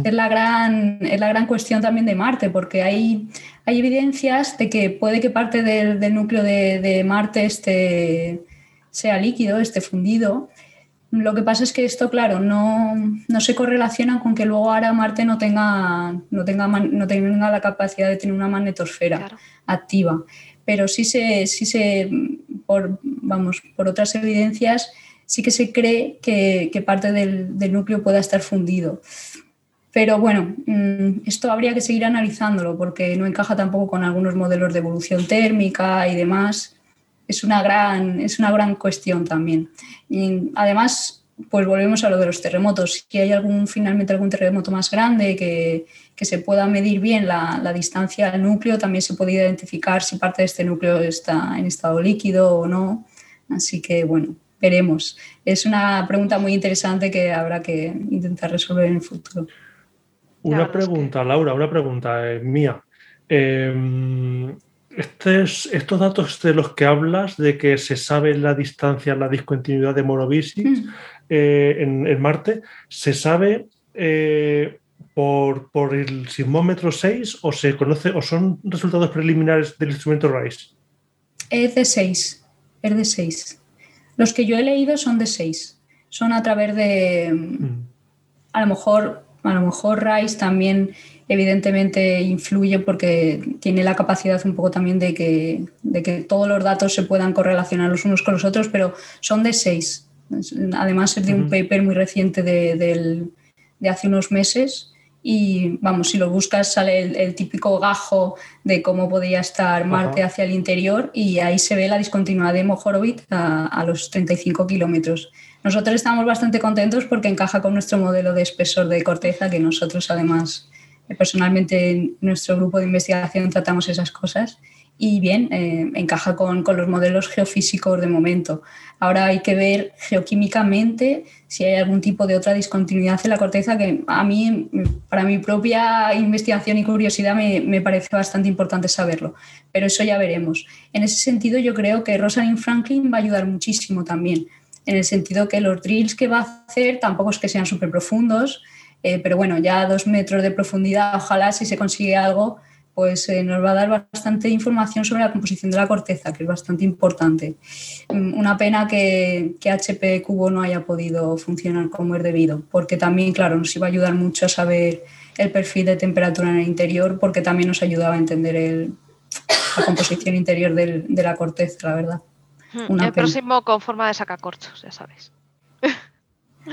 la gran, es la gran cuestión también de Marte, porque hay, hay evidencias de que puede que parte del, núcleo de, Marte esté, sea líquido, esté fundido. Lo que pasa es que esto, claro, no, se correlaciona con que luego ahora Marte no tenga, no tenga, no tenga la capacidad de tener una magnetosfera activa. Pero sí se, sí se por, vamos, por otras evidencias, sí que se cree que, parte del, núcleo pueda estar fundido. Pero bueno, mm, esto habría que seguir analizándolo porque no encaja tampoco con algunos modelos de evolución térmica y demás. Es una gran, es una gran cuestión también. Y además, pues volvemos a lo de los terremotos. Si hay algún, finalmente algún terremoto más grande que, se pueda medir bien la, la, distancia al núcleo, también se puede identificar si parte de este núcleo está en estado líquido o no. Así que bueno, veremos. Es una pregunta muy interesante que habrá que intentar resolver en el futuro. Una pregunta, Laura, una pregunta eh, mía. Estos, datos de los que hablas, de que se sabe la distancia, la discontinuidad de Morovisit mm. eh, en, Marte, ¿se sabe eh, por, por, el sismómetro 6 o se conoce o son resultados preliminares del instrumento RISE? Es de 6, es de 6. Los que yo he leído son de seis. Son a través de, mm. a lo mejor, a lo mejor Rice también evidentemente influye porque tiene la capacidad un poco también de que, de que todos los datos se puedan correlacionar los unos con los otros, pero son de seis. Además es de un paper muy reciente de, de hace unos meses y vamos, si lo buscas sale el, típico gajo de cómo podía estar Marte hacia el interior y ahí se ve la discontinuidad de Mohorovit a, los 35 kilómetros. Nosotros estamos bastante contentos porque encaja con nuestro modelo de espesor de corteza, que nosotros además personalmente en nuestro grupo de investigación tratamos esas cosas y bien, eh, encaja con, con, los modelos geofísicos de momento. Ahora hay que ver geoquímicamente si hay algún tipo de otra discontinuidad en la corteza que a mí, para mi propia investigación y curiosidad, me, me parece bastante importante saberlo. Pero eso ya veremos. En ese sentido, yo creo que Rosalind Franklin va a ayudar muchísimo también, en el sentido que los drills que va a hacer tampoco es que sean súper profundos, eh, pero bueno, ya a dos metros de profundidad, ojalá si se consigue algo, pues eh, nos va a dar bastante información sobre la composición de la corteza, que es bastante importante. Mm, una pena que, que, HP Cubo no haya podido funcionar como es debido, porque también, claro, nos iba a ayudar mucho a saber el perfil de temperatura en el interior, porque también nos ayudaba a entender la composición interior de la corteza, la verdad. Hmm, el próximo con forma de sacacorchos, ya sabes.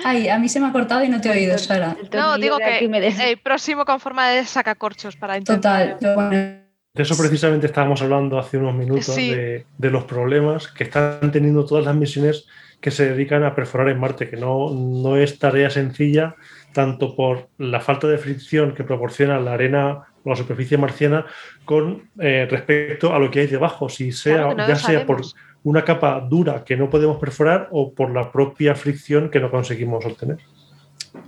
Ay, a mí se me ha cortado y no te he oído, Sara. No, digo que el próximo con forma de sacacorchos para intentar. Total. De eso precisamente estábamos hablando hace unos minutos, de, los problemas que están teniendo todas las misiones que se dedican a perforar en Marte, que no, no es tarea sencilla, tanto por la falta de fricción que proporciona la arena o la superficie marciana con eh, respecto a lo que hay debajo, si sea, ya sea por una capa dura que no podemos perforar o por la propia fricción que no conseguimos obtener.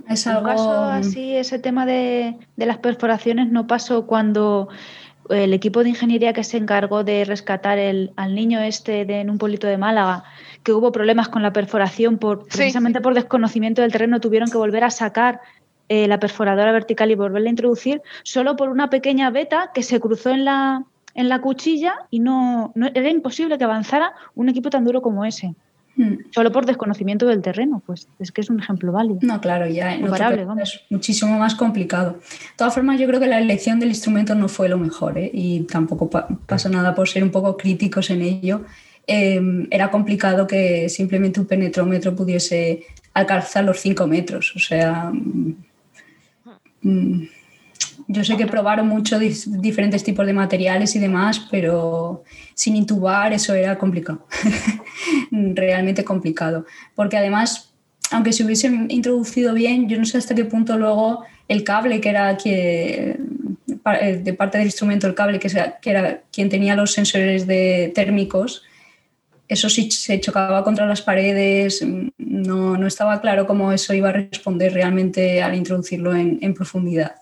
Es algo caso así, ese tema de, las perforaciones no pasó cuando el equipo de ingeniería que se encargó de rescatar el, al niño este de, en un pueblito de Málaga, que hubo problemas con la perforación por, precisamente por desconocimiento del terreno, tuvieron que volver a sacar eh, la perforadora vertical y volverla a introducir solo por una pequeña veta que se cruzó en la, en la cuchilla y no, era imposible que avanzara un equipo tan duro como ese. Hmm. Solo por desconocimiento del terreno, pues es que es un ejemplo válido. No, claro, ya es muchísimo más complicado. De todas formas, yo creo que la elección del instrumento no fue lo mejor ¿eh? y tampoco pasa nada por ser un poco críticos en ello. Em, era complicado que simplemente un penetrómetro pudiese alcanzar los 5 metros, o sea... Mm, yo sé que probaron mucho diferentes tipos de materiales y demás, pero sin intubar eso era complicado, realmente complicado. Porque además aunque se hubiesen introducido bien, yo no sé hasta qué punto luego el cable, que era que, eh, de parte del instrumento, el cable, que, era quien tenía los sensores de térmicos, eso sí se chocaba contra las paredes, no, no, estaba claro cómo eso iba a responder realmente al introducirlo en, en profundidad.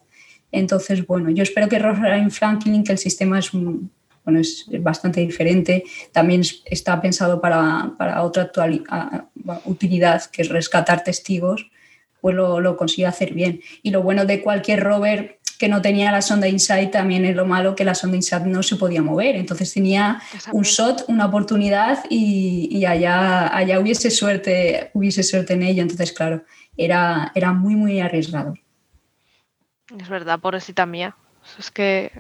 Entonces, bueno, yo espero que Rosalind Franklin, que el sistema es, bueno, es bastante diferente, también está pensado para, para otra utilidad, que es rescatar testigos, pues lo, lo consigue hacer bien. Y lo bueno de cualquier rover que no tenía la sonda InSight también es lo malo que la sonda InSight no se podía mover. Entonces tenía un shot, una oportunidad y, y, allá, allá hubiese, suerte, hubiese suerte en ello. Entonces, claro, era, era muy, muy arriesgado. Es verdad, pobrecita mía. Es que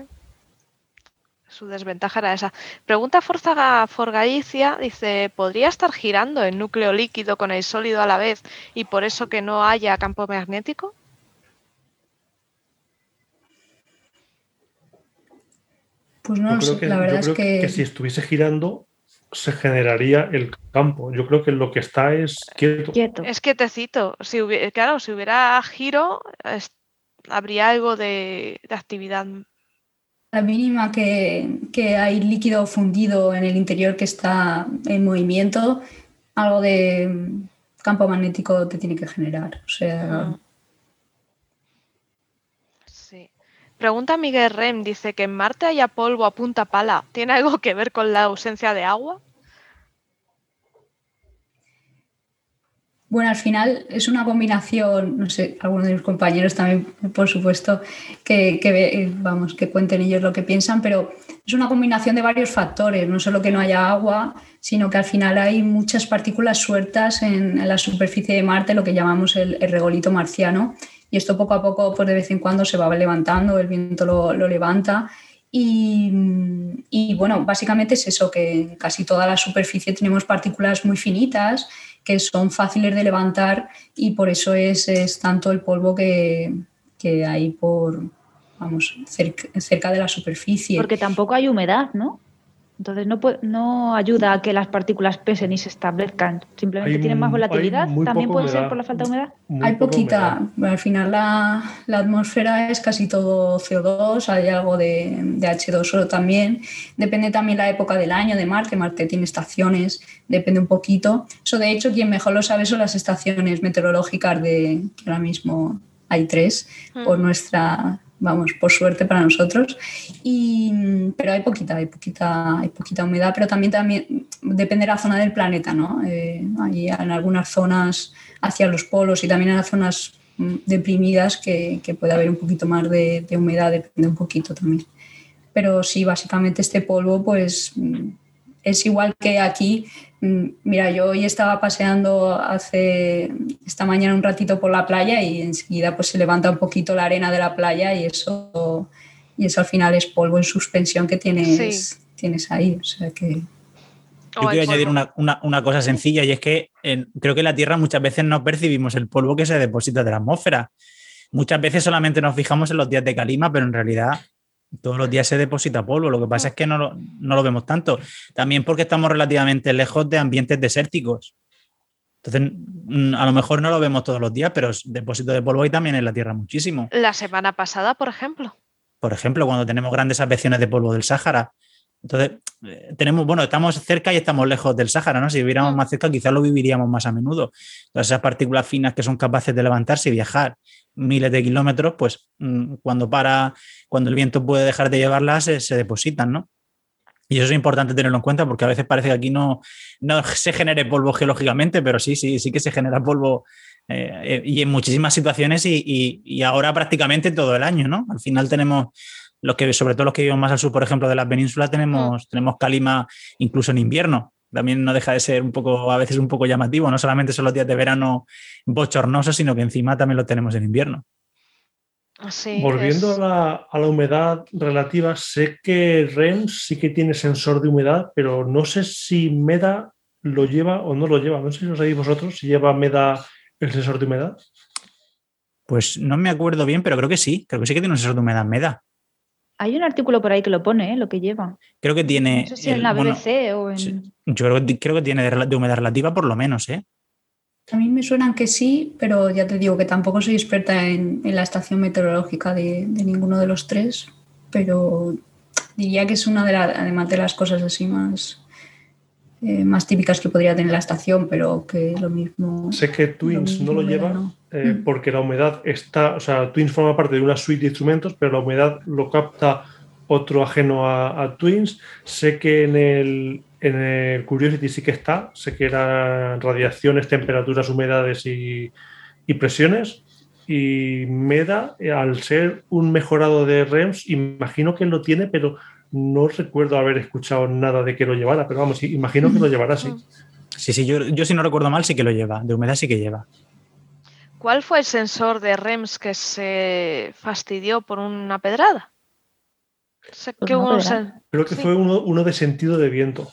su desventaja era esa. Pregunta Forzaga Forgalicia, dice, ¿podría estar girando el núcleo líquido con el sólido a la vez y por eso que no haya campo magnético? Pues no, yo creo que, la verdad yo creo es que... que si estuviese girando se generaría el campo. Yo creo que lo que está es quieto. Quieto. Es quietecito. Si hubiera, claro, si hubiera giro, habría algo de, de actividad. La mínima que, que hay líquido fundido en el interior que está en movimiento, algo de campo magnético te tiene que generar. O sea, Mm. Sí. Pregunta Miguel Rem, dice que en Marte haya polvo a punta pala. ¿Tiene algo que ver con la ausencia de agua? Bueno, al final es una combinación, no sé, algunos de mis compañeros también, por supuesto, que, que ve- vamos, que cuenten ellos lo que piensan, pero es una combinación de varios factores, no solo que no haya agua, sino que al final hay muchas partículas sueltas en, la superficie de Marte, lo que llamamos el, regolito marciano, y esto poco a poco, pues de vez en cuando se va levantando, el viento lo, lo levanta. Y, y, bueno, básicamente es eso, que en casi toda la superficie tenemos partículas muy finitas que son fáciles de levantar y por eso es, es tanto el polvo que, que hay por, vamos, cerca, cerca de la superficie. Porque tampoco hay humedad, ¿no? Entonces no, puede- no ayuda a que las partículas pesen y se establezcan. Simplemente Hay tienen más volatilidad. También puede ser por la falta de humedad. Muy Hay poquita, humedad. al final la, la atmósfera es casi todo CO2, hay algo de, de H2O también. Depende también la época del año de Marte, Marte tiene estaciones, depende un poquito. Eso de hecho quien mejor lo sabe son las estaciones meteorológicas de que ahora mismo hay tres por Mm. nuestra, vamos, por suerte para nosotros. Y, pero hay poquita, hay poquita, hay poquita humedad, pero también, también depende de la zona del planeta, ¿no? Eh, hay en algunas zonas hacia los polos y también en las zonas mm, deprimidas que, que puede haber un poquito más de, de humedad, depende un poquito también. Pero sí, básicamente este polvo, pues mm, es igual que aquí. Mm, Mira, yo hoy estaba paseando hace esta mañana un ratito por la playa y enseguida pues se levanta un poquito la arena de la playa y eso, y eso al final es polvo en suspensión que tienes, Sí. tienes ahí. O sea que Yo quiero añadir una, una- una cosa sencilla y es que en- creo que en la Tierra muchas veces no percibimos el polvo que se deposita de la atmósfera. Muchas veces solamente nos fijamos en los días de calima, pero en realidad todos los días se deposita polvo. Lo que pasa es que no lo, no lo vemos tanto. También porque estamos relativamente lejos de ambientes desérticos. Entonces, mm, a lo mejor no lo vemos todos los días, pero depósito de polvo hay también en la Tierra muchísimo. La semana pasada, por ejemplo. Por ejemplo, cuando tenemos grandes adveciones de polvo del Sáhara. Entonces, eh, tenemos, bueno, estamos cerca y estamos lejos del Sáhara, ¿no? Si viviéramos Mm. más cerca, quizás lo viviríamos más a menudo. Todas esas partículas finas que son capaces de levantarse y viajar miles de kilómetros, pues mm, cuando para, cuando el viento puede dejar de llevarlas, se, se depositan, ¿no? Y eso es importante tenerlo en cuenta porque a veces parece que aquí no, no se genere polvo geológicamente, pero sí, sí, sí que se genera polvo eh, eh, y en muchísimas situaciones y, y- y ahora prácticamente todo el año, ¿no? Al final tenemos los que, sobre todo los que vivimos más al sur, por ejemplo, de las penínsulas, tenemos, tenemos calima incluso en invierno. También no deja de ser un poco, a veces un poco llamativo. No solamente son los días de verano bochornosos, sino que encima también lo tenemos en invierno. Sí, Volviendo es- a, la, a la humedad relativa, sé que REMS sí que tiene sensor de humedad, pero no sé si MEDA lo lleva o no lo lleva. No sé si lo sabéis vosotros, si lleva MEDA el sensor de humedad. Pues no me acuerdo bien, pero creo que sí. Creo que sí que tiene un sensor de humedad MEDA. Hay un artículo por ahí que lo pone, ¿eh? lo que lleva. Creo que tiene. No sé si en la bueno, BBC o en. yo creo que, creo que tiene de humedad relativa por lo menos, ¿eh? A mí me suenan que sí, pero ya te digo que tampoco soy experta en, la estación meteorológica de, ninguno de los tres, pero diría que es una de las, además de las cosas así más, eh, más típicas que podría tener la estación, pero que lo mismo. Sé que Twins no lo lleva eh, mm. porque la humedad está, o sea, Twins forma parte de una suite de instrumentos, pero la humedad lo capta otro ajeno a Twins. Sé que en el, en el Curiosity sí que está, sé que eran radiaciones, temperaturas, humedades y, presiones. Y Meda, al ser un mejorado de REMS, imagino que lo tiene, pero no recuerdo haber escuchado nada de que lo llevara, pero vamos, imagino que lo llevará, sí. Sí, sí, yo, yo si no recuerdo mal sí que lo lleva, de humedad sí que lleva. ¿Cuál fue el sensor de REMS que se fastidió por una pedrada? Creo que fue uno, uno, de sentido de viento.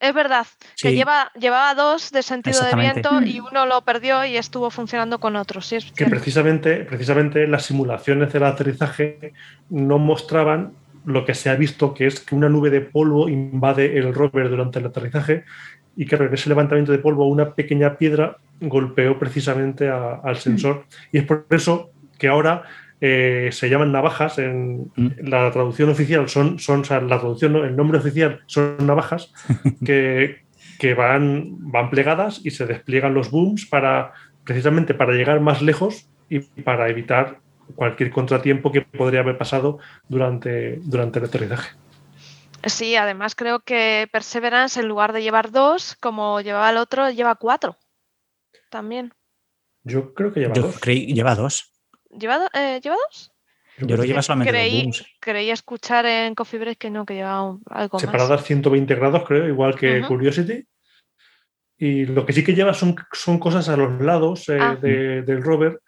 Es verdad, que lleva, llevaba dos de sentido de viento y uno lo perdió y estuvo funcionando con otros. Sí, que precisamente, precisamente las simulaciones del aterrizaje no mostraban lo que se ha visto, que es que una nube de polvo invade el rover durante el aterrizaje y que ese levantamiento de polvo una pequeña piedra golpeó precisamente al sensor. Y es por eso que ahora eh, se llaman navajas. En mm. la traducción oficial son, son la traducción, el nombre oficial son navajas que, van, van plegadas y se despliegan los booms para precisamente para llegar más lejos y para evitar cualquier contratiempo que podría haber pasado durante, durante el aterrizaje. Sí, además creo que Perseverance, en lugar de llevar dos, como llevaba el otro, lleva cuatro. También. Yo creo que lleva dos. lleva dos. ¿Lleva, eh, dos? Yo lo lleva solamente creí, creí escuchar en Coffee Break que no, que llevaba algo Separadas 120 grados, creo, igual que Curiosity. Y lo que sí que lleva son, son cosas a los lados eh, ah. del rover,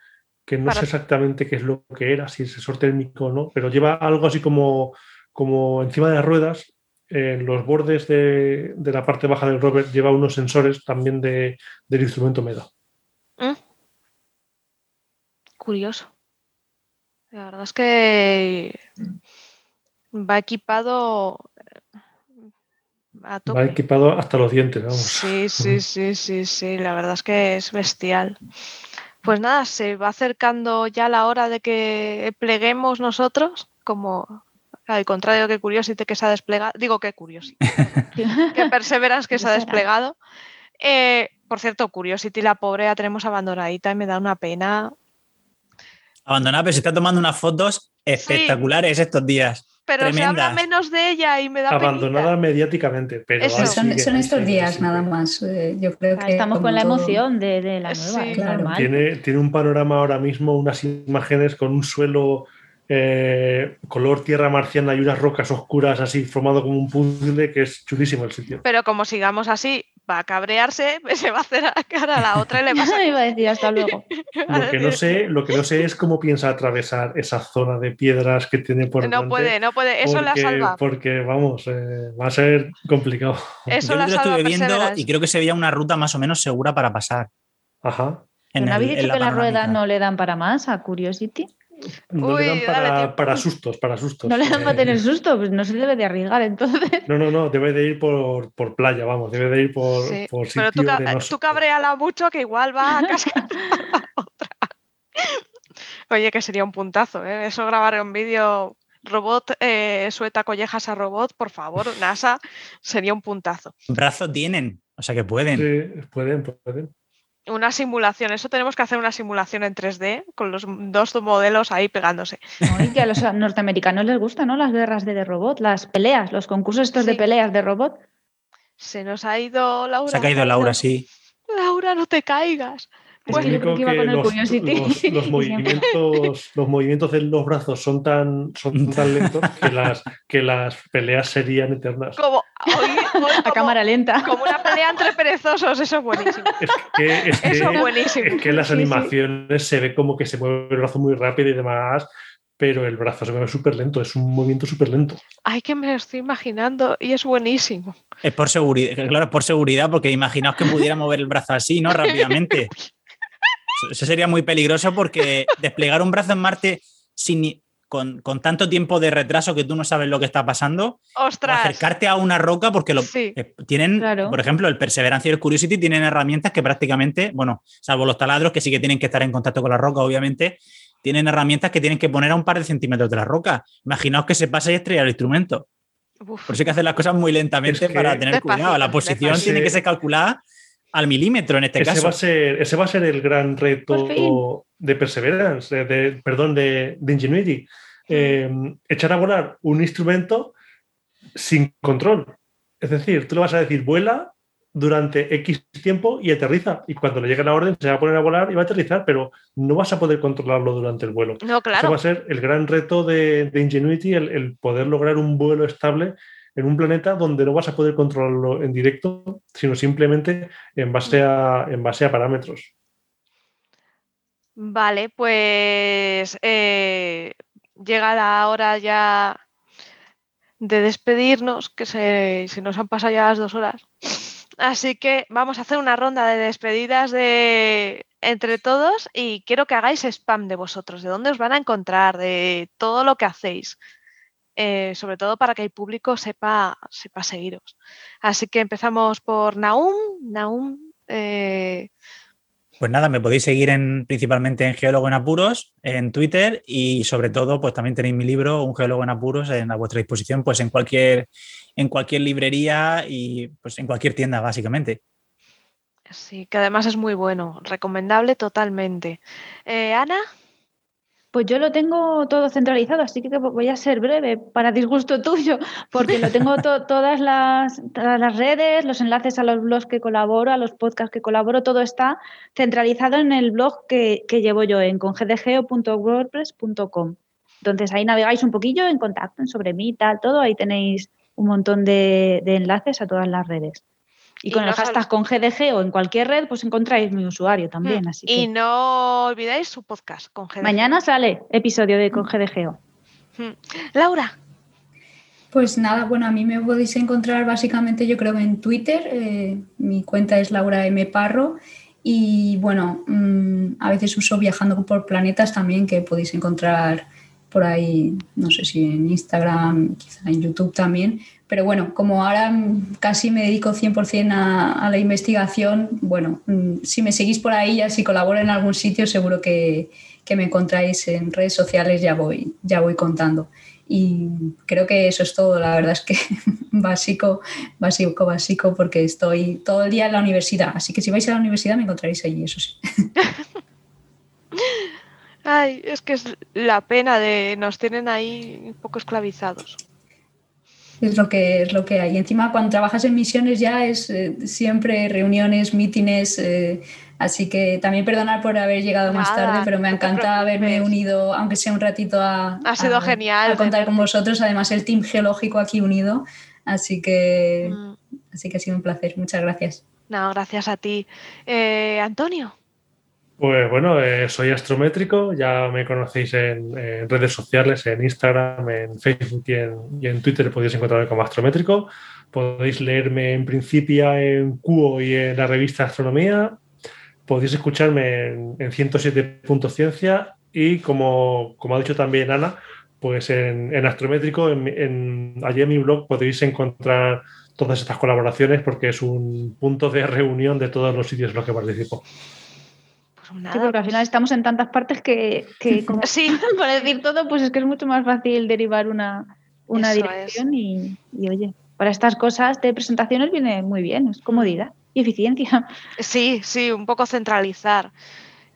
que no sé exactamente qué es lo que era, si es sensor térmico o no, pero lleva algo así como, como encima de las ruedas, en los bordes de, la parte baja del rover, lleva unos sensores también de, del instrumento MEDA. Mm. Curioso. La verdad es que va equipado a Va equipado hasta los dientes, vamos. Sí, sí, sí, sí, sí. La verdad es que es bestial. Pues nada, se va acercando ya la hora de que pleguemos nosotros, como al contrario que Curiosity que se ha desplegado, digo que Curiosity, que Perseverance que se ha desplegado. Eh, por cierto, Curiosity, la pobre, la tenemos abandonadita y me da una pena abandonada, pero se está tomando unas fotos espectaculares estos días. Pero se habla menos de ella y me da Abandonada mediáticamente, pero son, estos días nada más. Eh, yo creo que estamos con la emoción de, la nueva. Tiene, tiene un panorama ahora mismo, unas imágenes con un suelo eh, color tierra marciana y unas rocas oscuras así formado como un puzzle que es chulísimo el sitio. Pero como sigamos así, va a cabrearse, se va a hacer a cara a la otra y le va a... Iba a decir hasta luego. lo, que no sé, lo que no sé es cómo piensa atravesar esa zona de piedras que tiene por No puede, no puede, eso la salva. Porque, vamos, eh, va a ser complicado. Eso Yo la lo estuve viendo y creo que se veía una ruta más o menos segura para pasar. Ajá. ¿No habéis dicho que las ruedas no le dan para más a Curiosity? No le dan para, sustos, para sustos. No le dan para tener susto, pues no se debe de arriesgar entonces. No, no, no, debe de ir por, playa, vamos, debe de ir por, sitio Pero tú, tú cabreala mucho que igual va a cascar otra. Oye, que sería un puntazo, ¿eh? Eso grabar un vídeo robot eh, sueta collejas a robot, por favor, NASA, sería un puntazo. Brazo tienen, o sea que pueden. Sí, pueden, pueden una simulación. Eso tenemos que hacer una simulación en 3D con los dos modelos ahí pegándose. y que a los norteamericanos les gustan, ¿no? Las guerras de, robot, las peleas, los concursos estos de peleas de robot. Se nos ha ido Laura. Se ha caído Laura, sí. Laura, no te caigas. Pues único que, los, movimientos, los movimientos de los brazos son tan, son tan lentos que las, que las peleas serían eternas. Como, a cámara lenta. Como una pelea entre perezosos, eso es buenísimo. Es que, es eso es buenísimo. Es que en las animaciones se ve como que se mueve el brazo muy rápido y demás, pero el brazo se mueve súper lento, es un movimiento súper lento. Ay, que me lo estoy imaginando y es buenísimo. Es por seguridad, claro, es por seguridad, porque imaginaos que pudiera mover el brazo así, ¿no? Rápidamente. Eso sería muy peligroso porque desplegar un brazo en Marte sin, con, tanto tiempo de retraso que tú no sabes lo que está pasando, acercarte a una roca porque lo, eh, tienen, por ejemplo, el Perseverance y el Curiosity tienen herramientas que prácticamente, bueno, salvo los taladros que sí que tienen que estar en contacto con la roca, obviamente, tienen herramientas que tienen que poner a un par de centímetros de la roca. Imaginaos que se pasa y estrella el instrumento. Por eso hay que hacer las cosas muy lentamente para tener cuidado. La posición tiene que ser calculada al milímetro en este caso. Va a ser, ese va a ser el gran reto de Perseverance, de, perdón, de, Ingenuity. Eh, echar a volar un instrumento sin control. Es decir, tú le vas a decir vuela durante X tiempo y aterriza. Y cuando le llegue la orden se va a poner a volar y va a aterrizar, pero no vas a poder controlarlo durante el vuelo. No, claro. Eso va a ser el gran reto de, Ingenuity, el, poder lograr un vuelo estable en un planeta donde no vas a poder controlarlo en directo, sino simplemente en base a, parámetros. Vale, pues eh, llega la hora ya de despedirnos, que se, se nos han pasado ya las dos horas. Así que vamos a hacer una ronda de despedidas de entre todos y quiero que hagáis spam de vosotros, de dónde os van a encontrar, de todo lo que hacéis. Eh, sobre todo para que el público sepa, sepa seguiros. Así que empezamos por Naum. Naum, eh, pues nada, me podéis seguir en, principalmente en Geólogo en Apuros, en Twitter y sobre todo, pues también tenéis mi libro, Un Geólogo en Apuros, en, a vuestra disposición, pues en cualquier, en cualquier librería y pues en cualquier tienda, básicamente. Sí, que además es muy bueno, recomendable totalmente. Eh, Ana. Pues yo lo tengo todo centralizado, así que voy a ser breve para disgusto tuyo, porque lo tengo todas, las, las, redes, los enlaces a los blogs que colaboro, a los podcasts que colaboro, todo está centralizado en el blog que, llevo yo en congdgeo.wordpress.com. Entonces ahí navegáis un poquillo en contacto sobre mí, tal, todo, ahí tenéis un montón de enlaces a todas las redes. Y, con el hashtag con GDG o en cualquier red, pues encontráis mi usuario también. Mm. Así y no olvidáis su podcast con GDG. Mañana sale episodio de con GDG. Mm. Laura. Pues nada, bueno, a mí me podéis encontrar básicamente yo creo en Twitter. Eh, mi cuenta es Laura M. Parro. Y bueno, mm, a veces uso viajando por planetas también, que podéis encontrar por ahí, no sé si en Instagram, quizá en YouTube también. Pero bueno, como ahora casi me dedico 100% a, a la investigación, bueno, mm, si me seguís por ahí, ya si colaboro en algún sitio, seguro que, que me encontráis en redes sociales, ya voy, ya voy contando. Y creo que eso es todo, la verdad es que básico, básico, básico, porque estoy todo el día en la universidad. Así que si vais a la universidad me encontraréis allí, eso sí. Ay, es que es la pena de nos tienen ahí un poco esclavizados es lo que es lo que hay. Y encima cuando trabajas en misiones ya es eh, siempre reuniones, mítines, eh, así que también perdonar por haber llegado más tarde, pero me encanta haberme unido, aunque sea un ratito a, ha sido genial, a contar con vosotros, además el team geológico aquí unido, así que, mm. así que ha sido un placer, muchas gracias. No, gracias a ti. Eh, Antonio. Pues bueno, eh, soy astrométrico, ya me conocéis en, redes sociales, en Instagram, en Facebook y en, Twitter podéis encontrarme como astrométrico. Podéis leerme en Principia, en Cuo y en la revista Astronomía. Podéis escucharme en, 107.ciencia y como, ha dicho también Ana, pues en, Astrométrico, en, allí en mi blog podéis encontrar todas estas colaboraciones porque es un punto de reunión de todos los sitios en los que participo. Sí, porque al final pues estamos en tantas partes que, como, sí. por decir todo, pues es que es mucho más fácil derivar una, una dirección y, oye, para estas cosas de presentaciones viene muy bien, es comodidad y eficiencia. Sí, sí, un poco centralizar.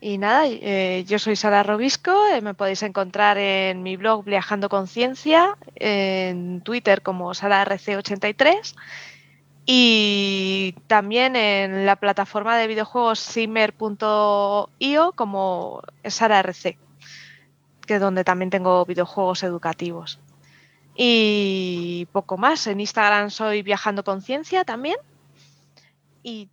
Y nada, eh, yo soy Sara Robisco, eh, me podéis encontrar en mi blog Viajando Conciencia, en Twitter como SaraRC83 y también en la plataforma de videojuegos Simmer.io como Sara RC, que es donde también tengo videojuegos educativos. Y poco más. En Instagram soy Viajando Conciencia también. Y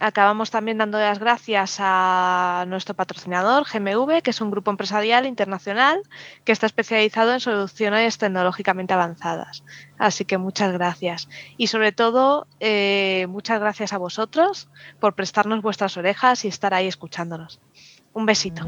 Acabamos también dando las gracias a nuestro patrocinador, GMV, que es un grupo empresarial internacional que está especializado en soluciones tecnológicamente avanzadas. Así que muchas gracias. Y sobre todo, eh, muchas gracias a vosotros por prestarnos vuestras orejas y estar ahí escuchándonos. Un besito.